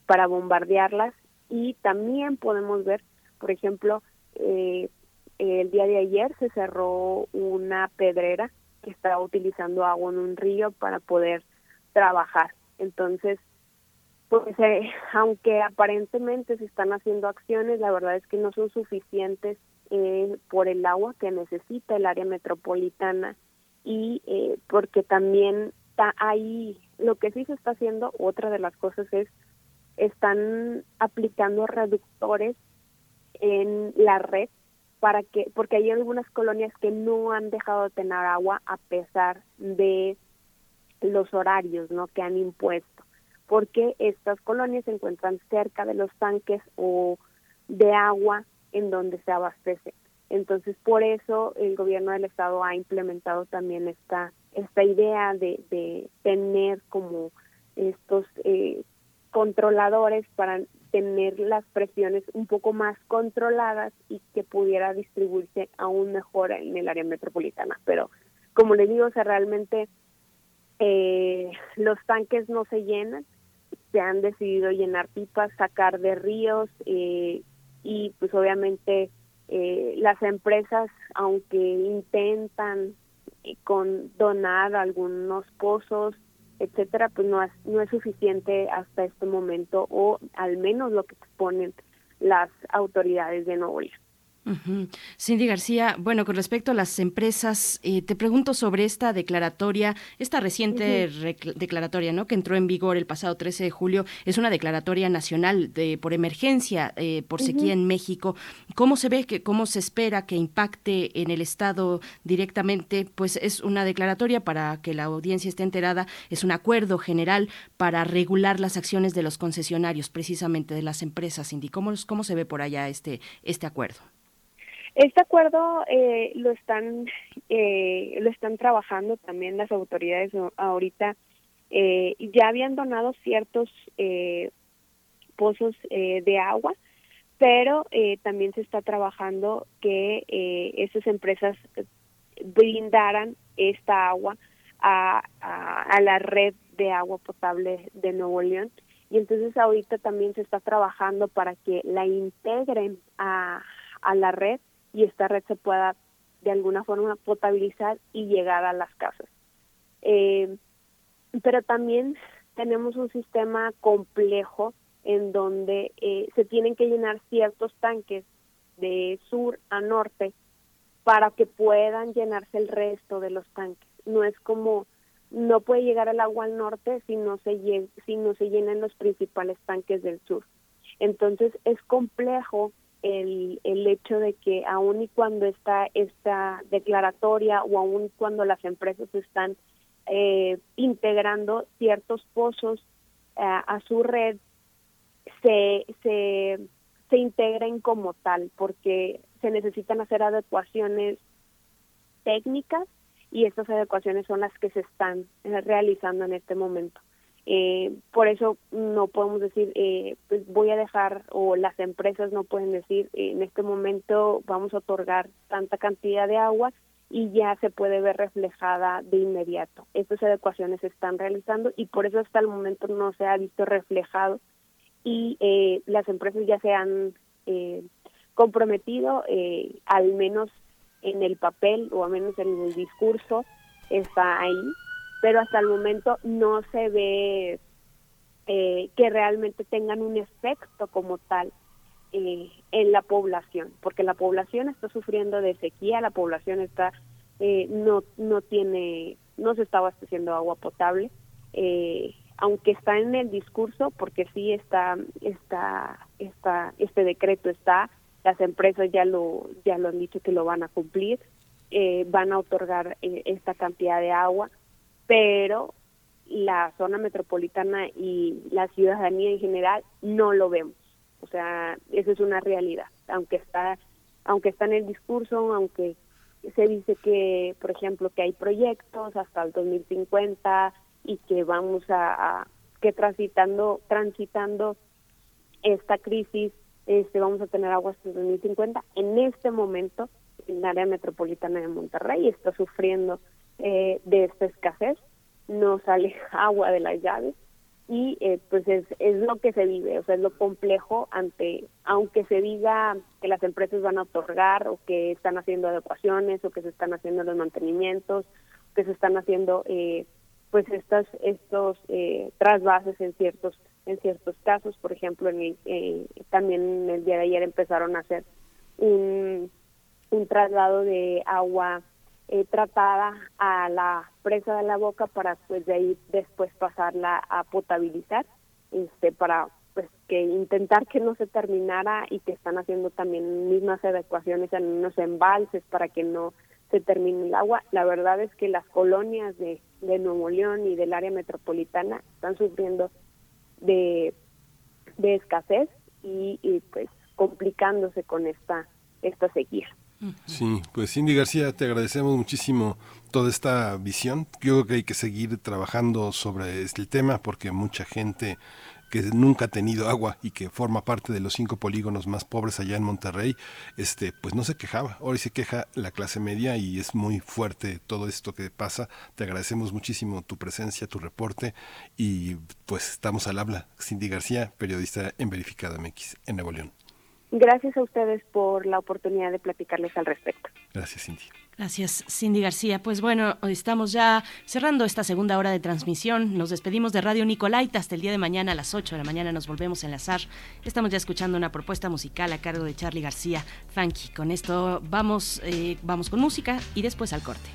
para bombardearlas. Y también podemos ver, por ejemplo, eh, el día de ayer se cerró una pedrera que estaba utilizando agua en un río para poder trabajar. Entonces, pues eh, *laughs* aunque aparentemente se están haciendo acciones, la verdad es que no son suficientes eh, por el agua que necesita el área metropolitana y eh, porque también está ahí, lo que sí se está haciendo, otra de las cosas es, están aplicando reductores en la red para que, porque hay algunas colonias que no han dejado de tener agua a pesar de los horarios, ¿no? Que han impuesto porque estas colonias se encuentran cerca de los tanques o de agua en donde se abastece. Entonces, por eso el gobierno del estado ha implementado también esta esta idea de, de tener como estos eh, controladores para tener las presiones un poco más controladas y que pudiera distribuirse aún mejor en el área metropolitana. Pero, como le digo, o sea, realmente eh, los tanques no se llenan, se han decidido llenar pipas, sacar de ríos eh, y pues obviamente eh, las empresas, aunque intentan eh, con donar algunos pozos, etcétera, pues no es, no es suficiente hasta este momento o al menos lo que exponen las autoridades de Nuevo León. Cindy García, bueno, con respecto a las empresas, eh, te pregunto sobre esta declaratoria, esta reciente declaratoria, ¿no? Que entró en vigor el pasado 13 de julio, es una declaratoria nacional de por emergencia eh, por sequía en México. ¿Cómo se ve que, cómo se espera que impacte en el estado directamente? Pues es una declaratoria para que la audiencia esté enterada, es un acuerdo general para regular las acciones de los concesionarios, precisamente de las empresas. Cindy, ¿cómo, cómo se ve por allá este este acuerdo? Este acuerdo eh, lo están eh, lo están trabajando también las autoridades ahorita. Eh, ya habían donado ciertos eh, pozos eh, de agua, pero eh, también se está trabajando que esas empresas brindaran esta agua a, a, a la red de agua potable de Nuevo León y entonces ahorita también se está trabajando para que la integren a, a la red y esta red se pueda de alguna forma potabilizar y llegar a las casas. Eh, pero también tenemos un sistema complejo en donde eh, se tienen que llenar ciertos tanques de sur a norte para que puedan llenarse el resto de los tanques. No es como no puede llegar el agua al norte si no se si no se llenan los principales tanques del sur. Entonces es complejo el, el hecho de que aun y cuando está esta declaratoria o aun cuando las empresas están eh, integrando ciertos pozos eh, a su red, se, se, se integren como tal, porque se necesitan hacer adecuaciones técnicas y estas adecuaciones son las que se están eh, realizando en este momento. Eh, por eso no podemos decir, eh, pues voy a dejar, o las empresas no pueden decir, en este momento vamos a otorgar tanta cantidad de agua y ya se puede ver reflejada de inmediato. Estas adecuaciones se están realizando y por eso hasta el momento no se ha visto reflejado y eh, las empresas ya se han eh, comprometido, eh, al menos en el papel o al menos en el discurso está ahí, pero hasta el momento no se ve eh, que realmente tengan un efecto como tal eh, en la población, porque la población está sufriendo de sequía, la población está eh, no no tiene no se está abasteciendo agua potable, eh, aunque está en el discurso, porque sí está está está este decreto está, las empresas ya lo ya lo han dicho que lo van a cumplir, eh, van a otorgar esta cantidad de agua, pero la zona metropolitana y la ciudadanía en general no lo vemos. O sea, eso es una realidad, aunque está aunque está en el discurso, aunque se dice que, por ejemplo, que hay proyectos hasta el 2050 y que vamos a, que transitando transitando esta crisis este vamos a tener agua hasta el 2050 en este momento el área metropolitana de Monterrey está sufriendo eh, de esta escasez no sale *laughs* agua de las llaves y eh, pues es, es lo que se vive, o sea, es lo complejo ante, aunque se diga que las empresas van a otorgar o que están haciendo adecuaciones o que se están haciendo los mantenimientos, que se están haciendo eh, pues estas estos eh, trasvases en ciertos en ciertos casos, por ejemplo, en el, eh, también el día de ayer empezaron a hacer un, un traslado de agua eh, tratada a la presa de la boca para pues de ahí después pasarla a potabilizar este para pues que intentar que no se terminara y que están haciendo también mismas adecuaciones en unos embalses para que no se termine el agua. La verdad es que las colonias de, de Nuevo León y del área metropolitana están sufriendo de, de escasez y, y pues complicándose con esta esta sequía. Sí, pues Cindy García, te agradecemos muchísimo toda esta visión. Yo creo que hay que seguir trabajando sobre este tema porque mucha gente que nunca ha tenido agua y que forma parte de los cinco polígonos más pobres allá en Monterrey, este, pues no se quejaba. Hoy se queja la clase media y es muy fuerte todo esto que pasa. Te agradecemos muchísimo tu presencia, tu reporte y pues estamos al habla. Cindy García, periodista en Verificada MX en Nuevo León. Gracias a ustedes por la oportunidad de platicarles al respecto. Gracias, Cindy. Gracias, Cindy García. Pues bueno, estamos ya cerrando esta segunda hora de transmisión. Nos despedimos de Radio Nicolaita hasta el día de mañana a las 8 de la mañana. Nos volvemos a enlazar. Estamos ya escuchando una propuesta musical a cargo de Charlie García Funky. Con esto vamos, eh, vamos con música y después al corte.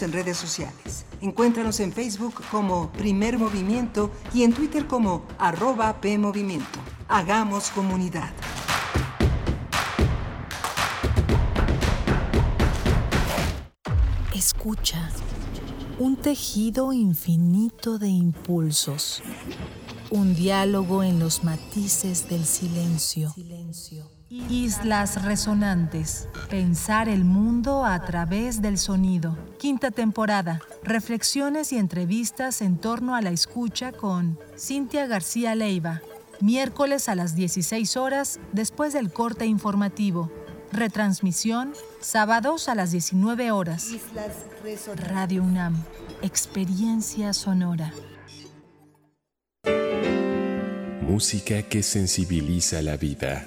En redes sociales. Encuéntranos en Facebook como Primer Movimiento y en Twitter como arroba PMovimiento. Hagamos comunidad. Escucha. Un tejido infinito de impulsos. Un diálogo en los matices del silencio. Islas Resonantes. Pensar el mundo a través del sonido. Quinta temporada. Reflexiones y entrevistas en torno a la escucha con Cintia García Leiva. Miércoles a las 16 horas después del corte informativo. Retransmisión sábados a las 19 horas. Radio UNAM. Experiencia sonora. Música que sensibiliza la vida.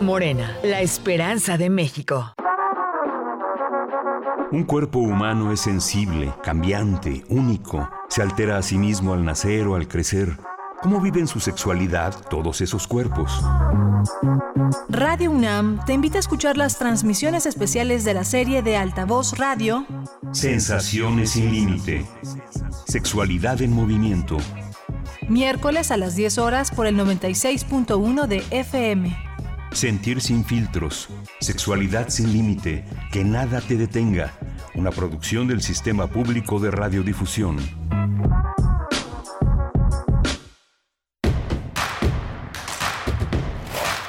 Morena, la esperanza de México. Un cuerpo humano es sensible, cambiante, único. Se altera a sí mismo al nacer o al crecer. ¿Cómo viven su sexualidad todos esos cuerpos? Radio UNAM te invita a escuchar las transmisiones especiales de la serie de Altavoz Radio Sensaciones sin límite. Sexualidad en movimiento. miércoles a las 10 horas por el 96.1 de FM. Sentir sin filtros. Sexualidad sin límite. Que nada te detenga. Una producción del Sistema Público de Radiodifusión.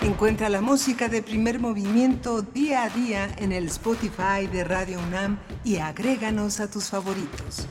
Encuentra la música de primer movimiento día a día en el Spotify de Radio UNAM y agréganos a tus favoritos.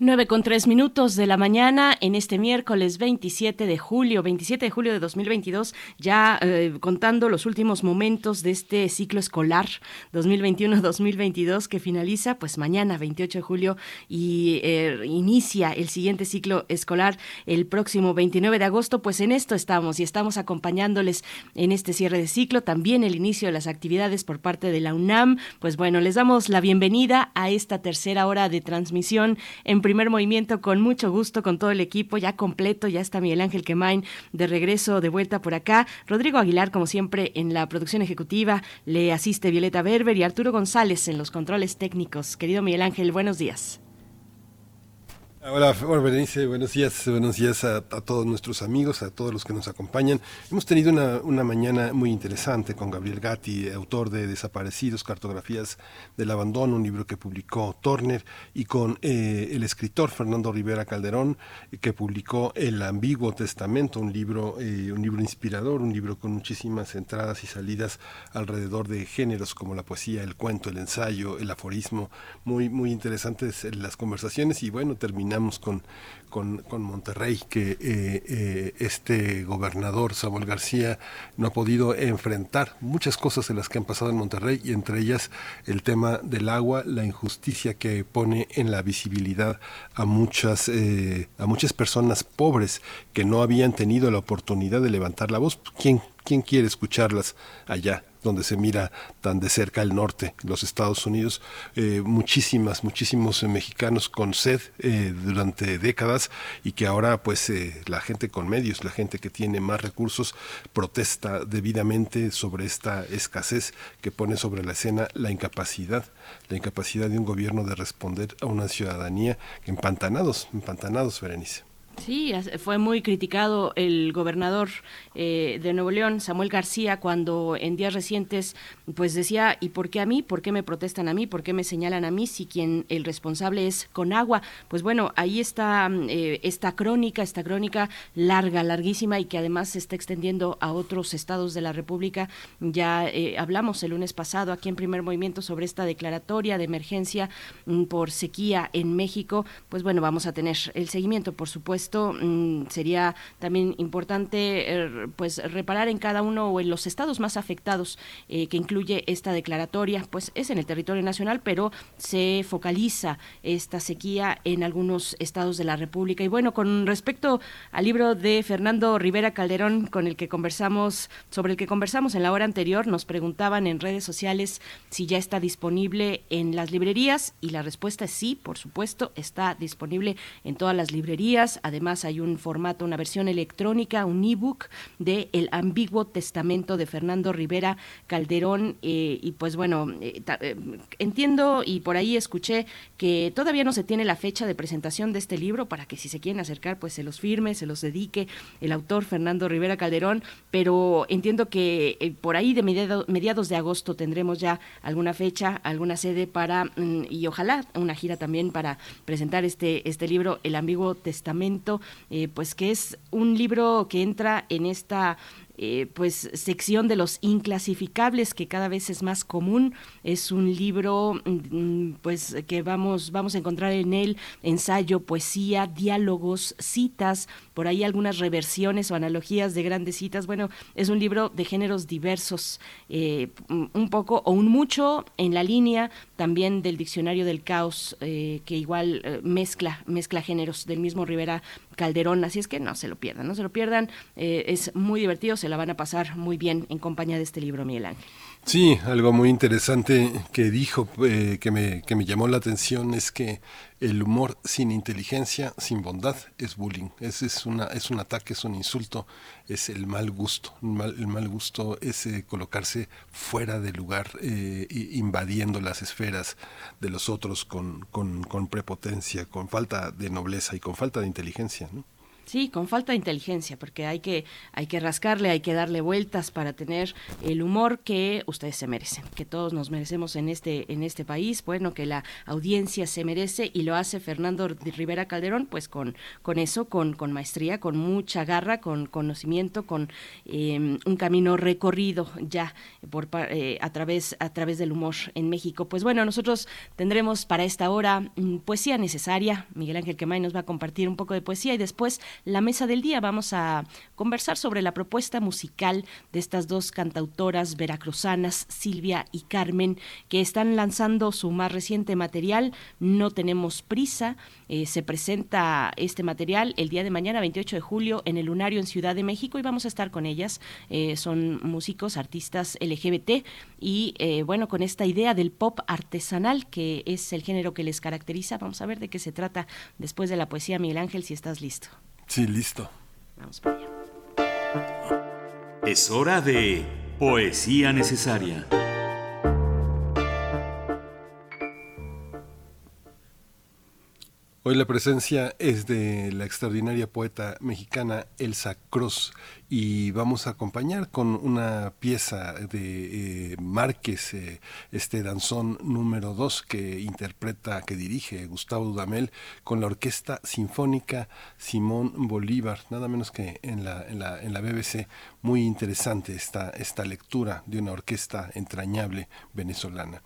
9 con 3 minutos de la mañana en este miércoles 27 de julio, 27 de julio de 2022, ya eh, contando los últimos momentos de este ciclo escolar 2021-2022 *laughs* que finaliza pues mañana 28 de julio y eh, inicia el siguiente ciclo escolar el próximo 29 de agosto, pues en esto estamos y estamos acompañándoles en este cierre de ciclo, también el inicio de las actividades por parte de la UNAM, pues bueno, les damos la bienvenida a esta tercera hora de transmisión en primer movimiento con mucho gusto, con todo el equipo ya completo. Ya está Miguel Ángel Quemain de regreso, de vuelta por acá. Rodrigo Aguilar, como siempre, en la producción ejecutiva. Le asiste Violeta Berber y Arturo González en los controles técnicos. Querido Miguel Ángel, buenos días. Hola, hola Berenice, buenos días, buenos días a, a, todos nuestros amigos, a todos los que nos acompañan. Hemos tenido una, una, mañana muy interesante con Gabriel Gatti, autor de Desaparecidos, Cartografías del Abandono, un libro que publicó Turner, y con eh, el escritor Fernando Rivera Calderón, que publicó El Ambiguo Testamento, un libro, eh, un libro inspirador, un libro con muchísimas entradas y salidas alrededor de géneros como la poesía, el cuento, el ensayo, el aforismo, muy, muy interesantes las conversaciones y bueno, terminamos con, con, con, Monterrey, que eh, eh, este gobernador Samuel García no ha podido enfrentar muchas cosas de las que han pasado en Monterrey y entre ellas el tema del agua, la injusticia que pone en la visibilidad a muchas, eh, a muchas personas pobres que no habían tenido la oportunidad de levantar la voz. ¿Quién, quién quiere escucharlas allá? donde se mira tan de cerca el norte, los Estados Unidos, eh, muchísimas, muchísimos eh, mexicanos con sed eh, durante décadas y que ahora pues la gente con medios, la gente que tiene más recursos protesta debidamente sobre esta escasez que pone sobre la escena la incapacidad, la incapacidad de un gobierno de responder a una ciudadanía empantanados, empantanados, Berenice. Sí, fue muy criticado el gobernador eh, de Nuevo León, Samuel García, cuando en días recientes pues decía, ¿y por qué a mí? ¿Por qué me protestan a mí? ¿Por qué me señalan a mí si quien el responsable es Conagua? Pues bueno, ahí está eh, esta crónica, esta crónica larga, larguísima y que además se está extendiendo a otros estados de la República. Ya eh, hablamos el lunes pasado aquí en Primer Movimiento sobre esta declaratoria de emergencia mm, por sequía en México. Pues bueno, vamos a tener el seguimiento, por supuesto Mm, sería también importante er, pues reparar en cada uno o en los estados más afectados eh, que incluye esta declaratoria, pues es en el territorio nacional, pero se focaliza esta sequía en algunos estados de la República. Y bueno, con respecto al libro de Fernando Rivera Calderón, con el que conversamos, sobre el que conversamos en la hora anterior, nos preguntaban en redes sociales si ya está disponible en las librerías y la respuesta es sí, por supuesto, está disponible en todas las librerías. Además hay un formato, una versión electrónica, un ebook de El ambiguo testamento de Fernando Rivera Calderón. Eh, y pues bueno, eh, eh, entiendo y por ahí escuché que todavía no se tiene la fecha de presentación de este libro para que si se quieren acercar pues se los firme, se los dedique el autor Fernando Rivera Calderón, pero entiendo que por ahí de mediados de agosto tendremos ya alguna fecha, alguna sede para mm, y ojalá una gira también para presentar este este libro El ambiguo testamento eh, pues que es un libro que entra en esta eh, pues sección de los inclasificables que cada vez es más común. Es un libro mm, pues que vamos vamos a encontrar en él ensayo poesía diálogos citas por ahí algunas reversiones o analogías de grandes citas. Bueno es un libro de géneros diversos eh, un poco o un mucho en la línea también del diccionario del caos que igual mezcla mezcla géneros del mismo Rivera Calderón, así es que no se lo pierdan, no se lo pierdan, eh, es muy divertido, se la van a pasar muy bien en compañía de este libro, Miguel Ángel. Sí, algo muy interesante que dijo, eh, que, me, que me llamó la atención, es que el humor sin inteligencia, sin bondad, es bullying. Es, es, una, es un ataque, es un insulto, es el mal gusto. El mal, gusto es eh, colocarse fuera de lugar, eh, invadiendo las esferas de los otros con, con, con prepotencia, con falta de nobleza y con falta de inteligencia. ¿no? Sí, con falta de inteligencia, porque hay que, hay que rascarle, hay que darle vueltas para tener el humor que ustedes se merecen, que todos nos merecemos en este, en este país, bueno, que la audiencia se merece y lo hace Fernando Rivera Calderón, pues con, con eso, con, con maestría, con mucha garra, con conocimiento, con em, un camino recorrido ya por, eh, a, través, a través del humor en México. Pues bueno, nosotros tendremos para esta hora mm, poesía necesaria. Miguel Ángel Quemay nos va a compartir un poco de poesía y después la mesa del día. Vamos a conversar sobre la propuesta musical de estas dos cantautoras veracruzanas, Silvia y Carmen, que están lanzando su más reciente material, No tenemos prisa. Eh, se presenta este material el día de mañana, 28 de julio, en el Lunario en Ciudad de México y vamos a estar con ellas. Eh, son músicos, artistas LGBT y eh, bueno, con esta idea del pop artesanal, que es el género que les caracteriza. Vamos a ver de qué se trata después de la poesía, Miguel Ángel, si estás listo. Sí, listo. Vamos para allá. Es hora de Poesía Necesaria. Hoy la presencia es de la extraordinaria poeta mexicana Elsa Cruz y vamos a acompañar con una pieza de eh, Márquez, eh, este danzón número 2 que interpreta, que dirige Gustavo Dudamel con la Orquesta Sinfónica Simón Bolívar, nada menos que en la, en la, en la BBC. Muy interesante esta, esta lectura de una orquesta entrañable venezolana.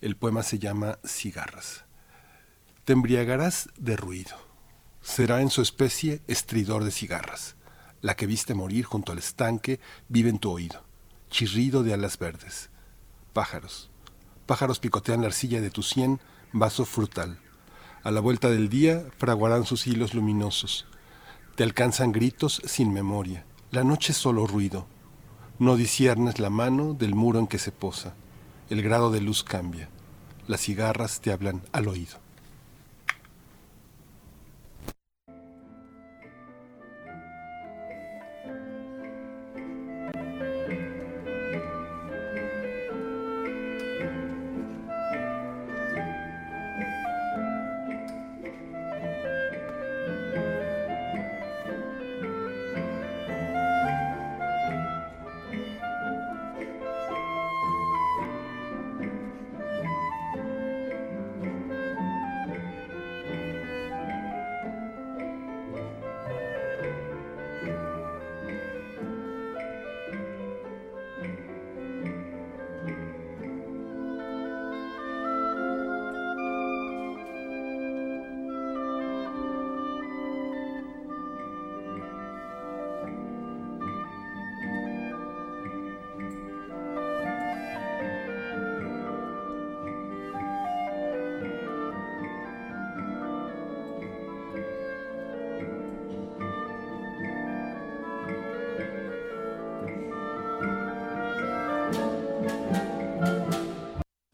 El poema se llama Cigarras. Te embriagarás de ruido. Será en su especie estridor de cigarras. La que viste morir junto al estanque vive en tu oído. Chirrido de alas verdes. Pájaros. Pájaros picotean la arcilla de tu sien, vaso frutal. A la vuelta del día fraguarán sus hilos luminosos. Te alcanzan gritos sin memoria. La noche es solo ruido. No disiernes la mano del muro en que se posa. El grado de luz cambia. Las cigarras te hablan al oído.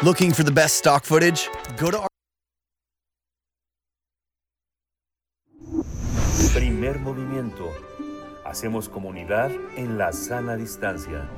Looking for the best stock footage? Go to our Primer movimiento. Hacemos comunidad en la sana distancia.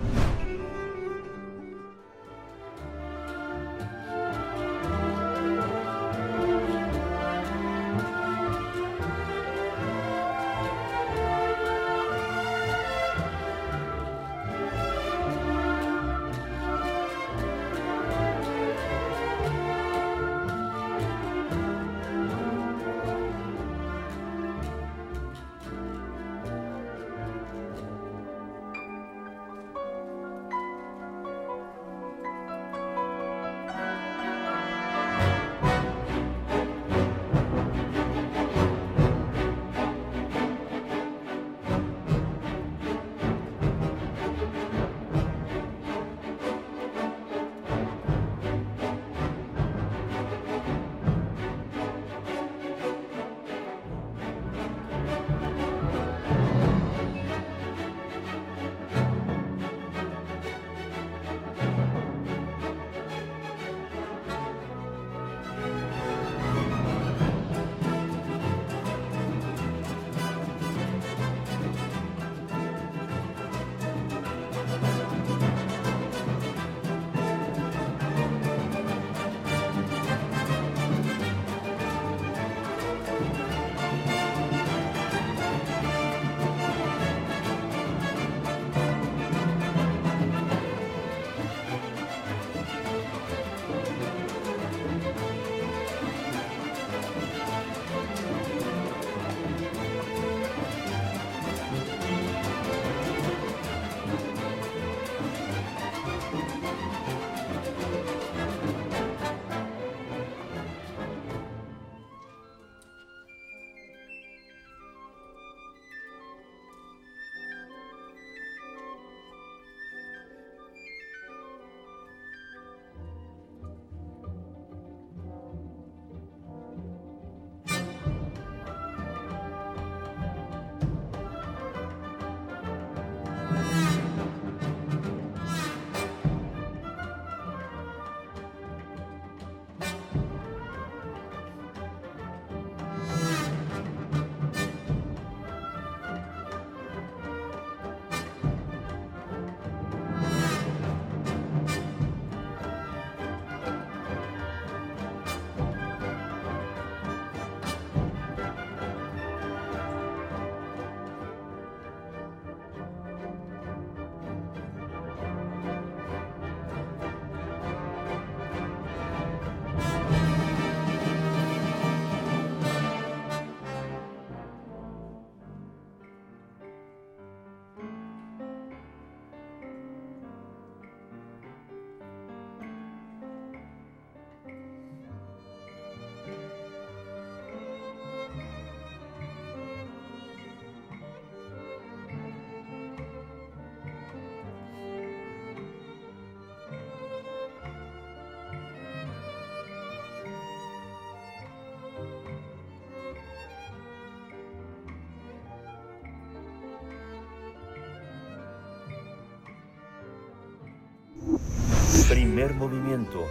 Primer movimiento.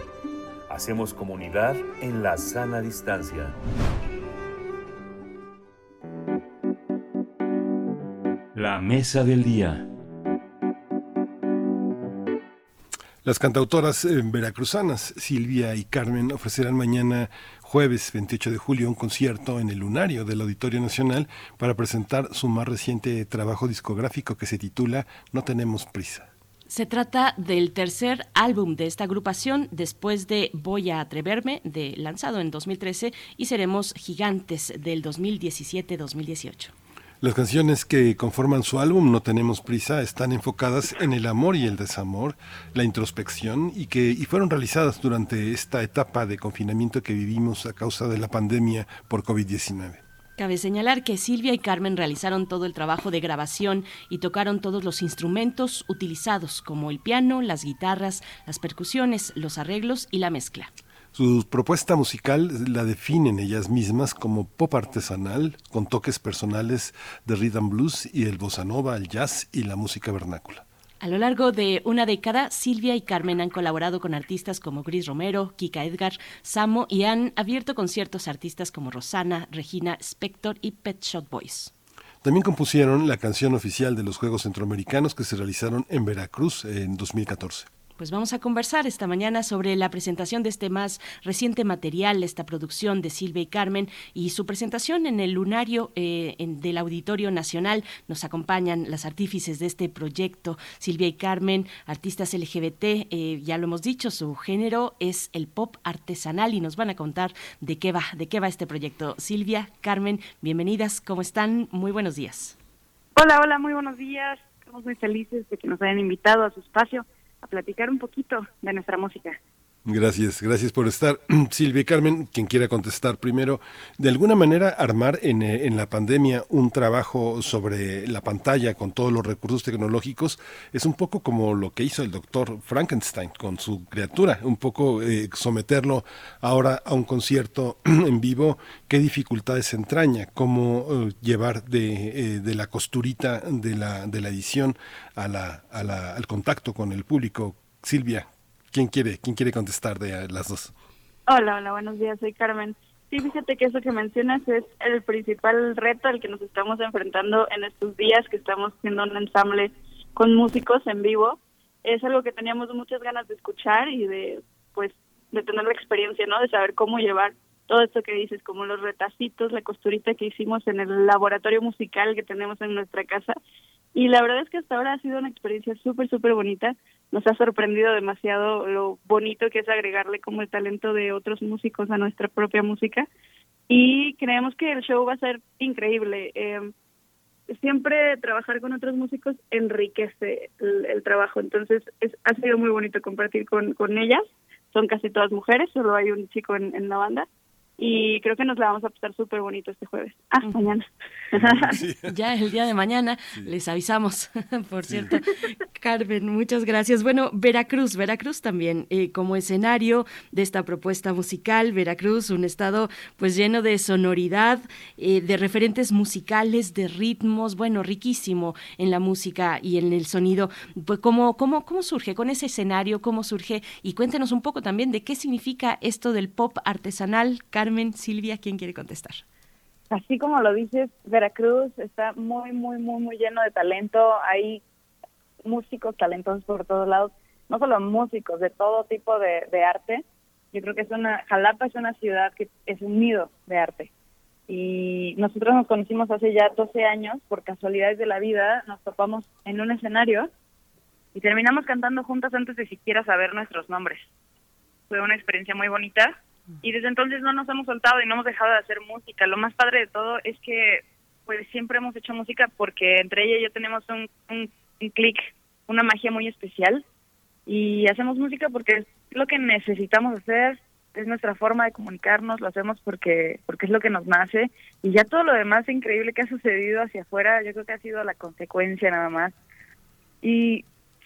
Hacemos comunidad en la sana distancia. La mesa del día. Las cantautoras eh, veracruzanas Silvia y Carmen ofrecerán mañana jueves 28 de julio un concierto en el Lunario del Auditorio Nacional para presentar su más reciente trabajo discográfico que se titula No tenemos prisa. Se trata del tercer álbum de esta agrupación después de Voy a atreverme, de lanzado en 2013, y Seremos Gigantes del 2017-2018. Las canciones que conforman su álbum No tenemos prisa están enfocadas en el amor y el desamor, la introspección y que y fueron realizadas durante esta etapa de confinamiento que vivimos a causa de la pandemia por COVID-19. Cabe señalar que Silvia y Carmen realizaron todo el trabajo de grabación y tocaron todos los instrumentos utilizados, como el piano, las guitarras, las percusiones, los arreglos y la mezcla. Su propuesta musical la definen ellas mismas como pop artesanal, con toques personales de rhythm blues y el bossa nova, el jazz y la música vernácula. A lo largo de una década, Silvia y Carmen han colaborado con artistas como Gris Romero, Kika Edgar, Samo y han abierto conciertos a artistas como Rosana, Regina Spector y Pet Shop Boys. También compusieron la canción oficial de los Juegos Centroamericanos que se realizaron en Veracruz en 2014. Pues vamos a conversar esta mañana sobre la presentación de este más reciente material, esta producción de Silvia y Carmen y su presentación en el lunario eh, del Auditorio Nacional. Nos acompañan las artífices de este proyecto, Silvia y Carmen, artistas LGBT, eh, ya lo hemos dicho, su género es el pop artesanal y nos van a contar de qué va, de qué va este proyecto. Silvia, Carmen, bienvenidas, ¿cómo están? Muy buenos días. Hola, hola, muy buenos días. Estamos muy felices de que nos hayan invitado a su espacio a platicar un poquito de nuestra música. Gracias, gracias por estar. *clears throat* Silvia y Carmen, quien quiera contestar primero, de alguna manera armar en, eh, en, la pandemia un trabajo sobre la pantalla con todos los recursos tecnológicos es un poco como lo que hizo el doctor Frankenstein con su criatura, un poco eh, someterlo ahora a un concierto *clears throat* en vivo, qué dificultades entraña, cómo eh, llevar de, eh, de, la costurita de la, de la edición a la, a la, al contacto con el público. Silvia, ¿Quién quiere, quién quiere contestar de las dos? Hola, hola, buenos días, soy Carmen. Sí, fíjate que eso que mencionas es el principal reto al que nos estamos enfrentando en estos días que estamos haciendo un ensamble con músicos en vivo. Es algo que teníamos muchas ganas de escuchar y de, pues, de tener la experiencia, ¿no? De saber cómo llevar todo esto que dices, como los retacitos, la costurita que hicimos en el laboratorio musical que tenemos en nuestra casa. Y la verdad es que hasta ahora ha sido una experiencia súper, súper bonita nos ha sorprendido demasiado lo bonito que es agregarle como el talento de otros músicos a nuestra propia música y creemos que el show va a ser increíble. Eh, siempre trabajar con otros músicos enriquece el, trabajo, entonces es, ha sido muy bonito compartir con, con ellas. Son casi todas mujeres, solo hay un chico en la banda y creo que nos la vamos a pasar súper bonito este jueves. Ah, mañana. *laughs* ya el día de mañana les avisamos, *laughs* por cierto. Carmen, muchas gracias. Bueno, Veracruz, Veracruz también eh, como escenario de esta propuesta musical. Veracruz, un estado pues lleno de sonoridad, eh, de referentes musicales, de ritmos, bueno, riquísimo en la música y en el sonido. Pues, ¿cómo, cómo, ¿Cómo surge con ese escenario? ¿Cómo surge? Y cuéntenos un poco también de qué significa esto del pop artesanal, Carmen, Silvia, ¿quién quiere contestar? Así como lo dices, Veracruz está muy, muy, muy, muy lleno de talento. Hay músicos talentosos por todos lados, no solo músicos, de todo tipo de, de arte. Yo creo que es una, Jalapa es una ciudad que es un nido de arte. Y nosotros nos conocimos hace ya 12 años, por casualidades de la vida, nos topamos en un escenario y terminamos cantando juntas antes de siquiera saber nuestros nombres. Fue una experiencia muy bonita y desde entonces no nos hemos soltado y no hemos dejado de hacer música. Lo más padre de todo es que pues siempre hemos hecho música porque entre ella y yo tenemos un, un, un clic, una magia muy especial y hacemos música porque es lo que necesitamos hacer, es nuestra forma de comunicarnos, lo hacemos porque porque es lo que nos nace y ya todo lo demás increíble que ha sucedido hacia afuera, yo creo que ha sido la consecuencia nada más. Y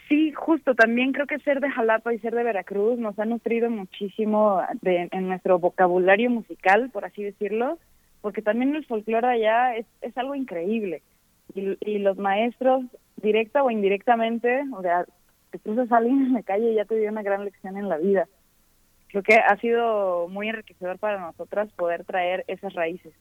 Sí, justo, también creo que ser de Jalapa y ser de Veracruz nos ha nutrido muchísimo en nuestro vocabulario musical, por así decirlo, porque también el folclore allá es, es algo increíble. Y, y los maestros, directa o indirectamente, o sea, te cruzas a alguien en la calle y ya te dio una gran lección en la vida. Creo que ha sido muy enriquecedor para nosotras poder traer esas raíces.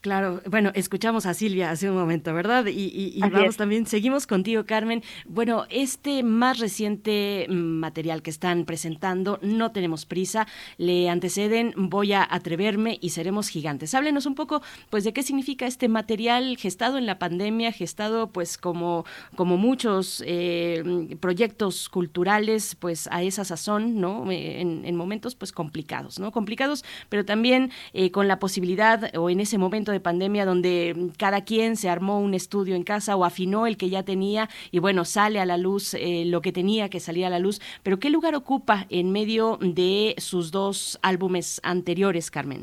Claro, bueno, escuchamos a Silvia hace un momento, ¿verdad? Y, vamos también, seguimos contigo, Carmen. Bueno, este más reciente material que están presentando, no tenemos prisa, le anteceden Voy a atreverme y seremos gigantes. Háblenos un poco, pues, de qué significa este material gestado en la pandemia, gestado, pues, como, como muchos eh, proyectos culturales, pues, a esa sazón, ¿no? En, en, momentos, pues, complicados, ¿no? Complicados, pero también eh, con la posibilidad o en ese momento de pandemia donde cada quien se armó un estudio en casa o afinó el que ya tenía y bueno, sale a la luz eh, lo que tenía que salir a la luz. Pero ¿qué lugar ocupa en medio de sus dos álbumes anteriores, Carmen?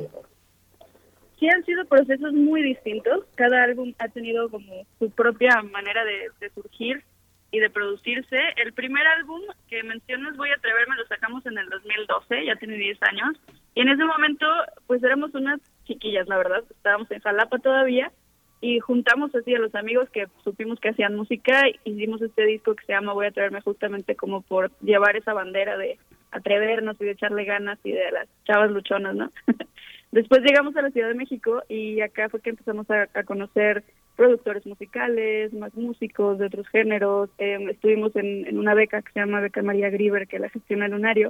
Sí, han sido procesos muy distintos. Cada álbum ha tenido como su propia manera de, de surgir y de producirse. El primer álbum que mencionas, Voy a atreverme, lo sacamos en el 2012, ya tiene 10 años. Y en ese momento, pues éramos unas chiquillas, la verdad. Estábamos en Jalapa todavía y juntamos así a los amigos que supimos que hacían música, hicimos este disco que se llama Voy a traerme justamente como por llevar esa bandera de atrevernos y de echarle ganas y de las chavas luchonas, ¿no? *laughs* Después llegamos a la Ciudad de México y acá fue que empezamos a, conocer productores musicales, más músicos de otros géneros. Em, estuvimos en, una beca que se llama Beca María Grieber, que la gestiona Lunario,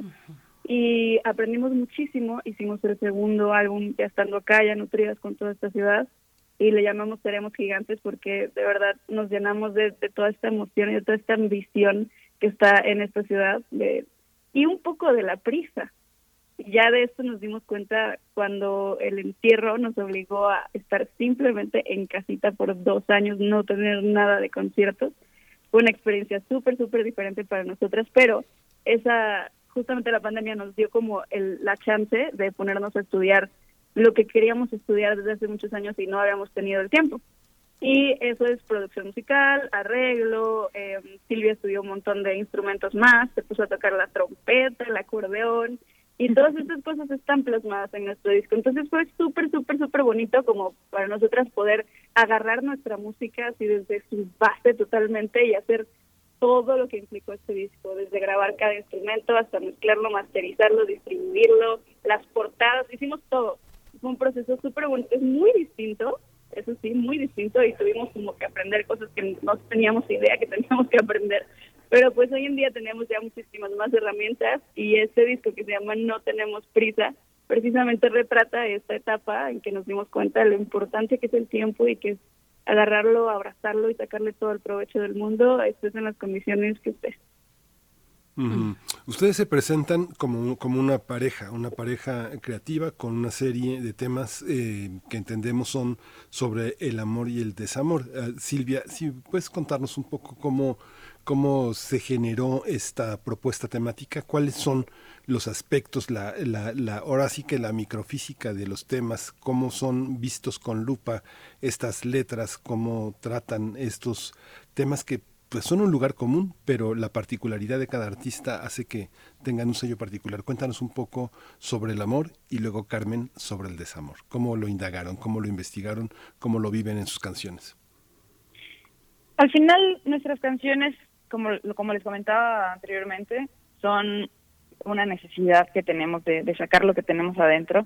y aprendimos muchísimo. Hicimos el segundo álbum ya estando acá, ya nutridas con toda esta ciudad, y le llamamos Seremos Gigantes porque de verdad nos llenamos de, de toda esta emoción y de toda esta ambición que está en esta ciudad de, y un poco de la prisa ya de esto nos dimos cuenta cuando el entierro nos obligó a estar simplemente en casita por dos años, no tener nada de conciertos. Fue una experiencia súper, súper diferente para nosotras, pero esa, justamente la pandemia nos dio como el, la chance de ponernos a estudiar lo que queríamos estudiar desde hace muchos años y no habíamos tenido el tiempo. Y eso es producción musical, arreglo, eh, Silvia estudió un montón de instrumentos más, se puso a tocar la trompeta, el acordeón, y todas estas cosas están plasmadas en nuestro disco. Entonces fue súper, súper, súper bonito como para nosotras poder agarrar nuestra música así desde su base totalmente y hacer todo lo que implicó este disco, desde grabar cada instrumento hasta mezclarlo, masterizarlo, distribuirlo, las portadas, hicimos todo. Fue un proceso súper bonito, es muy distinto, eso sí, muy distinto y tuvimos como que aprender cosas que no teníamos idea que teníamos que aprender, pero pues hoy en día tenemos ya muchísimas más herramientas y este disco que se llama No tenemos prisa precisamente retrata esta etapa en que nos dimos cuenta de lo importante que es el tiempo y que es agarrarlo, abrazarlo y sacarle todo el provecho del mundo, estés en las condiciones que estés. Ustedes se presentan como, como una pareja, una pareja creativa con una serie de temas eh, que entendemos son sobre el amor y el desamor. Ah, Silvia, si puedes contarnos un poco cómo, cómo se generó esta propuesta temática, cuáles son los aspectos, la, la, la, ahora sí que la microfísica de los temas, cómo son vistos con lupa estas letras, cómo tratan estos temas que pues son un lugar común, pero la particularidad de cada artista hace que tengan un sello particular. Cuéntanos un poco sobre el amor y luego Carmen sobre el desamor. ¿Cómo lo indagaron? ¿Cómo lo investigaron? ¿Cómo lo viven en sus canciones? Al final nuestras canciones como, como les comentaba anteriormente, son una necesidad que tenemos de, sacar lo que tenemos adentro.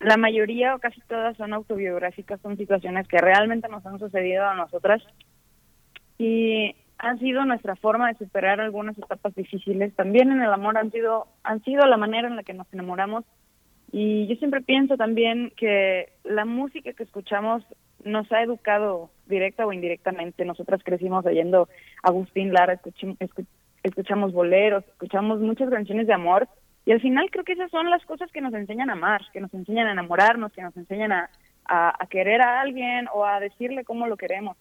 La mayoría o casi todas son autobiográficas, son situaciones que realmente nos han sucedido a nosotras y han sido nuestra forma de superar algunas etapas difíciles. También en el amor han sido han sido la manera en la que nos enamoramos y yo siempre pienso también que la música que escuchamos nos ha educado directa o indirectamente. Nosotras crecimos oyendo Agustín Lara, escuchamos boleros, escuchamos muchas canciones de amor y al final creo que esas son las cosas que nos enseñan a amar, que nos enseñan a enamorarnos, que nos enseñan a, a, querer a alguien o a decirle cómo lo queremos.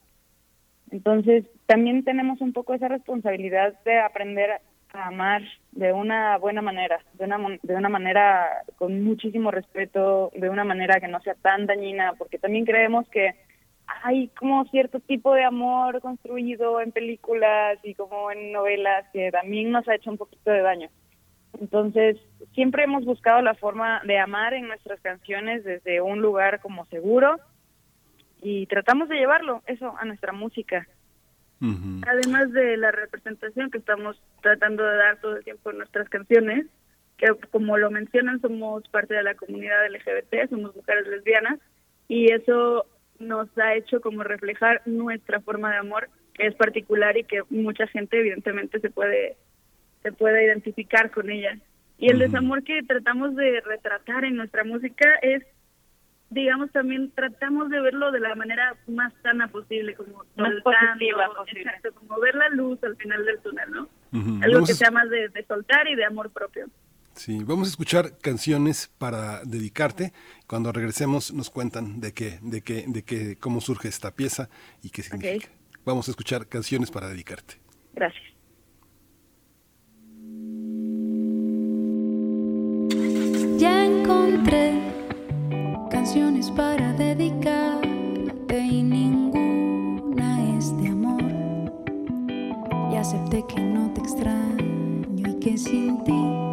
Entonces también tenemos un poco esa responsabilidad de aprender a amar de una buena manera, de una, de una manera con muchísimo respeto, de una manera que no sea tan dañina, porque también creemos que hay como cierto tipo de amor construido en películas y como en novelas que también nos ha hecho un poquito de daño. Entonces, siempre hemos buscado la forma de amar en nuestras canciones desde un lugar como seguro y tratamos de llevarlo, eso, a nuestra música. Además de la representación que estamos tratando de dar todo el tiempo en nuestras canciones, que como lo mencionan, somos parte de la comunidad LGBT, somos mujeres lesbianas, y eso nos ha hecho como reflejar nuestra forma de amor que es particular y que mucha gente evidentemente se puede se puede identificar con ella. Y el desamor que tratamos de retratar en nuestra música es digamos también tratamos de verlo de la manera más sana posible como más positiva exacto, como ver la luz al final del túnel no algo que sea más de soltar y de amor propio Sí, vamos a escuchar canciones para dedicarte. Cuando regresemos nos cuentan de qué, de qué, de qué, cómo surge esta pieza y qué significa. Vamos a escuchar canciones para dedicarte. Gracias. Ya encontré canciones para dedicarte y ninguna es de amor. Y acepté que no te extraño y que sin ti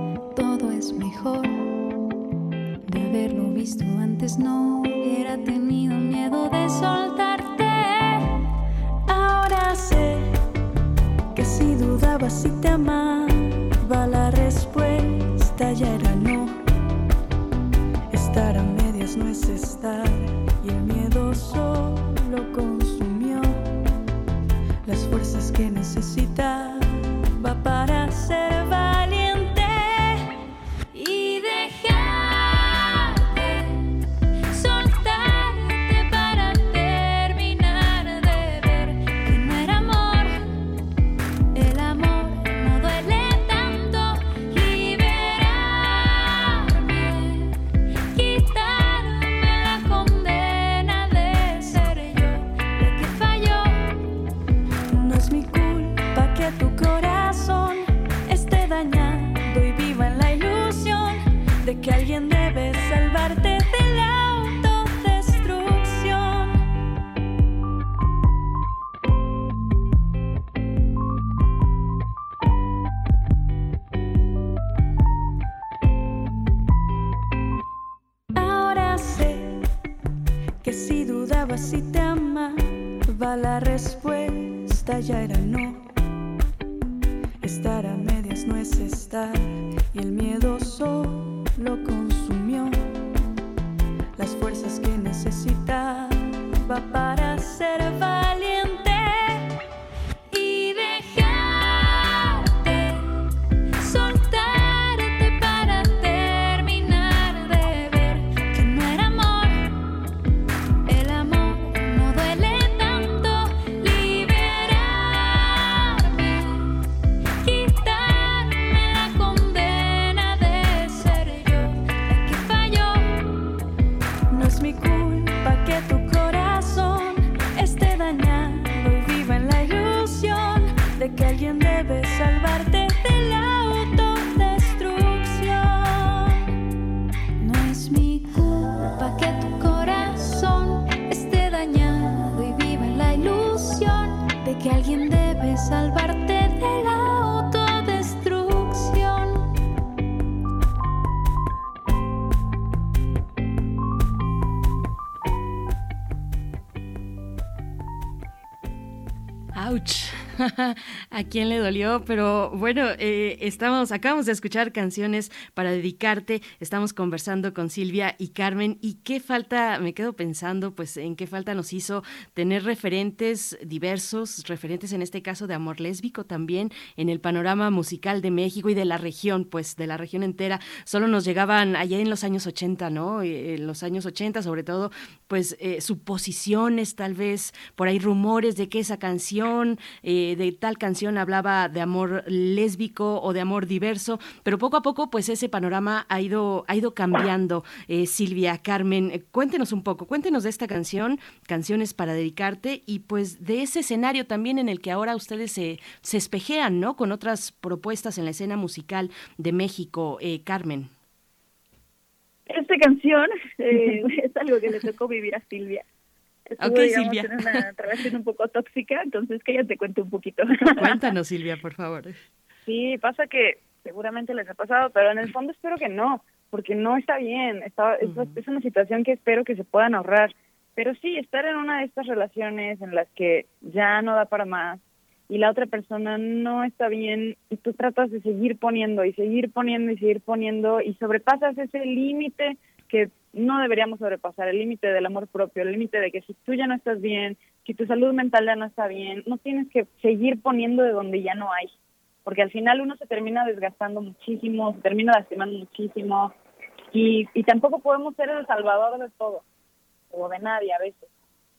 es mejor. De haberlo visto antes no hubiera tenido miedo de soltarte. Ahora sé que si dudaba si te amaba, la respuesta ya era no. Estar a medias no es estar y el miedo solo consumió las fuerzas que necesitaba quién le dolió? Pero bueno, eh, estamos, acabamos de escuchar canciones para dedicarte. Estamos conversando con Silvia y Carmen. ¿Y qué falta? Me quedo pensando, pues, en qué falta nos hizo tener referentes diversos, referentes en este caso de amor lésbico también en el panorama musical de México y de la región, pues, de la región entera. Solo nos llegaban allá en los años 80, ¿no? Eh, En los años 80, sobre todo, pues, eh, suposiciones, tal vez, por ahí rumores de que esa canción. de tal canción hablaba de amor lésbico o de amor diverso, pero poco a poco pues ese panorama ha ido, ha ido cambiando. Eh, Silvia, Carmen, eh, cuéntenos un poco, cuéntenos de esta canción, Canciones para dedicarte y pues de ese escenario también en el que ahora ustedes se, se espejean, ¿no? Con otras propuestas en la escena musical de México. Eh, Carmen. Esta canción eh, *laughs* es algo que le tocó vivir a Silvia. Estuvo, Ok, digamos, Silvia. en una relación un poco tóxica, entonces que ella te cuente un poquito. Cuéntanos, Silvia, por favor. Sí, pasa que seguramente les ha pasado, pero en el fondo espero que no, porque no está bien. Está, es, es una situación que espero que se puedan ahorrar. Pero sí, estar en una de estas relaciones en las que ya no da para más y la otra persona no está bien y tú tratas de seguir poniendo y seguir poniendo y seguir poniendo y sobrepasas ese límite que no deberíamos sobrepasar, el límite del amor propio, el límite de que si tú ya no estás bien, si tu salud mental ya no está bien, no tienes que seguir poniendo de donde ya no hay, porque al final uno se termina desgastando muchísimo, se termina lastimando muchísimo y, y tampoco podemos ser el salvador de todo o de nadie a veces.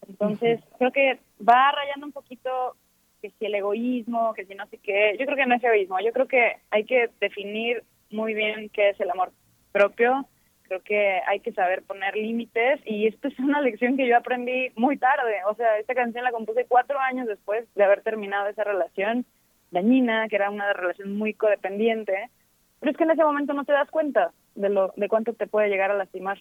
Entonces, creo que va rayando un poquito que si el egoísmo, que si no sé qué. Yo creo que no es egoísmo, yo creo que hay que definir muy bien qué es el amor propio. Creo que hay que saber poner límites y esto es una *laughs* lección que yo aprendí muy tarde. O sea, esta canción la compuse cuatro años después de haber terminado esa relación dañina, que era una relación muy codependiente. Pero es que en ese momento no te das cuenta de lo de cuánto te puede llegar a lastimar.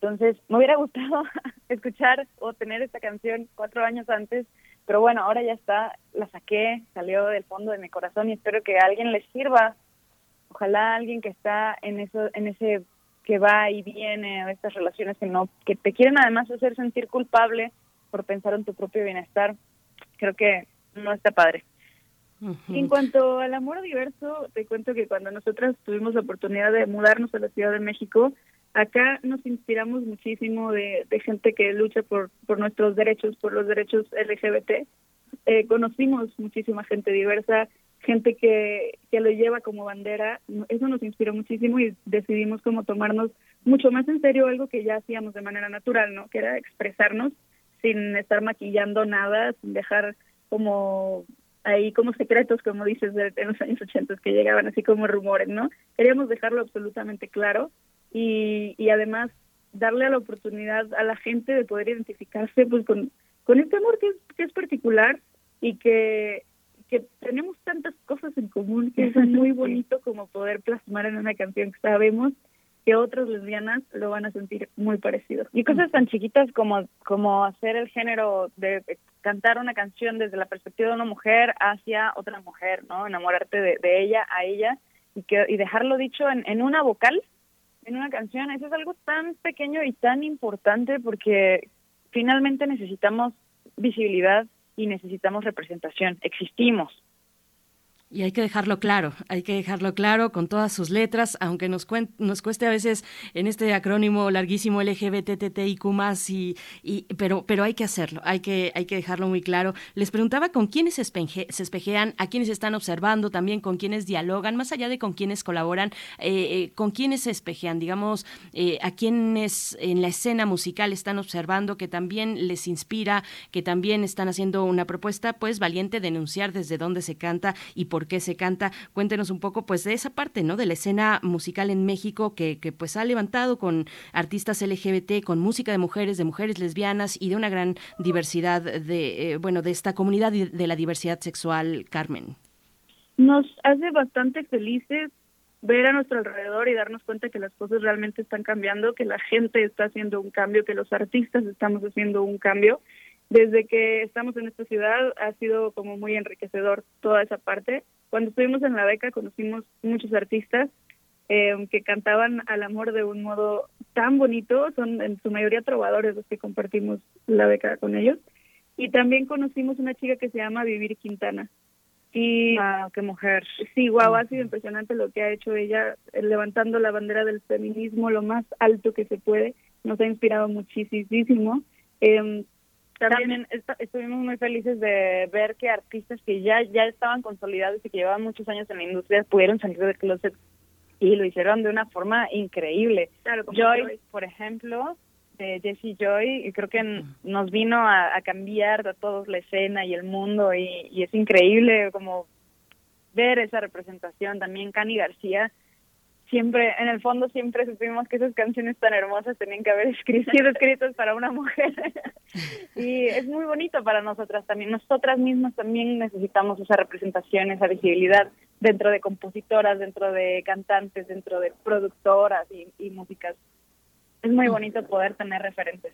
Entonces, me hubiera *laughs* gustado escuchar o tener esta canción cuatro años antes, pero bueno, ahora ya está, la saqué, salió del fondo de mi corazón y espero que alguien le sirva. Ojalá alguien que está en eso, en ese, que va y viene, a estas relaciones que no, que te quieren además hacer sentir culpable por pensar en tu propio bienestar, creo que no está padre. En cuanto al amor diverso, te cuento que cuando nosotras tuvimos la oportunidad de mudarnos a la Ciudad de México, acá nos inspiramos muchísimo de, de gente que lucha por, por nuestros derechos, por los derechos LGBT. Eh, conocimos muchísima gente diversa, gente que, que lo lleva como bandera. Eso nos inspiró muchísimo y decidimos como tomarnos mucho más en serio algo que ya hacíamos de manera natural, ¿no? Que era expresarnos sin estar maquillando nada, sin dejar como ahí como secretos, como dices, de, de los años 80 que llegaban así como rumores, ¿no? Queríamos dejarlo absolutamente claro y, y además darle a la oportunidad a la gente de poder identificarse pues con, con este amor que es, que es particular y que, que tenemos tantas cosas en común que es muy bonito como poder plasmar en una canción que sabemos que otras lesbianas lo van a sentir muy parecido. Y cosas tan chiquitas como, como hacer el género de cantar una canción desde la perspectiva de una mujer hacia otra mujer, ¿no? Enamorarte de, de ella a ella y, que, y dejarlo dicho en, en una vocal, en una canción. Eso es algo tan pequeño y tan importante porque finalmente necesitamos visibilidad y necesitamos representación. Existimos. Y hay que dejarlo claro, hay que dejarlo claro con todas sus letras, aunque nos, nos cueste a veces en este acrónimo larguísimo LGBTTIQ y, y pero, pero hay que hacerlo, hay que, hay que dejarlo muy claro. Les preguntaba con quiénes se, se espejean, a quiénes están observando, también con quiénes dialogan, más allá de con quiénes colaboran, eh, eh, con quiénes se espejean, digamos, eh, a quienes en la escena musical están observando, que también les inspira, que también están haciendo una propuesta, pues valiente denunciar desde dónde se canta y por por qué se canta. Cuéntenos un poco pues de esa parte, ¿no? De la escena musical en México que, que pues ha levantado con artistas LGBT, con música de mujeres, de mujeres lesbianas y de una gran diversidad de, eh, bueno, de esta comunidad de la diversidad sexual, Carmen. Nos hace bastante felices ver a nuestro alrededor y darnos cuenta que las cosas realmente están cambiando, que la gente está haciendo un cambio, que los artistas estamos haciendo un cambio desde que estamos en esta ciudad ha sido como muy enriquecedor toda esa parte. Cuando estuvimos en la beca conocimos muchos artistas eh, que cantaban al amor de un modo tan bonito, son en su mayoría trovadores los que compartimos la beca con ellos. Y también conocimos una chica que se llama Vivir Quintana. Y wow, qué mujer. Sí, wow, ha sido impresionante lo que ha hecho ella, eh, levantando la bandera del feminismo lo más alto que se puede. Nos ha inspirado muchísimo. Eh, también estuvimos muy felices de ver que artistas que ya ya estaban consolidados y que llevaban muchos años en la industria pudieron salir del closet y lo hicieron de una forma increíble. Joy, por ejemplo, de Jessie Joy, creo que nos vino a, a, cambiar a todos la escena y el mundo y, y es increíble como ver esa representación. También Cani García, siempre, en el fondo siempre supimos que esas canciones tan hermosas tenían que haber *laughs* escrito, sido escritas para una mujer. *laughs* y es muy bonito para nosotras también. Nosotras mismas también necesitamos esa representación, esa visibilidad dentro de compositoras, dentro de cantantes, dentro de productoras y, y músicas. Es muy bonito poder tener referentes.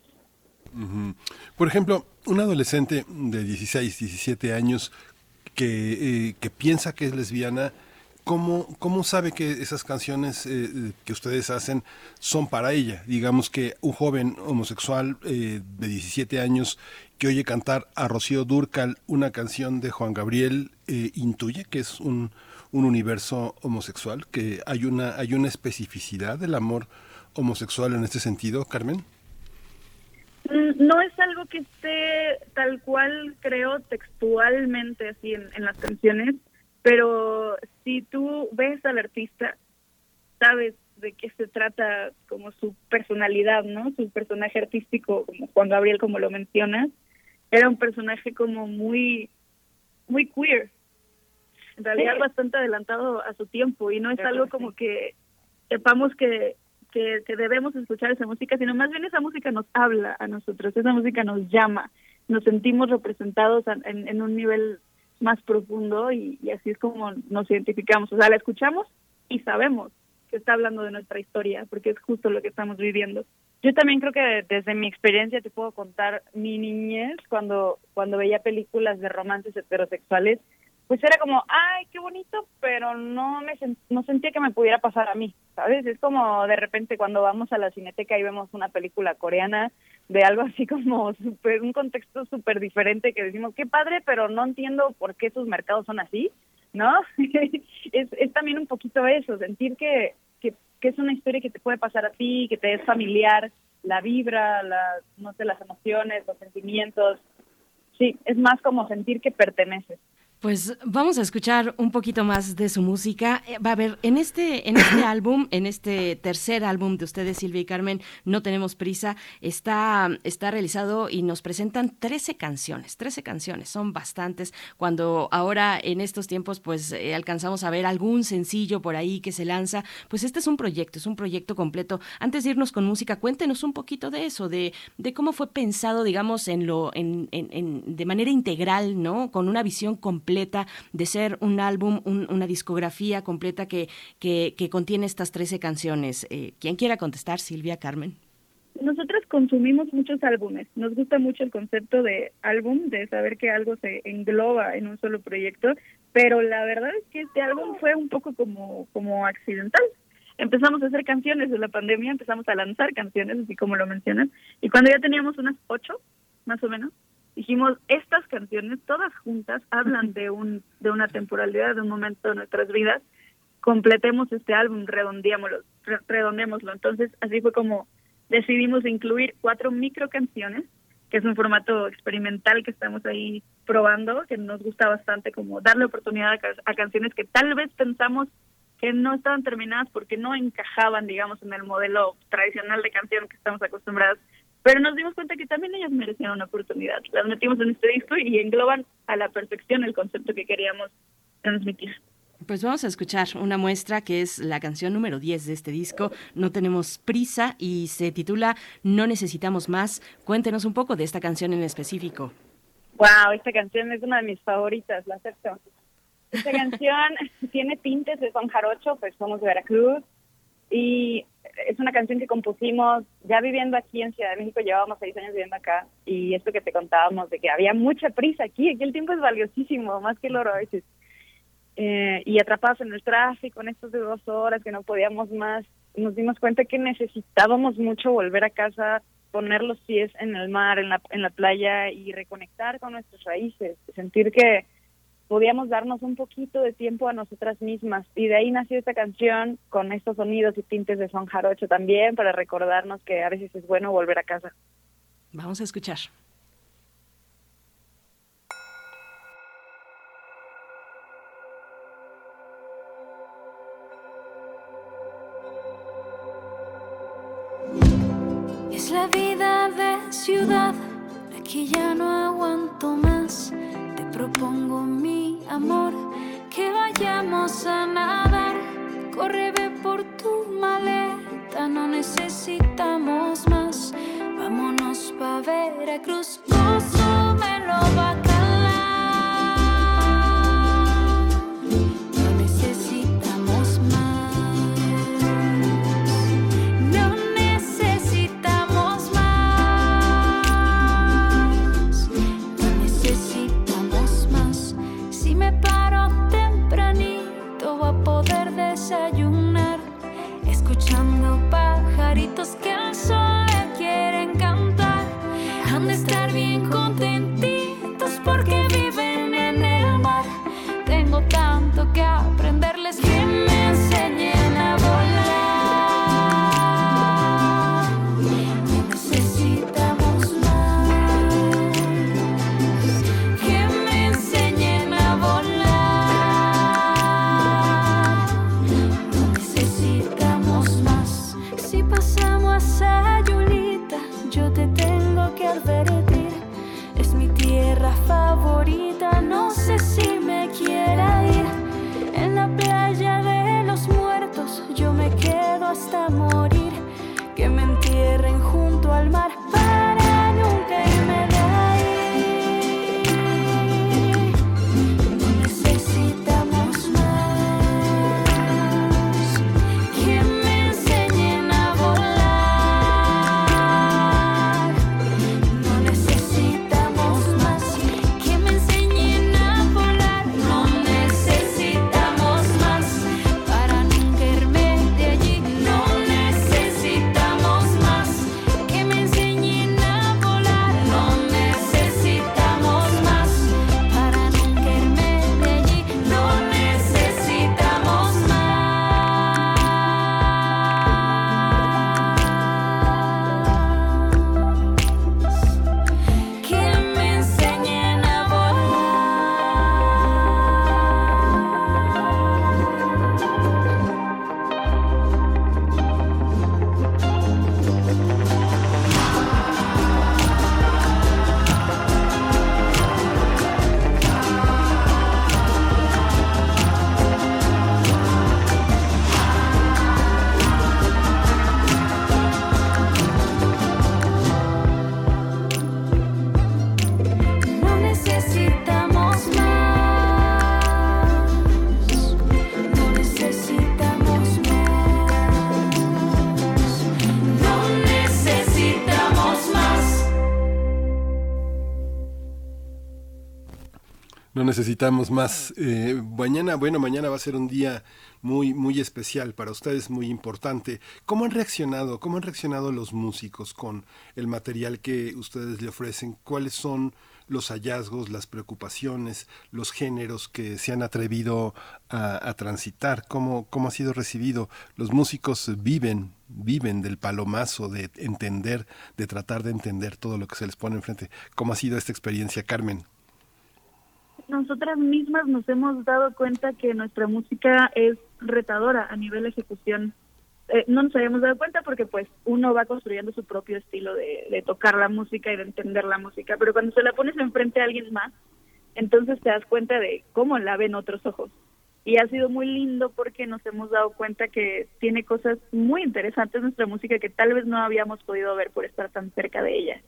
Por ejemplo, un adolescente de 16, 17 años que, eh, que piensa que es lesbiana, ¿Cómo, ¿Cómo sabe que esas canciones eh, que ustedes hacen son para ella? Digamos que un joven homosexual eh, de 17 años que oye cantar a Rocío Durcal una canción de Juan Gabriel eh, intuye que es un, un, universo homosexual, que hay una, hay una especificidad del amor homosexual en este sentido, Carmen. Mm, no es algo que esté tal cual, creo, textualmente así en, en las canciones pero si tú ves al artista, sabes de qué se trata como su personalidad, ¿no? Su personaje artístico, como Juan Gabriel, como lo mencionas, era un personaje como muy, muy queer. En realidad sí. bastante adelantado a su tiempo y no es algo como que sepamos que, que, que debemos escuchar esa música, sino más bien esa música nos habla a nosotros, esa música nos llama, nos sentimos representados en, en un nivel más profundo y, y, así es como nos identificamos. O sea, la escuchamos y sabemos que está hablando de nuestra historia, porque es justo lo que estamos viviendo. Yo también creo que desde mi experiencia te puedo contar mi niñez cuando cuando veía películas de romances heterosexuales pues era como, ay, qué bonito, pero no me no sentía que me pudiera pasar a mí, ¿sabes? Es como de repente cuando vamos a la cineteca y vemos una película coreana de algo así como super, un contexto súper diferente que decimos, qué padre, pero no entiendo por qué sus mercados son así, ¿no? *laughs* es, es también un poquito eso, sentir que, que, que es una historia que te puede pasar a ti, que te es familiar, la vibra, la, no sé, las emociones, los sentimientos. Sí, es más como sentir que perteneces. Pues vamos a escuchar un poquito más de su música. Eh, va a ver, en este, en este *coughs* álbum, en este tercer álbum de ustedes, Silvia y Carmen, No Tenemos Prisa, está, está realizado y nos presentan 13 canciones, 13 canciones, son bastantes. Cuando ahora en estos tiempos pues eh, alcanzamos a ver algún sencillo por ahí que se lanza, pues este es un proyecto, es un proyecto completo. Antes de irnos con música, cuéntenos un poquito de eso, de, de cómo fue pensado, digamos, en lo, en, en, en, de manera integral, ¿no? Con una visión completa completa, de ser un álbum, un, una discografía completa que, que, que, contiene estas 13 canciones. Eh, ¿Quién quiera contestar, Silvia, Carmen? Nosotros consumimos muchos álbumes, nos gusta mucho el concepto de álbum, de saber que algo se engloba en un solo proyecto, pero la verdad es que este álbum fue un poco como, como accidental. Empezamos a hacer canciones de la pandemia, empezamos a lanzar canciones, así como lo mencionas, y cuando ya teníamos unas ocho, más o menos, dijimos, estas canciones todas juntas hablan de un de una temporalidad, de un momento de nuestras vidas, completemos este álbum, redondeémoslo, redondeémoslo. Entonces, así fue como decidimos incluir cuatro micro canciones, que es un formato experimental que estamos ahí probando, que nos gusta bastante como darle oportunidad a, a canciones que tal vez pensamos que no estaban terminadas porque no encajaban, digamos, en el modelo tradicional de canción que estamos acostumbradas pero nos dimos cuenta que también ellas merecían una oportunidad. Las metimos en este disco y engloban a la perfección el concepto que queríamos transmitir. Pues vamos a escuchar una muestra que es la canción número 10 de este disco, No tenemos prisa, y se titula No necesitamos más. Cuéntenos un poco de esta canción en específico. Wow, esta canción es una de mis favoritas, la acepto. Esta canción *laughs* tiene tintes de son jarocho, pues somos de Veracruz, y es una canción que compusimos ya viviendo aquí en Ciudad de México, llevábamos seis años viviendo acá y esto que te contábamos de que había mucha prisa aquí, aquí el tiempo es valiosísimo, más que el oro a veces. Eh, y atrapados en el tráfico, en estos de dos horas que no podíamos más, nos dimos cuenta que necesitábamos mucho volver a casa, poner los pies en el mar, en la, en la playa y reconectar con nuestras raíces, sentir que podíamos darnos un poquito de tiempo a nosotras mismas. Y de ahí nació esta canción con estos sonidos y tintes de son jarocho también para recordarnos que a veces es bueno volver a casa. Vamos a escuchar. Es la vida de ciudad, aquí ya no aguanto más propongo mi amor que vayamos a nadar. Corre, ve por tu maleta, no necesitamos más. Vámonos pa' Veracruz, gozo me lo va aprenderles que me hasta morir. Que me entierren junto al mar necesitamos más. Eh, mañana, bueno, mañana va a ser un día muy, muy especial para ustedes, muy importante. ¿Cómo han reaccionado? ¿Cómo han reaccionado los músicos con el material que ustedes le ofrecen? ¿Cuáles son los hallazgos, las preocupaciones, los géneros que se han atrevido a, transitar? ¿Cómo, ¿Cómo ha sido recibido? Los músicos viven, viven del palomazo, de entender, de tratar de entender todo lo que se les pone enfrente. ¿Cómo ha sido esta experiencia, Carmen? Nosotras mismas nos hemos dado cuenta que nuestra música es retadora a nivel ejecución eh, no nos habíamos dado cuenta porque pues uno va construyendo su propio estilo de, tocar la música y de entender la música, pero cuando se la pones enfrente a alguien más, entonces te das cuenta de cómo la ven otros ojos. Y ha sido muy lindo porque nos hemos dado cuenta que tiene cosas muy interesantes nuestra música que tal vez no habíamos podido ver por estar tan cerca de ella.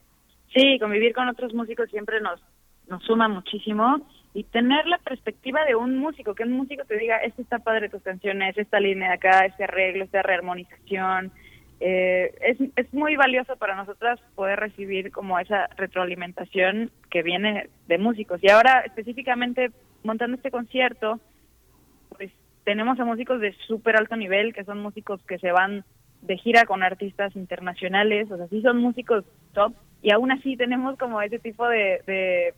Sí, convivir con otros músicos siempre nos, nos suma muchísimo y tener la perspectiva de un músico, que un músico te diga, este está padre tus canciones, esta línea de acá, este arreglo, esta rearmonización. Eh, es, es muy valioso para nosotras poder recibir como esa retroalimentación que viene de músicos. Y ahora específicamente montando este concierto, pues tenemos a músicos de súper alto nivel, que son músicos que se van de gira con artistas internacionales, o sea, sí son músicos top, y aún así tenemos como ese tipo de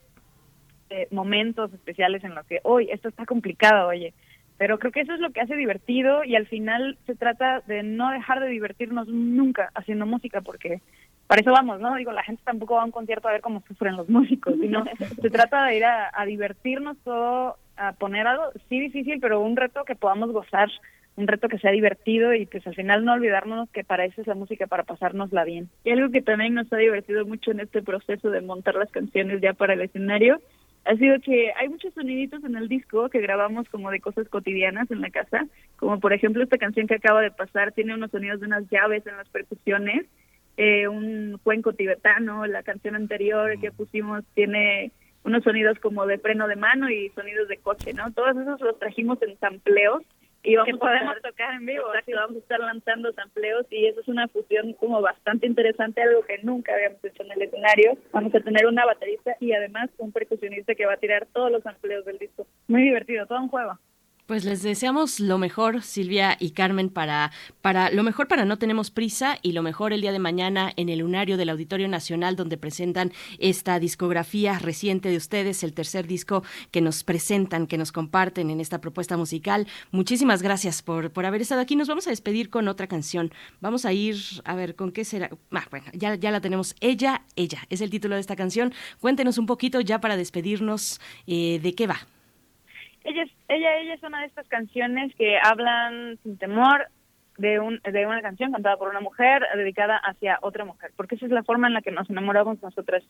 momentos especiales en los que, hoy esto está complicado, oye. Pero creo que eso es lo que hace divertido y al final se trata de no dejar de divertirnos nunca haciendo música porque para eso vamos, ¿no? Digo, la gente tampoco va a un concierto a ver cómo sufren los músicos, sino *laughs* se trata de ir a, a divertirnos todo, a poner algo, sí difícil, pero un reto que podamos gozar, un reto que sea divertido y pues al final no olvidarnos que para eso es la música, para pasárnosla bien. Y algo que también nos ha divertido mucho en este proceso de montar las canciones ya para el escenario ha sido que hay muchos soniditos en el disco que grabamos como de cosas cotidianas en la casa, como por ejemplo esta canción que acaba de pasar tiene unos sonidos de unas llaves en las percusiones, eh, un cuenco tibetano, la canción anterior que pusimos tiene unos sonidos como de freno de mano y sonidos de coche, ¿no? Todos esos los trajimos en sampleos y vamos que podemos tocar en vivo, así vamos a estar lanzando sampleos y eso es una fusión como bastante interesante, algo que nunca habíamos hecho en el escenario. Vamos a tener una baterista y además un percusionista que va a tirar todos los sampleos del disco. Muy divertido, todo un juego. Pues les deseamos lo mejor, Silvia y Carmen, para, para lo mejor para No Tenemos Prisa y lo mejor el día de mañana en el lunario del Auditorio Nacional, donde presentan esta discografía reciente de ustedes, el tercer disco que nos presentan, que nos comparten en esta propuesta musical. Muchísimas gracias por, por haber estado aquí. Nos vamos a despedir con otra canción. Vamos a ir, a ver, ¿con qué será? Ah, bueno, ya, ya la tenemos. Ella, ella, es el título de esta canción. Cuéntenos un poquito ya para despedirnos eh, de qué va. Ella es, ella, ella es una de estas canciones que hablan sin temor de, un, de una canción cantada por una mujer dedicada hacia otra mujer, porque esa es la forma en la que nos enamoramos nosotras.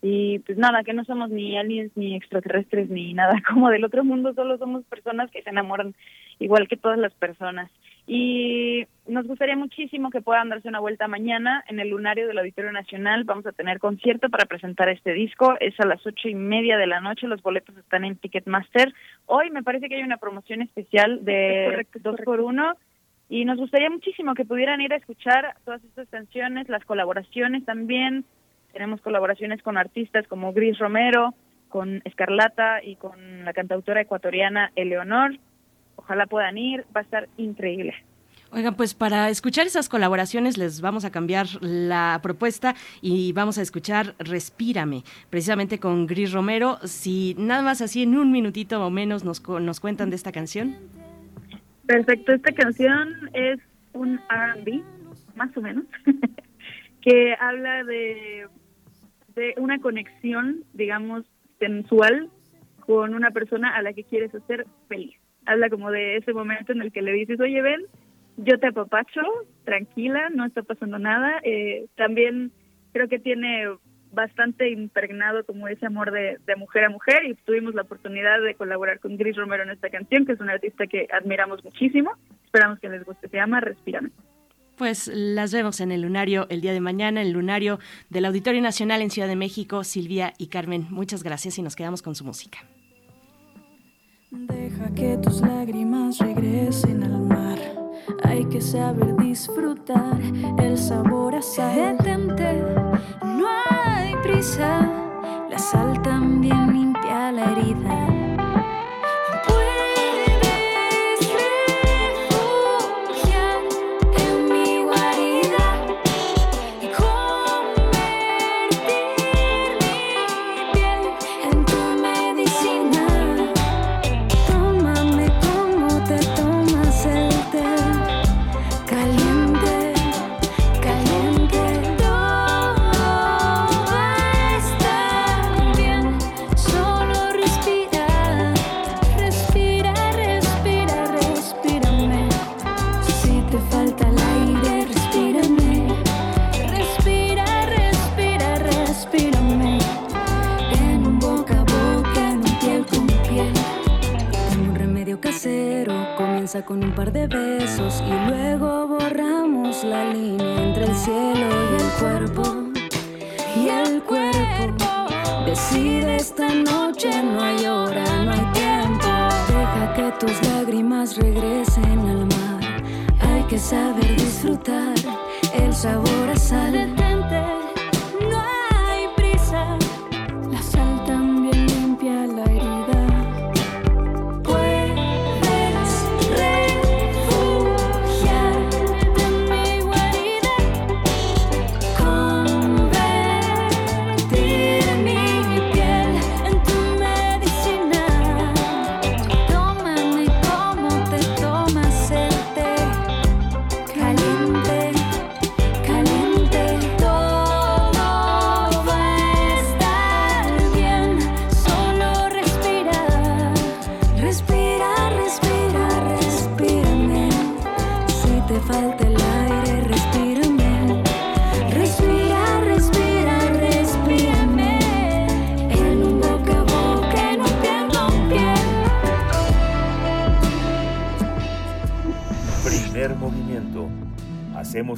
Y pues nada, que no somos ni aliens, ni extraterrestres, ni nada *laughs* como del otro mundo, solo somos personas que se enamoran igual que todas las personas. Y nos gustaría muchísimo que puedan darse una vuelta mañana en el lunario del Auditorio Nacional. Vamos a tener concierto para presentar este disco. Es a las ocho y media de la noche. Los boletos están en Ticketmaster. Hoy me parece que hay una promoción especial de dos por uno. Y nos gustaría muchísimo que pudieran ir a escuchar todas estas canciones, las colaboraciones también. Tenemos colaboraciones con artistas como Gris Romero, con Escarlata y con la cantautora ecuatoriana Eleonor. Ojalá puedan ir, va a estar increíble. Oigan, pues para escuchar esas colaboraciones les vamos a cambiar la propuesta y vamos a escuchar Respírame, precisamente con Gris Romero. Si nada más así en un minutito o menos nos, nos cuentan de esta canción. Perfecto, esta canción es un RB, más o menos, *laughs* que habla de, de una conexión, digamos, sensual con una persona a la que quieres hacer feliz habla como de ese momento en el que le dices, oye, ven, yo te apapacho, tranquila, no está pasando nada. Eh, también creo que tiene bastante impregnado como ese amor de, de, mujer a mujer y tuvimos la oportunidad de colaborar con Gris Romero en esta canción, que es una artista que admiramos muchísimo. Esperamos que les guste. Se llama Respírame. Pues las vemos en el lunario el día de mañana, el lunario del Auditorio Nacional en Ciudad de México. Silvia y Carmen, muchas gracias y nos quedamos con su música. Deja que tus lágrimas regresen al mar. Hay que saber disfrutar el sabor a sal. Detente, no hay prisa. La sal también limpia la herida. Con un par de besos y luego borramos la línea entre el cielo y el cuerpo. Y el cuerpo decide esta noche, no hay hora, no hay tiempo. Deja que tus lágrimas regresen al mar. Hay que saber disfrutar el sabor a sal.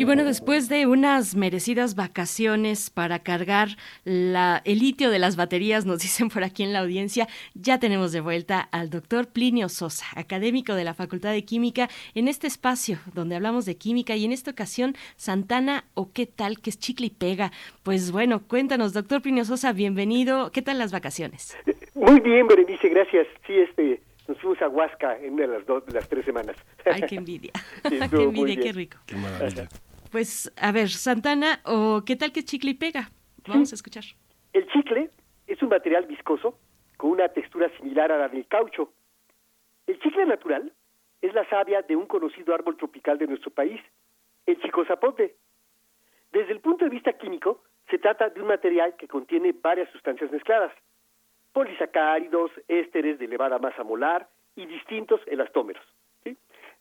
Y bueno, después de unas merecidas vacaciones para cargar la, el litio de las baterías, nos *laughs* dicen por aquí en la audiencia, ya tenemos de vuelta al doctor Plinio Sosa, académico de la Facultad de Química, en este espacio donde hablamos de química y en esta ocasión Santana o qué tal, que es chicle y pega. Pues bueno, cuéntanos, doctor Plinio Sosa, bienvenido. ¿Qué tal las vacaciones? Muy bien, Berenice, gracias. Sí, este, nos fuimos a Huasca en una de las, dos, de las tres semanas. Ay, qué envidia. Sí, *laughs* qué envidia, qué rico. Qué maravilla. Pues, a ver, Santana, o qué tal que chicle y pega. Vamos a escuchar. El chicle es un material viscoso con una textura similar a la del caucho. El chicle natural es la savia de un conocido árbol tropical de nuestro país, el chicozapote. Desde el punto de vista químico, se trata de un material que contiene varias sustancias mezcladas, polisacáridos, ésteres de elevada masa molar y distintos elastómeros. ¿sí?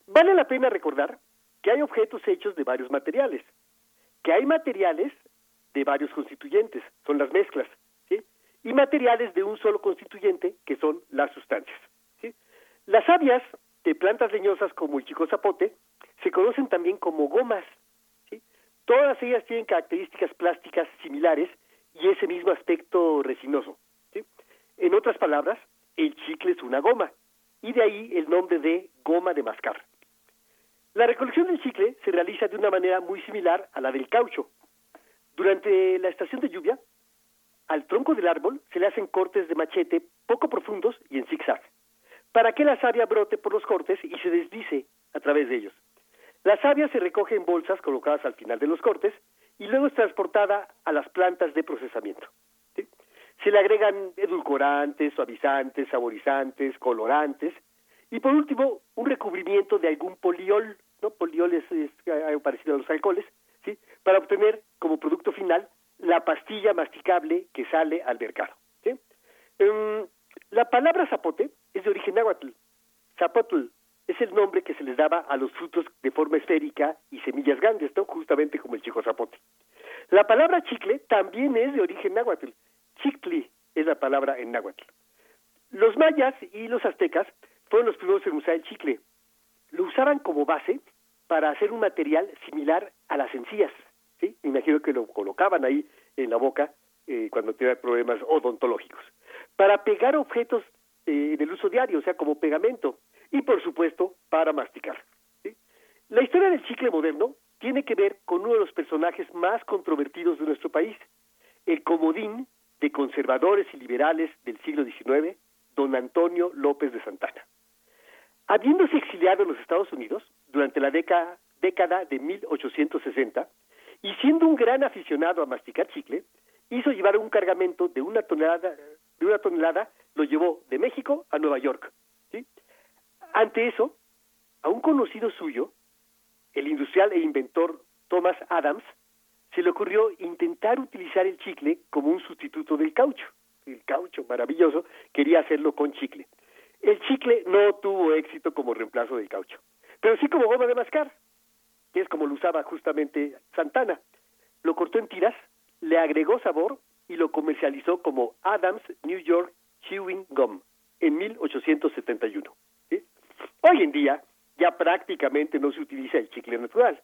Vale la pena recordar que hay objetos hechos de varios materiales, que hay materiales de varios constituyentes, son las mezclas, y materiales de un solo constituyente, que son las sustancias. Las sabias de plantas leñosas como el chicozapote se conocen también como gomas. Todas ellas tienen características plásticas similares y ese mismo aspecto resinoso. En otras palabras, el chicle es una goma, y de ahí el nombre de goma de mascar. La recolección del chicle se realiza de una manera muy similar a la del caucho. Durante la estación de lluvia, al tronco del árbol se le hacen cortes de machete poco profundos y en zigzag, para que la savia brote por los cortes y se deslice a través de ellos. La savia se recoge en bolsas colocadas al final de los cortes y luego es transportada a las plantas de procesamiento. Se le agregan edulcorantes, suavizantes, saborizantes, colorantes y por último un recubrimiento de algún poliol, ¿no? Poliol es, algo parecido a los alcoholes, ¿sí? Para obtener como producto final la pastilla masticable que sale al mercado. Em, la palabra zapote es de origen náhuatl. Zapotl es el nombre que se les daba a los frutos de forma esférica y semillas grandes, ¿no? justamente como el chico zapote. La palabra chicle también es de origen náhuatl. Chictli es la palabra en náhuatl. Los mayas y los aztecas fueron los primeros en usar el chicle. Lo usaban como base para hacer un material similar a las encías. ¿sí? Imagino que lo colocaban ahí en la boca eh, cuando tenían problemas odontológicos. Para pegar objetos eh, uso diario, o sea, como pegamento. Y por supuesto, para masticar. ¿sí? La historia del chicle moderno tiene que ver con uno de los personajes más controvertidos de nuestro país, el comodín de conservadores y liberales del siglo XIX, don Antonio López de Santana. Habiéndose exiliado en los Estados Unidos durante la década, década de 1860 y siendo un gran aficionado a masticar chicle, hizo llevar un cargamento de una tonelada, de una tonelada lo llevó de México a Nueva York. ¿sí? Ante eso, a un conocido suyo, el industrial e inventor Thomas Adams, se le ocurrió intentar utilizar el chicle como un sustituto del caucho. El caucho, maravilloso, quería hacerlo con chicle. El chicle no tuvo éxito como reemplazo del caucho, pero sí como goma de mascar, que es como lo usaba justamente Santana. Lo cortó en tiras, le agregó sabor y lo comercializó como Adams New York Chewing Gum en 1871. ¿sí? Hoy en día ya prácticamente no se utiliza el chicle natural,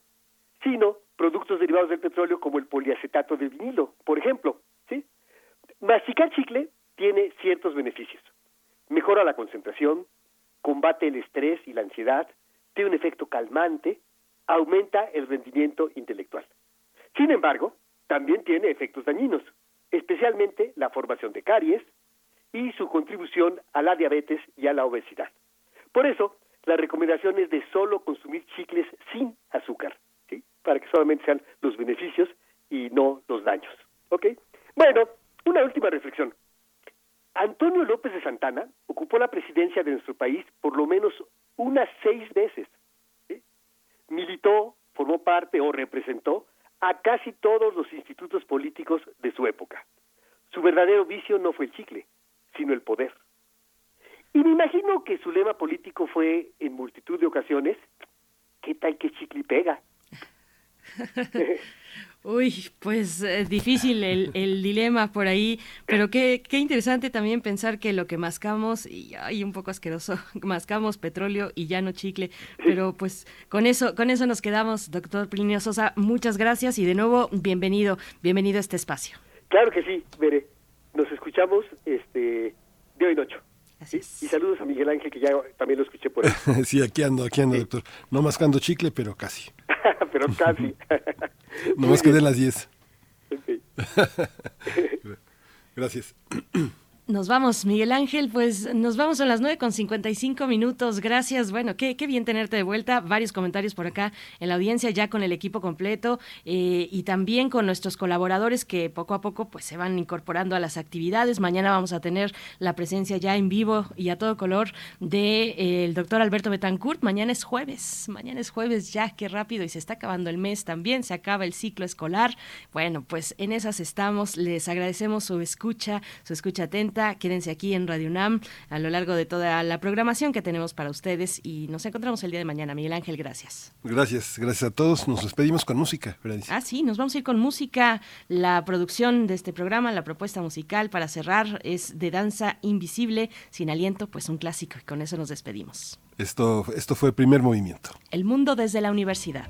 sino productos derivados del petróleo como el poliacetato de vinilo, por ejemplo. ¿sí? Masticar chicle tiene ciertos beneficios. Mejora la concentración, combate el estrés y la ansiedad, tiene un efecto calmante, aumenta el rendimiento intelectual. Sin embargo, también tiene efectos dañinos, especialmente la formación de caries y su contribución a la diabetes y a la obesidad. Por eso, la recomendación es de solo consumir chicles sin azúcar, para que solamente sean los beneficios y no los daños. ¿Ok? Bueno, una última reflexión. Antonio López de Santana ocupó la presidencia de nuestro país por lo menos unas seis veces. Militó, formó parte o representó a casi todos los institutos políticos de su época. Su verdadero vicio no fue el chicle, sino el poder. Y me imagino que su lema político fue en multitud de ocasiones, ¿qué tal que chicle pega? *laughs* Uy, pues eh, difícil el, el, dilema por ahí, pero qué, qué interesante también pensar que lo que mascamos, y ay, un poco asqueroso, *laughs* mascamos petróleo y ya no chicle, pero pues con eso, con eso nos quedamos, doctor Plinio Sosa, muchas gracias y de nuevo bienvenido, bienvenido a este espacio. Claro que sí, veré, nos escuchamos este de hoy noche. Y saludos a Miguel Ángel, que ya también lo escuché por ahí. *laughs* sí, aquí ando, aquí ando, sí. doctor. No mascando chicle, pero casi. *laughs* pero casi. no más quedé las 10. Okay. *laughs* Gracias. *clears throat* Nos vamos, Miguel Ángel, pues nos vamos a las 9 con 55 minutos. Gracias. Bueno, qué, qué bien tenerte de vuelta. Varios comentarios por acá en la audiencia, ya con el equipo completo eh, y también con nuestros colaboradores que poco a poco pues se van incorporando a las actividades. Mañana vamos a tener la presencia ya en vivo y a todo color del de, eh, doctor Alberto Betancourt. Mañana es jueves, mañana es jueves ya, qué rápido y se está acabando el mes también, se acaba el ciclo escolar. Bueno, pues en esas estamos. Les agradecemos su escucha, su escucha atenta Quédense aquí en Radio UNAM a lo largo de toda la programación que tenemos para ustedes y nos encontramos el día de mañana. Miguel Ángel, gracias. Gracias, gracias a todos. Nos despedimos con música. Berenice. Ah, sí, nos vamos a ir con música. La producción de este programa, la propuesta musical para cerrar es de Danza Invisible, sin aliento, pues un clásico y con eso nos despedimos. Esto, esto fue el primer movimiento. El mundo desde la universidad.